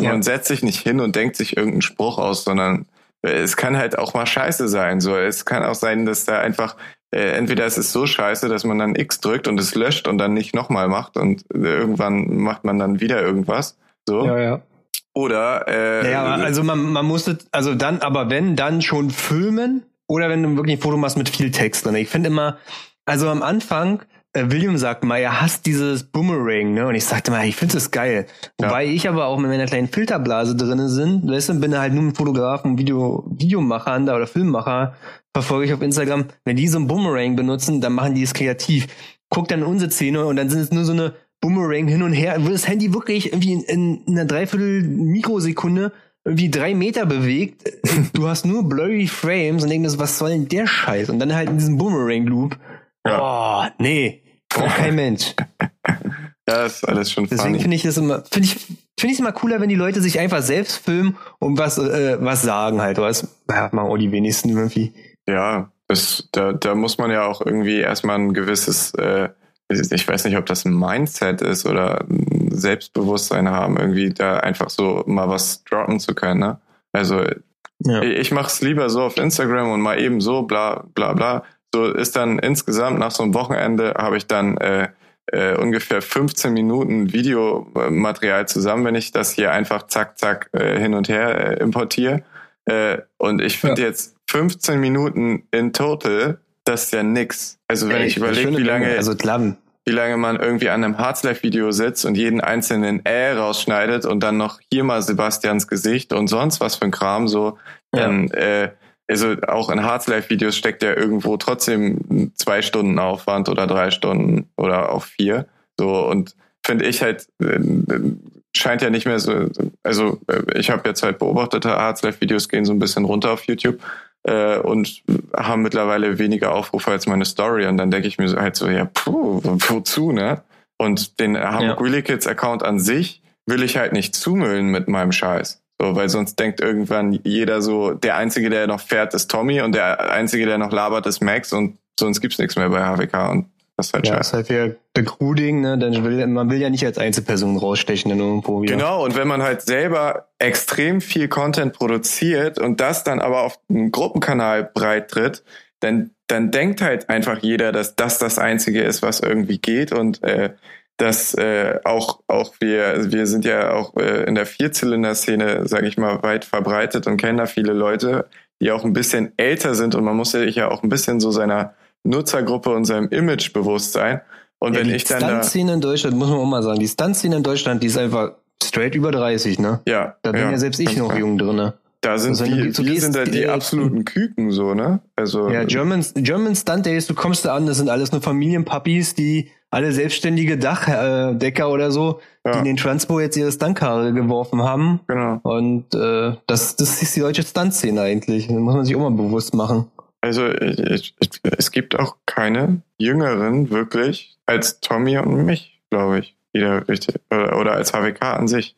ja. man setzt sich nicht hin und denkt sich irgendeinen Spruch aus, sondern es kann halt auch mal scheiße sein. So, es kann auch sein, dass da einfach äh, entweder es ist so scheiße, dass man dann X drückt und es löscht und dann nicht nochmal macht und irgendwann macht man dann wieder irgendwas. So. Ja, ja. Oder äh, ja, also man, man musste, also dann, aber wenn, dann schon filmen oder wenn du wirklich ein Foto machst mit viel Text drin. Ich finde immer, also am Anfang, äh, William sagt mal, er hasst dieses Boomerang, ne? Und ich sagte mal, ich finde das geil. Ja. Wobei ich aber auch mit meiner kleinen Filterblase drinne sind, weißt du, bin halt nur mit Fotografen, Video, Videomachern da oder Filmmacher, verfolge ich auf Instagram. Wenn die so ein Boomerang benutzen, dann machen die es kreativ. Guck dann unsere Szene und dann sind es nur so eine Boomerang hin und her, wo das Handy wirklich irgendwie in, in einer Dreiviertel Mikrosekunde irgendwie drei Meter bewegt. Du hast nur blurry Frames und denkst, was soll denn der Scheiß? Und dann halt in diesem Boomerang-Loop. Ja. Oh, nee. Braucht kein Mensch. Ja, ist alles schon Deswegen finde ich es immer, finde ich, finde ich es immer cooler, wenn die Leute sich einfach selbst filmen und was, äh, was sagen halt. Was ja, machen auch die wenigsten irgendwie. Ja, das, da, da muss man ja auch irgendwie erstmal ein gewisses, äh, ich weiß nicht, ob das ein Mindset ist oder ein Selbstbewusstsein haben, irgendwie da einfach so mal was droppen zu können. Ne? Also ja. ich mache es lieber so auf Instagram und mal eben so, bla bla bla. So ist dann insgesamt nach so einem Wochenende habe ich dann äh, äh, ungefähr 15 Minuten Videomaterial zusammen, wenn ich das hier einfach zack, zack äh, hin und her äh, importiere. Äh, und ich finde ja. jetzt 15 Minuten in total das ist ja nix. Also wenn Ey, ich überlege, wie lange, also klar. wie lange man irgendwie an einem Heartslife-Video sitzt und jeden einzelnen Äh rausschneidet und dann noch hier mal Sebastians Gesicht und sonst was für ein Kram, so, ja. dann, äh, also auch in Heartslife-Videos steckt ja irgendwo trotzdem zwei Stunden Aufwand oder drei Stunden oder auch vier. So, und finde ich halt, äh, scheint ja nicht mehr so, also äh, ich habe jetzt halt beobachtet, Heartslife-Videos gehen so ein bisschen runter auf YouTube äh, und haben mittlerweile weniger Aufrufe als meine Story. Und dann denke ich mir halt so, ja, puh, wozu, ne? Und den Hamburg ja. Kids Account an sich will ich halt nicht zumüllen mit meinem Scheiß. So, weil sonst denkt irgendwann jeder so, der Einzige, der noch fährt, ist Tommy und der Einzige, der noch labert, ist Max und sonst gibt's nichts mehr bei HWK. Und Das ist halt Ja, scheiße. ist halt wieder Recruiting, ne? Dann will, man will ja nicht als Einzelperson rausstechen dann irgendwo wieder. Genau, und wenn man halt selber extrem viel Content produziert und das dann aber auf einen Gruppenkanal breit tritt, dann, dann denkt halt einfach jeder, dass das das Einzige ist, was irgendwie geht und äh, dass äh, auch, auch wir, wir sind ja auch äh, in der Vierzylinder-Szene, sage ich mal, weit verbreitet und kennen da viele Leute, die auch ein bisschen älter sind und man muss sich ja auch ein bisschen so seiner Nutzergruppe und seinem Image bewusst sein. Und ja, wenn die ich dann da, Stunt-Szene in Deutschland, muss man auch mal sagen, die Stunt-Szene in Deutschland, die ist einfach straight über 30, ne? ja, Da bin ja, selbst ich noch klar. jung drinne. Da sind Also wir gehst, sind da die äh, absoluten Küken so, ne? Also Ja, German, German Stunt Days, du kommst da an, das sind alles nur Familienpuppies, die alle selbstständige Dachdecker äh, oder so, die Ja. in den Transpo jetzt ihre Stuntkarre geworfen haben. genau. Und äh, das, das ist die deutsche Stuntszene eigentlich. Da muss man sich auch mal bewusst machen. Also ich, ich, ich, es gibt auch keine Jüngeren wirklich als Tommy und mich, glaube ich, die da richtig oder, oder als HWK an sich,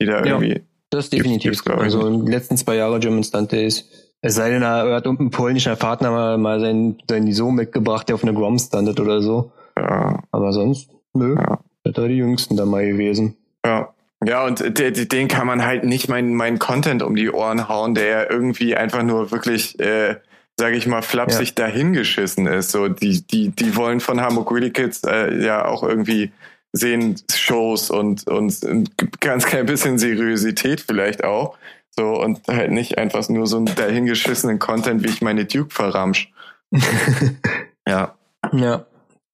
die da Ja. irgendwie. Das ist Gibt's- definitiv. gibt's, ich, also in den letzten zwei Jahren German Stunt Days. Es sei denn, er hat irgendein polnischer Partner mal, mal seinen, seinen Sohn mitgebracht, der auf einer Grom standet oder so. Ja, Aber sonst, nö. Ja. Das war die jüngsten dabei gewesen. ja. Ja, und de, de, den kann man halt nicht meinen mein Content um die Ohren hauen, der ja irgendwie einfach nur wirklich, äh, sage ich mal, flapsig dahingeschissen ist. So, die, die, die wollen von Hamburg Really Kids äh, ja auch irgendwie sehen Shows und, und ganz klein bisschen Seriosität vielleicht auch. So, und halt nicht einfach nur so einen dahingeschissenen Content, wie ich meine Duke verramsch. ja, Ja.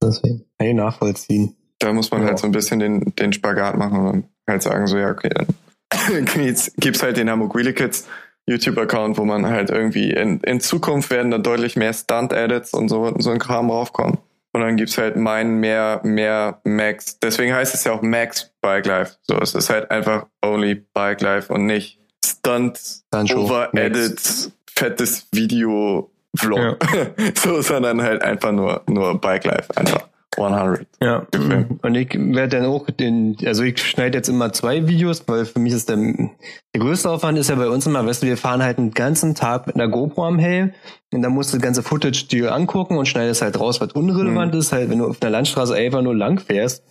Deswegen. Kann ich nachvollziehen. da muss man Ja. halt so ein bisschen den, den Spagat machen und halt sagen, so, ja, okay, dann gibt's, halt den Hamburg Wheelie Kids YouTube-Account, wo man halt irgendwie in, in Zukunft werden da deutlich mehr Stunt-Edits und so, so ein Kram raufkommen. Und dann gibt's halt meinen mehr, mehr Max. Deswegen heißt es ja auch Max Bike Life. So, es ist halt einfach only Bike Life und nicht Stunt. Over-Edit, fettes Video, Vlog. so, sondern halt einfach nur, nur Bike Life. Einfach 100. Ja. Gefilmt. Und ich werde dann auch den, also ich schneide jetzt immer zwei Videos, weil für mich ist der, der größte Aufwand ist ja bei uns immer, weißt du, wir fahren halt einen ganzen Tag mit einer GoPro am Helm und dann musst du das ganze Footage dir angucken und schneidest halt raus, was unrelevant ist, halt, wenn du auf einer Landstraße einfach nur lang fährst,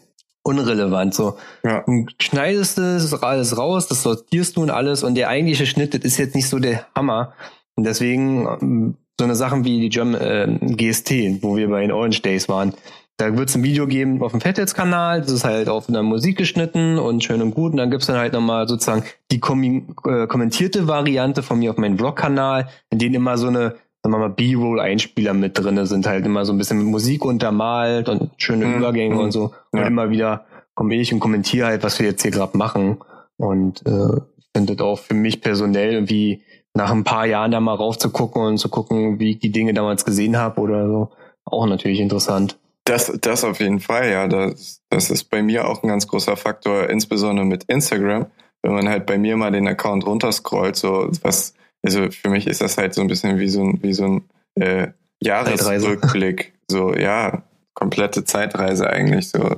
unrelevant, so. Ja. Und schneidest es alles raus, das sortierst du und alles und der eigentliche Schnitt, das ist jetzt nicht so der Hammer. Und deswegen ähm, so eine Sachen wie die German äh, GST, wo wir bei den Orange Days waren. Da wird es ein Video geben auf dem Fetheads-Kanal, das ist halt auf einer Musik geschnitten und schön und gut. Und dann gibt's dann halt nochmal sozusagen die kommi- äh, kommentierte Variante von mir auf meinem Vlog-Kanal, in denen immer so eine sagen wir mal, B-Roll-Einspieler mit drinne sind, halt immer so ein bisschen mit Musik untermalt und schöne Mhm. Übergänge Mhm. und so. Und Ja. immer wieder komme ich und kommentiere halt, was wir jetzt hier gerade machen. Und äh, ich finde das auch für mich personell irgendwie nach ein paar Jahren da mal raufzugucken und zu gucken, wie ich die Dinge damals gesehen habe oder so, auch natürlich interessant. Das, das auf jeden Fall, ja. Das, das ist bei mir auch ein ganz großer Faktor, insbesondere mit Instagram. Wenn man halt bei mir mal den Account runterscrollt, so was, also für mich ist das halt so ein bisschen wie so ein, wie so ein äh, Jahresrückblick. So, ja, komplette Zeitreise eigentlich. So,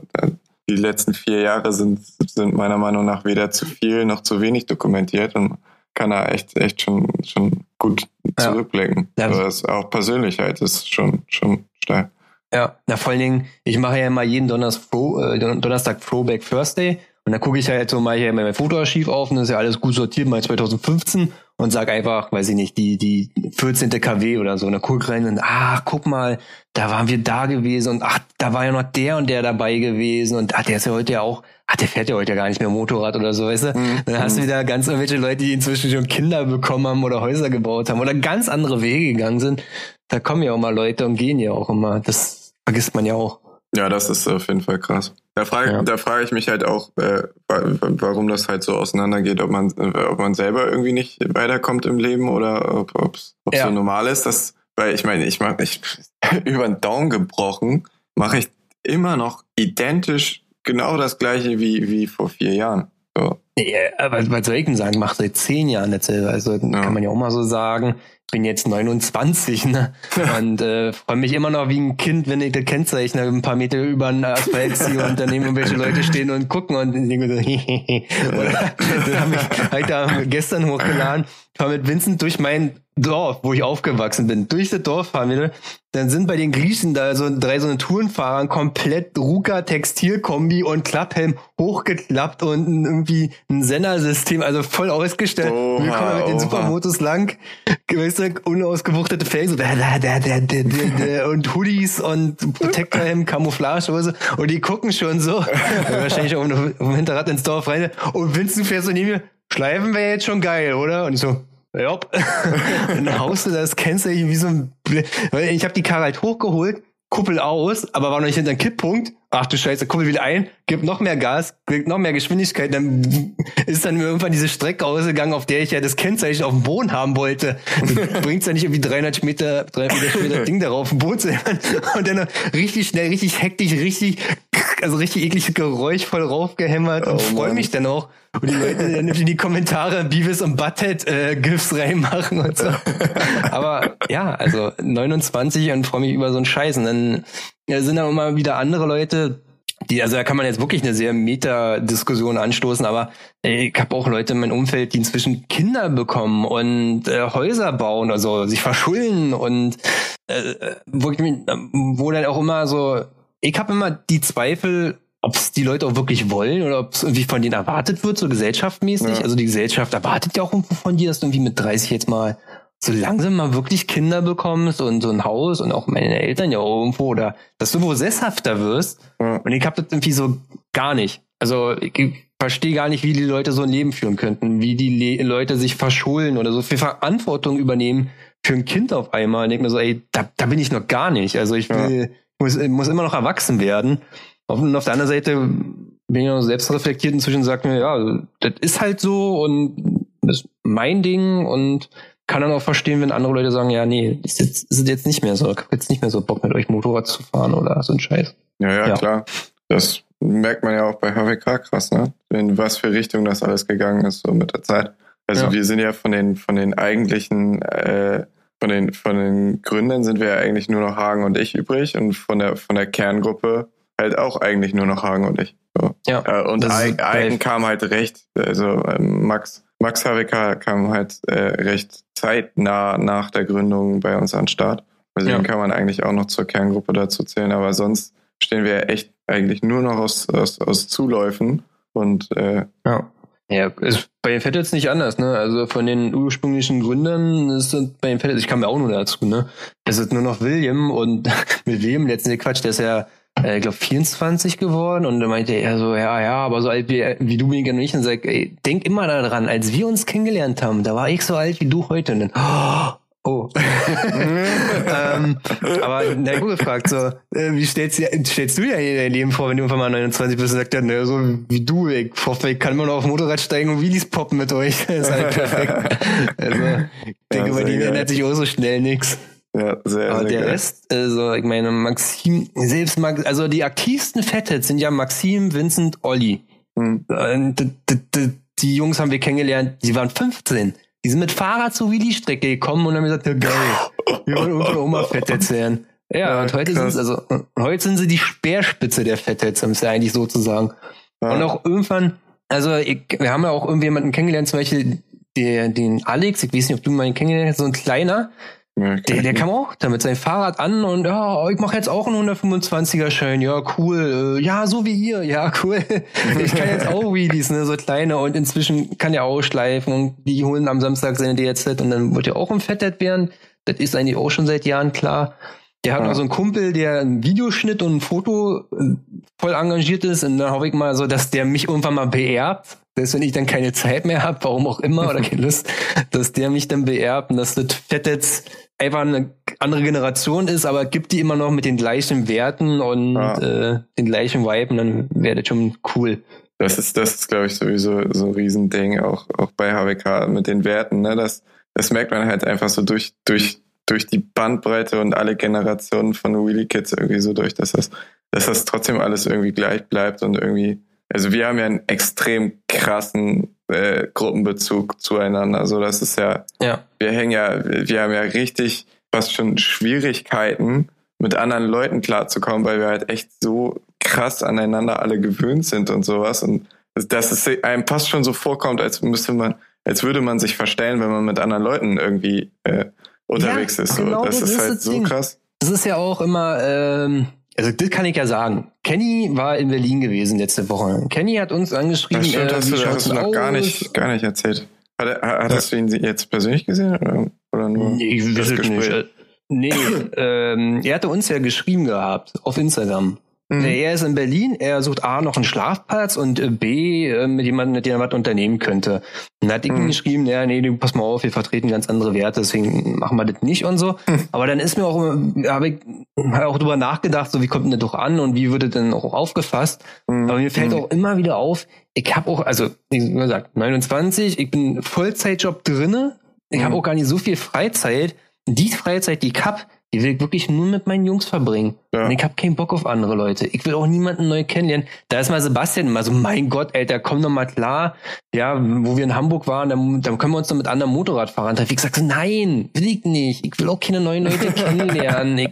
die letzten vier Jahre sind, sind meiner Meinung nach weder zu viel noch zu wenig dokumentiert und kann da echt, echt schon, schon gut Ja. zurückblicken. Ja. Das ist auch Persönlichkeit ist schon, schon stark. Ja, na vor allen Dingen, ich mache ja immer jeden Donnerstag, äh, Don- Donnerstag Throwback Thursday und dann gucke ich halt so mal hier mein Fotoarchiv auf und das ist ja alles gut sortiert, mal 2015 und sag einfach, weiß ich nicht, die, die 14. KW oder so und dann guck rein und ach, guck mal, da waren wir da gewesen und ach, da war ja noch der und der dabei gewesen und ach, der ist ja heute ja auch, ach, der fährt ja heute ja gar nicht mehr Motorrad oder so, weißt du? Mhm. Dann hast du wieder ganz irgendwelche Leute, die inzwischen schon Kinder bekommen haben oder Häuser gebaut haben oder ganz andere Wege gegangen sind. Da kommen ja auch mal Leute und gehen ja auch immer. Das vergisst man ja auch. Ja, das ist auf jeden Fall krass. Da frage Ja. da frage ich mich halt auch, äh, wa- wa- warum das halt so auseinandergeht, ob man, äh, ob man selber irgendwie nicht weiterkommt im Leben oder ob ob's, ob's Ja. so normal ist. Das, weil ich meine, ich mache ich über den Daumen gebrochen, mache ich immer noch identisch genau das gleiche wie, wie vor vier Jahren. So. Ja, aber was soll ich denn sagen? Mach seit zehn Jahren dasselbe. Also ja. kann man ja auch mal so sagen. Ich bin jetzt 29, ne? Und äh, freue mich immer noch wie ein Kind, wenn ich das Kennzeichen ein paar Meter über den Asphalt ziehe und daneben irgendwelche Leute stehen und gucken und denke so, Oder dann habe ich halt gestern hochgeladen, fahr mit Vincent durch mein Dorf, wo ich aufgewachsen bin, durch das Dorf fahren wir, dann sind bei den Griechen da so drei so eine Tourenfahrer komplett Ruka Textilkombi und Klapphelm hochgeklappt und irgendwie ein Sendersystem, also voll ausgestellt. Oha, wir kommen mit den Supermotos lang, weißt du, unausgewuchtete Felsen und Hoodies und Protectorhelm, Camouflagehose und die gucken schon so, wahrscheinlich auf dem Hinterrad ins Dorf rein. Und Vincent fährt so neben mir, schleifen wir jetzt schon geil, oder? Und ich so, ja. und dann haust du das Kennzeichen wie so ein. Ich habe die Karre halt hochgeholt, Kuppel aus, aber war noch nicht hinter dem Kipppunkt. Ach du Scheiße, Kuppel wieder ein, gibt noch mehr Gas, gibt noch mehr Geschwindigkeit. Dann ist dann irgendwann diese Strecke ausgegangen, auf der ich ja das Kennzeichen auf dem Boden haben wollte. Du bringst ja nicht irgendwie 300 Meter, 300 Meter später Ding darauf, im Boot und dann richtig schnell, richtig hektisch, richtig also richtig ekliges Geräusch voll raufgehämmert und oh, freue mich dann auch. Und die Leute dann in die Kommentare Beavis und Butthead äh, GIFs reinmachen und so. Aber ja, also 29 und freue mich über so einen Scheiß. Und dann ja, sind da immer wieder andere Leute, die, also da kann man jetzt wirklich eine sehr Meta-Diskussion anstoßen, aber ey, ich habe auch Leute in meinem Umfeld, die inzwischen Kinder bekommen und äh, Häuser bauen, also sich verschulden und äh, wo, ich, wo dann auch immer so ich habe immer die Zweifel, ob es die Leute auch wirklich wollen oder ob es irgendwie von denen erwartet wird, so gesellschaftmäßig. Ja. Also die Gesellschaft erwartet ja auch irgendwo von dir, dass du irgendwie mit 30 jetzt mal so langsam mal wirklich Kinder bekommst und so ein Haus und auch meine Eltern ja irgendwo oder dass du wo sesshafter wirst. Ja. Und ich habe das irgendwie so gar nicht. Also ich verstehe gar nicht, wie die Leute so ein Leben führen könnten, wie die Le Leute sich verschulden oder so viel Verantwortung übernehmen für ein Kind auf einmal. Und ich mir so, ey, da, da bin ich noch gar nicht. Also ich will, ja muss, muss immer noch erwachsen werden. Und auf der anderen Seite bin ich noch selbst reflektiert inzwischen sage mir, ja, das ist halt so und das ist mein Ding und kann dann auch verstehen, wenn andere Leute sagen, ja, nee, ist jetzt, ist jetzt nicht mehr so, ich hab jetzt nicht mehr so Bock mit euch Motorrad zu fahren oder so ein Scheiß. Ja, ja, ja. klar. Das merkt man ja auch bei HWK krass, ne? In was für Richtung das alles gegangen ist, so mit der Zeit. Also ja. wir sind ja von den, von den eigentlichen äh, von den, von den Gründern sind wir ja eigentlich nur noch Hagen und ich übrig und von der, von der Kerngruppe halt auch eigentlich nur noch Hagen und ich. So. Ja, äh, und Eigen kam halt recht, also ähm, Max, Max HWK kam halt äh, recht zeitnah nach der Gründung bei uns an den Start. Deswegen ja. kann man eigentlich auch noch zur Kerngruppe dazu zählen, aber sonst stehen wir echt eigentlich nur noch aus, aus, aus Zuläufen und äh, ja. Ja, ist bei den Fettels nicht anders, ne? Also von den ursprünglichen Gründern ist es bei den Fettels, ich kam ja auch nur dazu, ne? Es ist nur noch William und mit wem letzten Quatsch, der ist ja, äh, ich glaube 24 geworden und dann meinte er so, ja, ja, aber so alt wie, wie du bin ich noch nicht und sag, ey, denk immer daran, als wir uns kennengelernt haben, da war ich so alt wie du heute und dann, oh, Oh. ähm, aber na gut gefragt, so, äh, wie stellst, stellst du dir dein Leben vor, wenn du irgendwann mal 29 bist und sagst, ja, ne, so wie du, ich hoffe, ich kann immer noch auf Motorrad steigen und Wheelies poppen mit euch. das ist halt perfekt. Also, ich denke, ja, bei dem ändert sich auch so schnell nix. Ja, sehr, Aber sehr der geil. Rest, also ich meine, Maxim, selbst Max, also die aktivsten Fettheads sind ja Maxim, Vincent, Olli. Hm. Die, Jungs haben wir kennengelernt, die waren 15. Die sind mit Fahrrad zur Willi-Strecke gekommen und haben gesagt, ja geil, wir wollen unsere Oma Fettheads werden. Ja, ja, und heute sind also heute sind sie die Speerspitze der Fettheads, um es ja eigentlich so zu sagen. Ja. Und auch irgendwann, also ich, wir haben ja auch irgendwie jemanden kennengelernt, zum Beispiel der, den Alex, ich weiß nicht, ob du mal ihn kennengelernt hast, so ein kleiner, ja, der, der kam auch da mit seinem Fahrrad an und ja, ich mache jetzt auch einen 125er Schein. Ja, cool. Äh, ja, so wie ihr. Ja, cool. Ich kann jetzt auch Wheelies, ne, so kleine und inzwischen kann er auch schleifen und die holen am Samstag seine DZ und dann wird er auch im Fettet werden. Das ist eigentlich auch schon seit Jahren klar. Der hat ja. noch so einen Kumpel, der ein Videoschnitt und ein Foto äh, voll engagiert ist und dann hoffe ich mal so, dass der mich irgendwann mal beerbt selbst wenn ich dann keine Zeit mehr habe, warum auch immer, oder keine Lust, dass der mich dann beerbt und dass das Fett jetzt einfach eine andere Generation ist, aber gibt die immer noch mit den gleichen Werten und ja. äh, den gleichen Vibe und dann wäre das schon cool. Das ist, das ist, glaube ich, sowieso so ein Riesending, auch, auch bei HWK mit den Werten, ne? Das, das merkt man halt einfach so durch, durch, durch die Bandbreite und alle Generationen von Wheelie Kids irgendwie so durch, dass das, dass das trotzdem alles irgendwie gleich bleibt und irgendwie also wir haben ja einen extrem krassen äh, Gruppenbezug zueinander. Also das ist ja, Ja. wir hängen ja, wir haben ja richtig fast schon Schwierigkeiten, mit anderen Leuten klarzukommen, weil wir halt echt so krass aneinander alle gewöhnt sind und sowas. Und dass es einem fast schon so vorkommt, als müsste man, als würde man sich verstellen, wenn man mit anderen Leuten irgendwie äh, unterwegs Ja, ist. So. genau das das ist ist halt das so Ding. krass. Das ist ja auch immer, ähm, also das kann ich ja sagen. Kenny war in Berlin gewesen letzte Woche. Kenny hat uns angeschrieben, Das stimmt, äh, hast du, hast du noch gar nicht, gar nicht erzählt. Hat, er- hat, hattest du ihn jetzt persönlich gesehen oder, oder nur Nee, ich das nicht. Äh, Nee, ähm, er hatte uns ja geschrieben gehabt auf Instagram. Mhm. Er ist in Berlin, er sucht A noch einen Schlafplatz und äh, B äh, mit jemandem, mit dem er was unternehmen könnte. Und dann hat ich ihm Mhm. geschrieben, ja, nee, pass mal auf, wir vertreten ganz andere Werte, deswegen machen wir das nicht und so. Mhm. Aber dann ist mir auch, immer- habe ich hab auch drüber nachgedacht, so wie kommt denn das doch an und wie wird das denn auch aufgefasst. Mhm. Aber mir fällt Mhm. auch immer wieder auf, ich habe auch, also wie gesagt, 29, ich bin Vollzeitjob drinne, ich Mhm. habe auch gar nicht so viel Freizeit. Die Freizeit, die ich hab, die will ich wirklich nur mit meinen Jungs verbringen. Ja. Und ich habe keinen Bock auf andere Leute. Ich will auch niemanden neu kennenlernen. Da ist mal Sebastian immer so, mein Gott, Alter, komm doch mal klar. Ja, wo wir in Hamburg waren, dann, dann können wir uns doch mit anderen Motorradfahrern treffen. Ich sagte, nein, will ich nicht. Ich will auch keine neuen Leute kennenlernen. Ich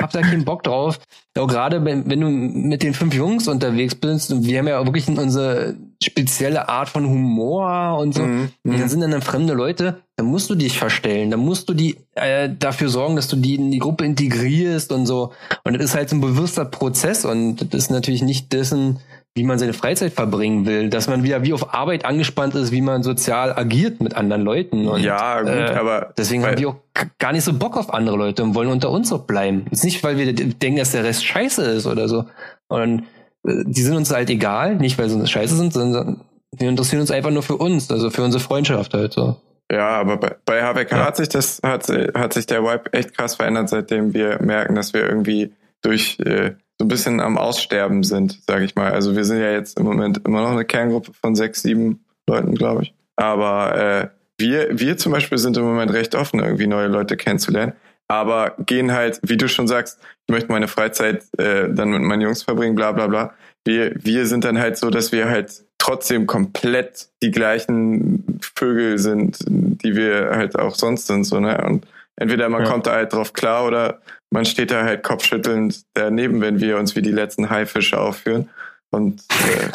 hab da keinen Bock drauf. Auch gerade wenn, wenn du mit den fünf Jungs unterwegs bist, und wir haben ja auch wirklich unsere spezielle Art von Humor und so. Mhm. Und dann Mhm. sind dann fremde Leute, dann musst du dich verstellen, dann musst du die äh, dafür sorgen, dass du die in die Gruppe integrierst und so. Und das ist halt so ein bewusster Prozess und das ist natürlich nicht dessen, wie man seine Freizeit verbringen will, dass man wieder wie auf Arbeit angespannt ist, wie man sozial agiert mit anderen Leuten. Und, ja, gut, äh, aber Deswegen haben wir auch gar nicht so Bock auf andere Leute und wollen unter uns auch bleiben. Ist nicht, weil wir denken, dass der Rest scheiße ist oder so. Und äh, die sind uns halt egal, nicht weil sie uns scheiße sind, sondern wir interessieren uns einfach nur für uns, also für unsere Freundschaft halt so. Ja, aber bei, bei HWK Ja. hat sich das, hat, hat sich der Vibe echt krass verändert, seitdem wir merken, dass wir irgendwie durch äh, so ein bisschen am Aussterben sind, sag ich mal. Also wir sind ja jetzt im Moment immer noch eine Kerngruppe von sechs, sieben Leuten, glaube ich. Aber äh, wir, wir zum Beispiel sind im Moment recht offen, irgendwie neue Leute kennenzulernen. Aber gehen halt, wie du schon sagst, ich möchte meine Freizeit äh, dann mit meinen Jungs verbringen, bla bla bla. Wir, wir sind dann halt so, dass wir halt trotzdem komplett die gleichen Vögel sind, die wir halt auch sonst sind, so, ne? Und entweder man Ja. kommt da halt drauf klar oder man steht da halt kopfschüttelnd daneben, wenn wir uns wie die letzten Haifische aufführen. Und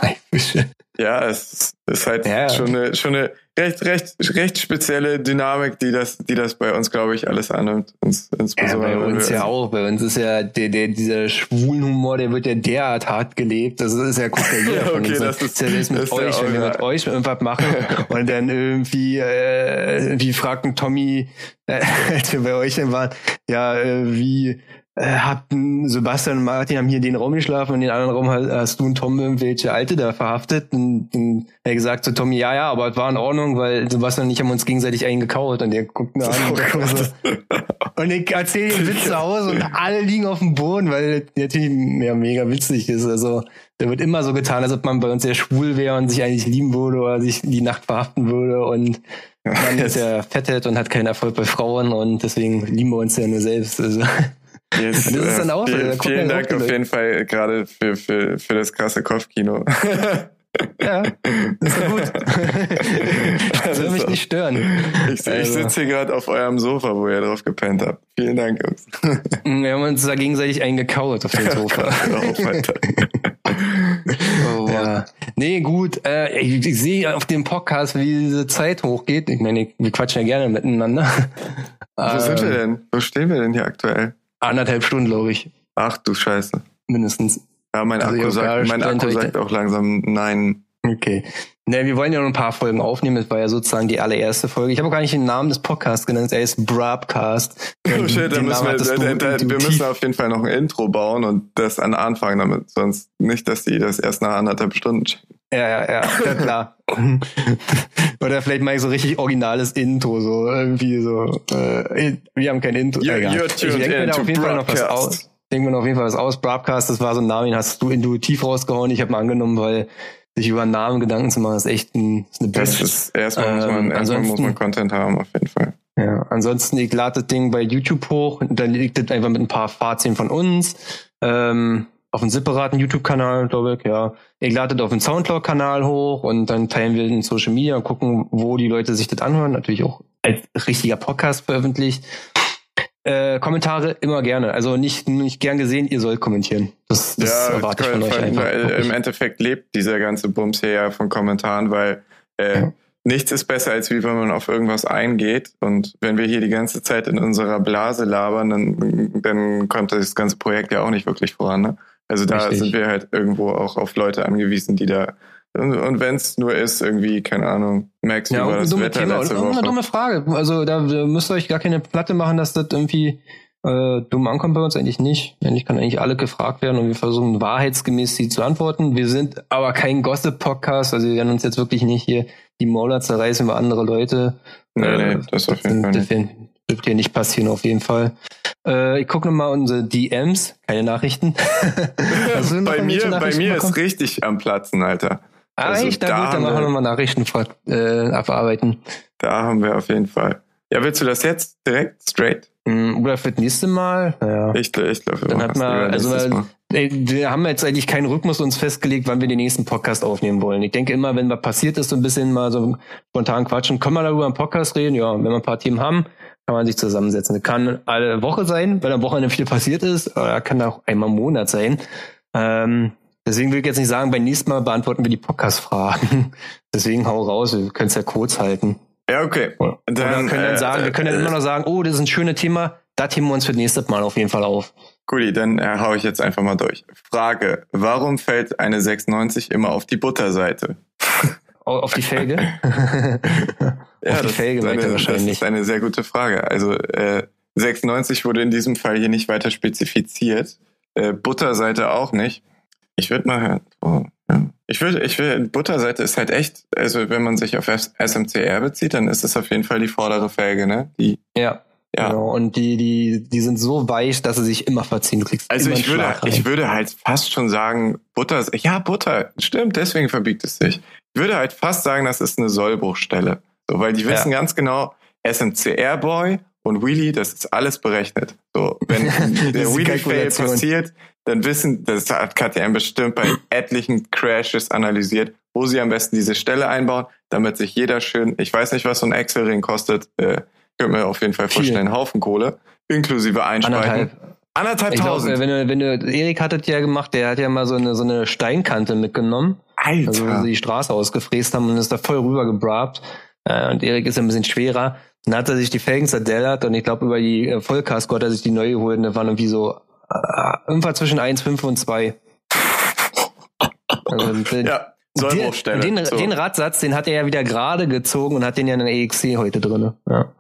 äh, ja, es ist- halt Ja. schon eine, schon eine recht, recht, recht spezielle Dynamik, die das, die das bei uns, glaube ich, alles annimmt. Ins, Ja, insbesondere bei wenn uns ja auch. Bei uns ist ja der, der, dieser schwulen Humor, der wird ja derart hart gelebt. Das ist ja, guckt ja jeder Ja, von okay, uns. das ist- ja selbst mit ist ja euch, wenn wir ja. mit euch irgendwas machen und dann irgendwie, äh, wie fragten Tommy, äh, als wir bei euch dann waren, ja, äh, wie, äh, hatten Sebastian und Martin haben hier in den Raum geschlafen und in den anderen Raum hast, du und Tom irgendwelche Alte da verhaftet. Und hat er gesagt zu Tommy, ja, ja, aber es war in Ordnung, weil Sebastian und ich haben uns gegenseitig eingekaut und der guckt mir an Oh und so, und ich erzähle den Witz zu Hause und alle liegen auf dem Boden, weil das natürlich ja, mega witzig ist. Also, da wird immer so getan, als ob man bei uns sehr schwul wäre und sich eigentlich lieben würde oder sich die Nacht verhaften würde. Und man ist ja fettet und hat keinen Erfolg bei Frauen und deswegen lieben wir uns ja nur selbst. Also, Und das ist dann äh, auch so, da vielen, dann auch Dank auf jeden Fall gerade für, für, für das krasse Kopfkino. ja, ist ja gut. Das soll mich nicht stören. Ich, ich Also. sitze hier gerade auf eurem Sofa, wo ihr drauf gepennt habt. Vielen Dank, Jungs. Wir haben uns da gegenseitig eingekaut auf dem Sofa. Auf, Alter. oh. Ja. Nee, gut. Äh, ich, ich sehe auf dem Podcast, wie diese Zeit hochgeht. Ich meine, wir quatschen ja gerne miteinander. Wo sind wir Ähm, denn? Wo stehen wir denn hier aktuell? Anderthalb Stunden, glaube ich. Ach du Scheiße. Mindestens. Ja, mein Also, Akku, sagt, mein Akku sagt auch langsam nein. Okay. Ne, wir wollen ja noch ein paar Folgen aufnehmen. Das war ja sozusagen die allererste Folge. Ich habe auch gar nicht den Namen des Podcasts genannt. Er ist Brabcast. Oh shit, da müssen wir, da, du da, wir müssen auf jeden Fall noch ein Intro bauen und das an Anfang damit, sonst nicht, dass die das erst nach anderthalb Stunden checken. Ja, ja, ja, ja klar. Oder vielleicht mal so richtig originales Intro, so irgendwie so. Äh, wir haben kein Intro. You're- Egal. you're ich tuned denke mir da auf jeden Fall noch was aus. Ich denke mir noch auf jeden Fall was aus. Broadcast, das war so ein Name, den hast du intuitiv rausgehauen. Ich habe mal angenommen, weil sich über einen Namen Gedanken zu machen, ist echt ein, ist eine Das Bitch. ist, erstmal, muss man, Ähm, erstmal muss man Content haben, auf jeden Fall. Ja, ansonsten, ich lade das Ding bei YouTube hoch, und dann liegt das einfach mit ein paar Fazien von uns. Ähm, auf einen separaten YouTube-Kanal, glaube ich, ja. Ihr ladet auf den Soundcloud-Kanal hoch und dann teilen wir in Social Media und gucken, wo die Leute sich das anhören. Natürlich auch als richtiger Podcast veröffentlicht. Äh, Kommentare immer gerne. Also nicht, nicht gern gesehen, ihr sollt kommentieren. Das, das ja, erwarte ich von euch einfach. Weil, Im Endeffekt lebt dieser ganze Bums hier ja von Kommentaren, weil äh, ja. nichts ist besser, als wie wenn man auf irgendwas eingeht. Und wenn wir hier die ganze Zeit in unserer Blase labern, dann, dann kommt das ganze Projekt ja auch nicht wirklich voran. Ne? Also da Richtig. sind wir halt irgendwo auch auf Leute angewiesen, die da und, und wenn es nur ist, irgendwie, keine Ahnung, Max, ja, wie war das Wetter Thema. letzte Woche? eine dumme Frage. Also da müsst ihr euch gar keine Platte machen, dass das irgendwie äh, dumm ankommt bei uns eigentlich nicht. Eigentlich kann eigentlich alle gefragt werden und wir versuchen wahrheitsgemäß sie zu antworten. Wir sind aber kein Gossip-Podcast, also wir werden uns jetzt wirklich nicht hier die Mauler zerreißen über andere Leute. Nee, nee, das auf jeden Fall nicht. Dürfte hier nicht passieren, auf jeden Fall. Äh, ich gucke nochmal unsere DMs, keine Nachrichten. bei mir, bei mir ist richtig am Platzen, Alter. Ah, also echt? Na da gut, dann machen wir nochmal Nachrichten äh, abarbeiten. Da haben wir auf jeden Fall. Ja, willst du das jetzt direkt straight? Mm, oder für das nächste Mal? Ja. Ich, ich glaube, dann hat man, also wir haben jetzt eigentlich keinen Rhythmus uns festgelegt, wann wir den nächsten Podcast aufnehmen wollen. Ich denke immer, wenn was passiert ist, so ein bisschen mal so spontan quatschen, können wir darüber im Podcast reden. Ja, wenn wir ein paar Themen haben, kann man sich zusammensetzen. Das kann alle Woche sein, weil am Wochenende viel passiert ist, oder kann auch einmal im Monat sein. Ähm, Deswegen will ich jetzt nicht sagen, beim nächsten Mal beantworten wir die Podcast-Fragen. Deswegen hau raus, wir können es ja kurz halten. Ja, okay. Oder, dann, können dann äh, sagen, wir können dann äh, immer noch sagen, oh, das ist ein schönes Thema, da heben wir uns für das nächste Mal auf jeden Fall auf. Guti, dann äh, hau ich jetzt einfach mal durch. Frage, warum fällt eine 690 immer auf die Butterseite? auf die Felge? ja, auf die Felge eine, wahrscheinlich. Das ist eine sehr gute Frage. Also äh, 690 wurde in diesem Fall hier nicht weiter spezifiziert. Äh, Butterseite auch nicht. Ich würde mal, oh, ja. ich würde, ich will, Butterseite ist halt echt, also wenn man sich auf SMCR bezieht, dann ist es auf jeden Fall die vordere Felge, ne? Die, ja. Ja. Genau, und die, die, die sind so weich, dass sie sich immer verziehen. Du kriegst also ich würde, ich würde halt fast schon sagen, Butter, ja, Butter, stimmt, deswegen verbiegt es sich. Ich würde halt fast sagen, das ist eine Sollbruchstelle. So, weil die wissen ja. ganz genau, SMCR Boy und Wheelie, das ist alles berechnet. So, wenn der Wheelie-Fail passiert, dann wissen, das hat KTM bestimmt bei etlichen Crashes analysiert, wo sie am besten diese Stelle einbauen, damit sich jeder schön, ich weiß nicht, was so ein Excel-Ring kostet, äh, könnte mir auf jeden Fall vorstellen. Haufen Kohle, inklusive Einspeichen. Anderthalb. Anderthalb ich tausend. Glaub, wenn du, wenn du, Erik hat es ja gemacht, der hat ja mal so eine, so eine Steinkante mitgenommen. Alter. Also, wo sie die Straße ausgefräst haben und ist da voll rüber gebrabt. Äh, und Erik ist ein bisschen schwerer. Dann hat er sich die Felgen zerdellert und ich glaube, über die äh, Vollkasko hat er sich die neue geholt und da waren irgendwie so äh, irgendwas zwischen 1,5 und 2. Also, den, ja, Sollbruchstelle. Den, den, so. den Radsatz, den hat er ja wieder gerade gezogen und hat den ja in der EXC heute drin. Ja.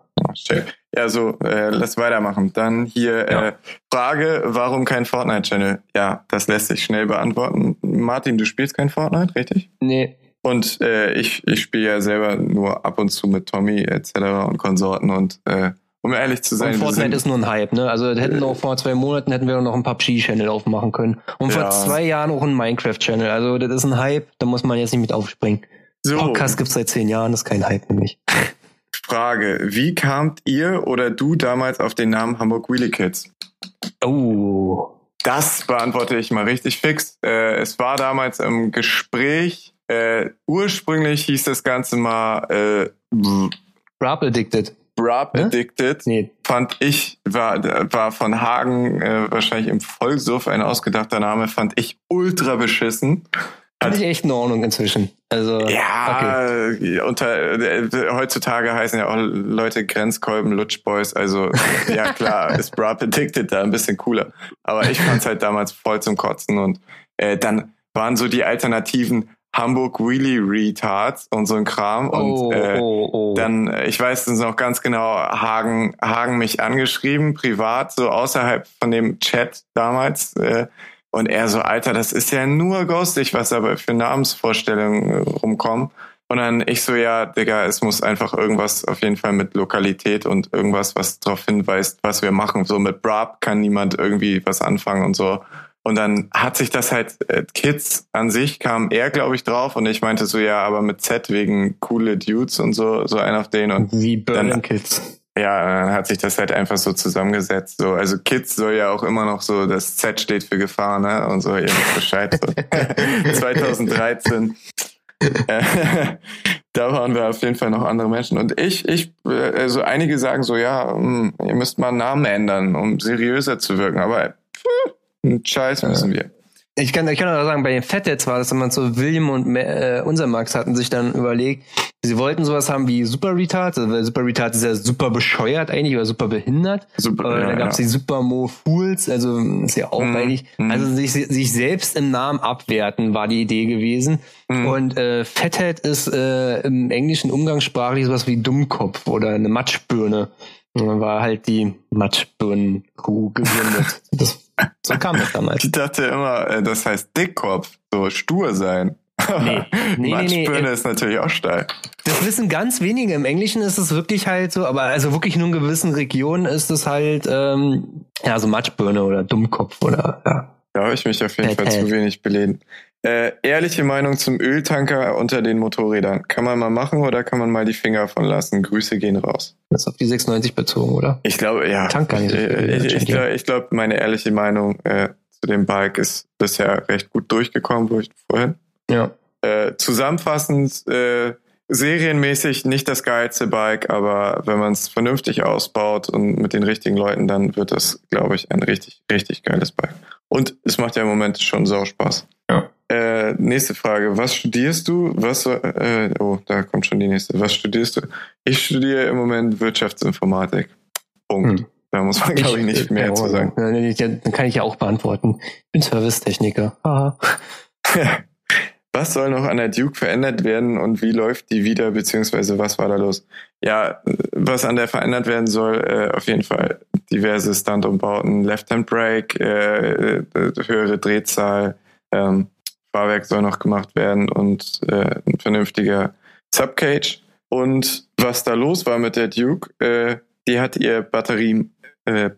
Ja, so, äh, lass weitermachen. Dann hier ja. äh, Frage, warum kein Fortnite-Channel? Ja, das lässt sich schnell beantworten. Martin, du spielst kein Fortnite, richtig? Nee. Und äh, ich, ich spiele ja selber nur ab und zu mit Tommy etc. und Konsorten und äh, um ehrlich zu sein. Und Fortnite ist nur ein Hype, ne? Also hätten auch vor zwei Monaten hätten wir noch einen PUBG-Channel aufmachen können. Und ja. vor zwei Jahren auch einen Minecraft-Channel. Also das ist ein Hype, da muss man jetzt nicht mit aufspringen. So. Podcast gibt's seit zehn Jahren, das ist kein Hype nämlich. Frage, wie kamt ihr oder du damals auf den Namen Hamburg Wheelie Kids? Oh. Das beantworte ich mal richtig fix. Äh, es war damals im Gespräch, äh, ursprünglich hieß das Ganze mal äh, Rap Addicted. Rap hm? Addicted nee. fand ich, war, war von Hagen äh, wahrscheinlich im Vollsuff ein ausgedachter Name, fand ich ultra beschissen. Finde ich echt in Ordnung inzwischen. Also ja, okay. unter äh, heutzutage heißen ja auch Leute Grenzkolben, Lutschboys. Also ja klar, ist Bra Addicted da ein bisschen cooler. Aber ich fand's halt damals voll zum Kotzen und äh, dann waren so die Alternativen Hamburg Wheelie Retards und so ein Kram. Und oh, äh, oh, oh. dann, ich weiß es noch ganz genau, Hagen, Hagen mich angeschrieben, privat, so außerhalb von dem Chat damals. Äh, und er so, Alter, das ist ja nur ghostig, was aber für Namensvorstellungen äh, rumkommen. Und dann ich so, ja, Digga, es muss einfach irgendwas auf jeden Fall mit Lokalität und irgendwas, was darauf hinweist, was wir machen. So mit Brab kann niemand irgendwie was anfangen und so. Und dann hat sich das halt, äh, Kids an sich kam er, glaube ich, drauf und ich meinte so, ja, aber mit Z wegen coole Dudes und so, so ein auf den und Wie Berlin Kids. Ja, dann hat sich das halt einfach so zusammengesetzt. So, also Kids soll ja auch immer noch so, das Z steht für Gefahr, ne? Und so, ihr wisst Bescheid. So. 2013. Äh, da waren wir auf jeden Fall noch andere Menschen. Und ich, ich, also einige sagen so, ja, hm, ihr müsst mal einen Namen ändern, um seriöser zu wirken. Aber pff, einen Scheiß müssen wir. Ich kann, ich kann auch sagen, bei den Fatheads war das immer so, William und äh, unser Max hatten sich dann überlegt, sie wollten sowas haben wie Super Retard, also, weil Super Retard ist ja super bescheuert eigentlich oder super behindert. Super, äh, ja, dann gab's ja. die Super Mo Fools, also ist ja auch Mhm, eigentlich, mhm. also sich, sich selbst im Namen abwerten war die Idee gewesen. Mhm. Und äh, Fathead ist äh, im Englischen umgangssprachlich sowas wie Dummkopf oder eine Matschbirne. Und dann war halt die Matschbirnen-Crew gegründet. das, so kam das damals. Ich dachte immer, äh, das heißt Dickkopf, so stur sein. Nee. Nee, nee, Matschbirne nee. ist natürlich auch steil. Das wissen ganz wenige. Im Englischen ist es wirklich halt so, aber also wirklich nur in gewissen Regionen ist es halt ähm, ja so Matschbirne oder Dummkopf oder ja. Da habe ich mich auf jeden Fall zu wenig belesen. Äh, ehrliche Meinung zum Öltanker unter den Motorrädern. Kann man mal machen oder kann man mal die Finger von lassen? Grüße gehen raus. Das ist auf die 96 bezogen, oder? Ich glaube, ja. Tank gar nicht so viel, Äh, ich ich, glaub- ich glaube, meine ehrliche Meinung äh, zu dem Bike ist bisher recht gut durchgekommen, wo ich vorhin. Ja. Äh, zusammenfassend, äh, serienmäßig nicht das geilste Bike, aber wenn man es vernünftig ausbaut und mit den richtigen Leuten, dann wird das, glaube ich, ein richtig, richtig geiles Bike. Und es macht ja im Moment schon sau Spaß. Ja. Äh, nächste Frage. Was studierst du? Was, äh, oh, da kommt schon die nächste. Was studierst du? Ich studiere im Moment Wirtschaftsinformatik. Punkt. Hm. Da muss man, glaube ich, nicht mehr ja, zu sagen. Dann kann ich ja auch beantworten. Ich bin Servicetechniker. Haha. Was soll noch an der Duke verändert werden und wie läuft die wieder, beziehungsweise was war da los? Ja, was an der verändert werden soll, äh, auf jeden Fall diverse Stunt-Umbauten, Left-Hand-Brake, äh, äh, höhere Drehzahl, ähm, Fahrwerk soll noch gemacht werden und äh, ein vernünftiger Subcage. Und was da los war mit der Duke, äh, die hat ihr Batterie äh,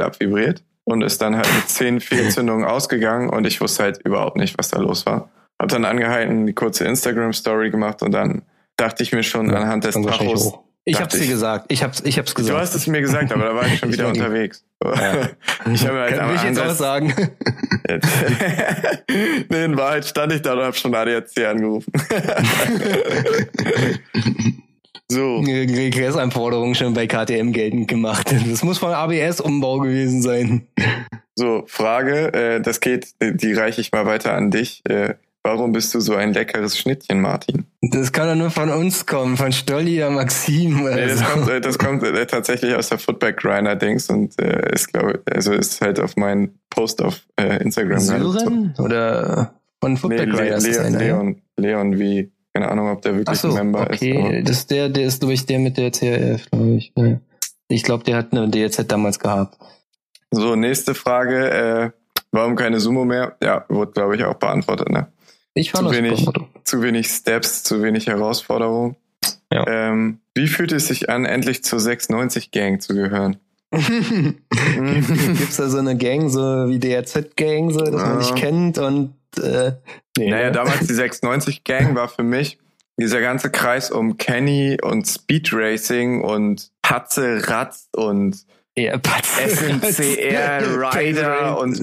abvibriert und ist dann halt mit 10 Fehlzündungen ausgegangen und ich wusste halt überhaupt nicht, was da los war. Hab dann angehalten, die kurze Instagram-Story gemacht und dann dachte ich mir schon anhand des auch. Ich hab's dir ich- gesagt. Ich hab's, ich hab's gesagt. Du hast es mir gesagt, aber da war ich schon Ich wieder die- unterwegs. Ja. Ich habe mir halt Kann am ich jetzt auch sagen. nee, in Wahrheit stand ich da und habe schon ADAC angerufen. so, Regressanforderungen schon bei KTM geltend gemacht. Das muss von ABS-Umbau gewesen sein. so Frage, äh, das geht, die reiche ich mal weiter an dich. Äh, warum bist du so ein leckeres Schnittchen, Martin? Das kann doch nur von uns kommen, von Stolli oder Maxim. Nee, das kommt, äh, das kommt äh, tatsächlich aus der Footback Grinder Dings und äh, ist glaube also ist halt auf meinen Post auf äh, Instagram. Sören oder von Nee, Footback Le Riders ist Leon, einer, ja? Leon, Leon wie, keine Ahnung, ob der wirklich so, Member okay. ist. Das ist der, der ist, glaube ich, der mit der CRF, glaube ich. Ja. Ich glaube, der hat eine DLZ damals gehabt. So, nächste Frage. Äh, warum keine Sumo mehr? Ja, wurde, glaube ich, auch beantwortet. Ne? Ich fand Zu das wenig. Zu wenig Steps, zu wenig Herausforderung. Ja. Ähm, wie fühlt es sich an, endlich zur 690-Gang zu gehören? Gibt's da so eine Gang, so wie DRZ-Gang, so, dass man Ja. nicht kennt und äh, nee, Naja, ne? damals die 690-Gang war für mich dieser ganze Kreis um Kenny und Speed Racing und Patze Ratz und ja. SNCR Rider und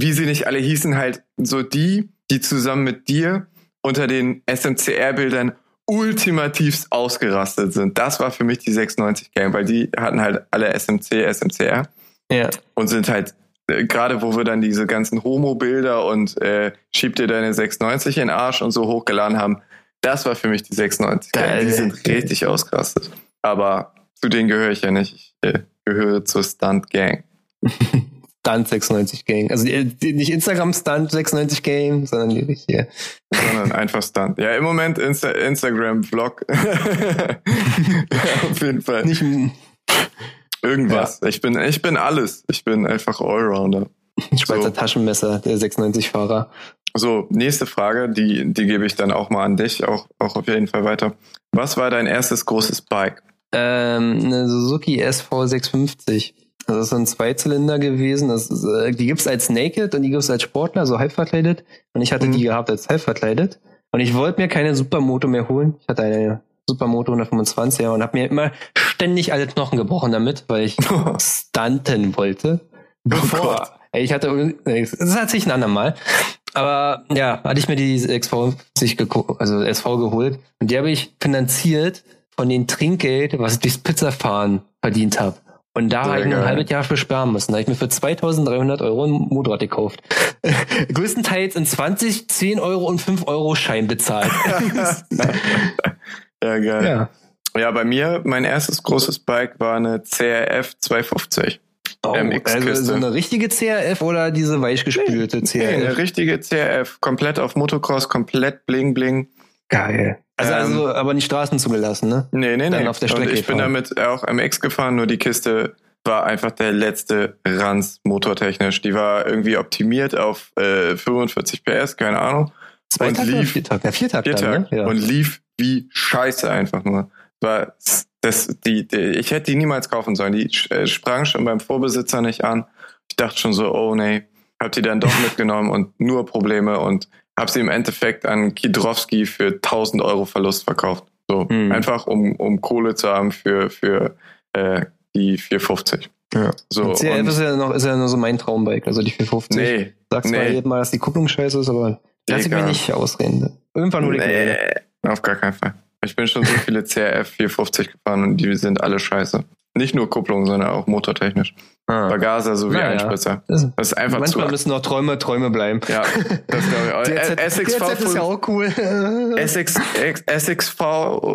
wie sie nicht alle hießen, halt so die, die zusammen mit dir unter den SMCR-Bildern ultimativst ausgerastet sind. Das war für mich die 690 Gang, weil die hatten halt alle SMC, SMCR Ja. und sind halt äh, gerade wo wir dann diese ganzen Homo-Bilder und äh, schieb dir deine 690 in den Arsch und so hochgeladen haben, das war für mich die 690 Gang. Geil. Die sind richtig ausgerastet. Aber zu denen gehöre ich ja nicht. Ich äh, gehöre zur Stunt Gang. Stunt 96 Gang. Also die, die, nicht Instagram Stunt 96 Gang, sondern die richtige. sondern einfach Stunt. Ja, im Moment Insta Instagram-Vlog. Auf jeden Fall. Nicht Irgendwas. Ich bin, ich bin alles. Ich bin einfach Allrounder. Schweizer So. Taschenmesser, der 96-Fahrer. So, nächste Frage, die, die gebe ich dann auch mal an dich, auch, auch auf jeden Fall weiter. Was war dein erstes großes Bike? Ähm, eine Suzuki SV650. Das ist so ein Zweizylinder gewesen. Das ist, äh, die gibt's als Naked und die gibt's als Sportler, so halb verkleidet. Und ich hatte Mhm. die gehabt als halb verkleidet. Und ich wollte mir keine Supermoto mehr holen. Ich hatte eine Supermoto 125er und habe mir immer ständig alle Knochen gebrochen damit, weil ich stunten wollte. Bevor. Oh ich hatte, das hat sich ein andermal. Aber ja, hatte ich mir die SV sich also SV geholt und die habe ich finanziert von den Trinkgeld, was ich durchs Pizzafahren verdient habe. Und da habe ich ein halbes Jahr für sparen müssen. Da habe ich mir für 2300 Euro ein Motorrad gekauft. Größtenteils in 20, 10 Euro und 5 Euro Schein bezahlt. ja, geil. Ja. ja, bei mir, mein erstes großes Bike war eine CRF 250. Oh, also so eine richtige CRF oder diese weichgespülte nee, CRF? Nee, eine richtige CRF. Komplett auf Motocross, komplett bling bling. Geil. Also, also ähm, also aber nicht Straßen zugelassen, ne? Nee, nee, Dann nee. Auf der Strecke Und ich fahren. bin damit auch MX gefahren, nur die Kiste war einfach der letzte Ranz motortechnisch. Die war irgendwie optimiert auf äh, 45 PS, keine Ahnung. Zwei und Tag lief, vier Tag, ja, vier Tag, vier Tag ne? ja. und lief wie Scheiße einfach nur. War das, die, die, ich hätte die niemals kaufen sollen. Die äh, sprang schon beim Vorbesitzer nicht an. Ich dachte schon so, oh nee, hab die dann doch mitgenommen und nur Probleme und hab sie im Endeffekt an Kidrowski für 1000 Euro Verlust verkauft. So hm. einfach um, um Kohle zu haben für für äh, die 450. Ja. So, und CRF ist ja noch ist ja nur so mein Traumbike, also die 450. Nee. Sagst nee. zwar jedem Mal, dass die Kupplung scheiße ist, aber lass ich mir nicht ausreden. Irgendwann nur die nee, Auf gar keinen Fall. Ich bin schon so viele CRF 450 gefahren und die sind alle scheiße. Nicht nur Kupplung, sondern auch motortechnisch. Ah. Vergaser sowie naja. Einspritzer. Das, ist einfach Manchmal zu müssen noch Träume Träume bleiben. Ja, das glaube ich. SXV DZ ist ja auch cool. SX, SXV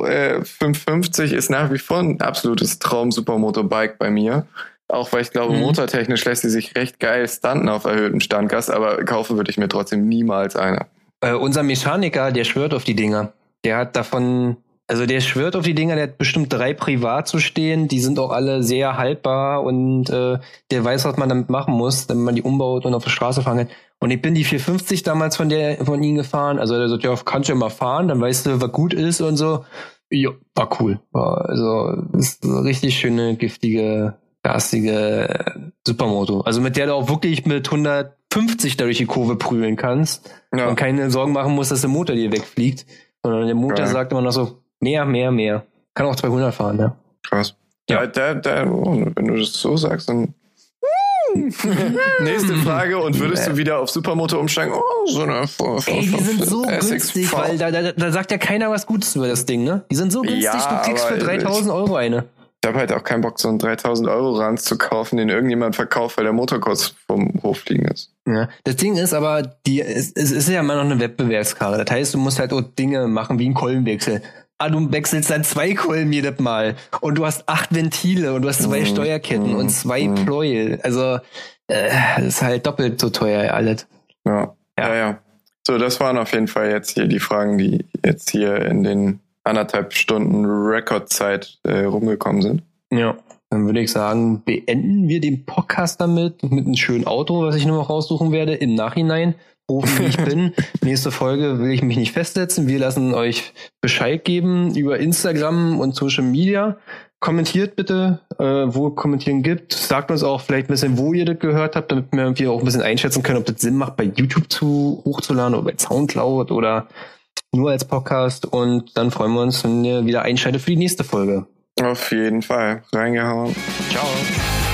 äh, 550 ist nach wie vor ein absolutes Traum-Supermotorbike bei mir. Auch weil ich glaube, mhm. motortechnisch lässt sie sich recht geil stunten auf erhöhtem Standgas, aber kaufen würde ich mir trotzdem niemals eine. Äh, unser Mechaniker, der schwört auf die Dinger. Der hat davon, also der schwört auf die Dinger, der hat bestimmt drei privat zu stehen, die sind auch alle sehr haltbar und äh, der weiß, was man damit machen muss, wenn man die umbaut und auf der Straße fahren kann. Und ich bin die 450 damals von der von ihm gefahren. Also der sagt, ja, kannst du ja mal fahren, dann weißt du, was gut ist und so. Ja, war cool. War, also ist eine richtig schöne, giftige, garstige Supermoto. Also mit der du auch wirklich mit 150 da durch die Kurve prügeln kannst ja. und keine Sorgen machen musst, dass der Motor dir wegfliegt. Sondern der Motor Geil. sagt immer noch so, mehr, mehr, mehr. Kann auch 200 fahren, ja. Krass. Ja, da, da, oh, wenn du das so sagst, dann. Nächste Frage, und würdest du wieder auf Supermoto umsteigen? Oh, so eine Ey, die sind so günstig, weil da, da, da sagt ja keiner was Gutes über das Ding, ne? Die sind so günstig, ja, du kriegst für 3000 Euro eine. Ich habe halt auch keinen Bock, so einen 3000 Euro Ranz zu kaufen, den irgendjemand verkauft, weil der Motor kurz vom Hof fliegen ist. Ja, das Ding ist aber, die, es, es ist ja immer noch eine Wettbewerbskarre. Das heißt, du musst halt auch Dinge machen wie ein Kolbenwechsel. Ah, du wechselst dann zwei Kolben jedes Mal. Und du hast acht Ventile und du hast zwei mm, Steuerketten mm, und zwei mm. Pleuel. Also, äh, das ist halt doppelt so teuer alles. Ja. ja, ja, ja. So, das waren auf jeden Fall jetzt hier die Fragen, die jetzt hier in den anderthalb Stunden Rekordzeit äh, rumgekommen sind. Ja. Dann würde ich sagen, beenden wir den Podcast damit mit einem schönen Auto, was ich nur noch raussuchen werde im Nachhinein. Profi wie ich bin. Nächste Folge will ich mich nicht festsetzen. Wir lassen euch Bescheid geben über Instagram und Social Media. Kommentiert bitte, äh, wo kommentieren gibt. Sagt uns auch vielleicht ein bisschen, wo ihr das gehört habt, damit wir irgendwie auch ein bisschen einschätzen können, ob das Sinn macht, bei YouTube zu hochzuladen oder bei Soundcloud oder nur als Podcast und dann freuen wir uns, wenn ihr wieder einschaltet für die nächste Folge. Auf jeden Fall. Reingehauen. Ciao.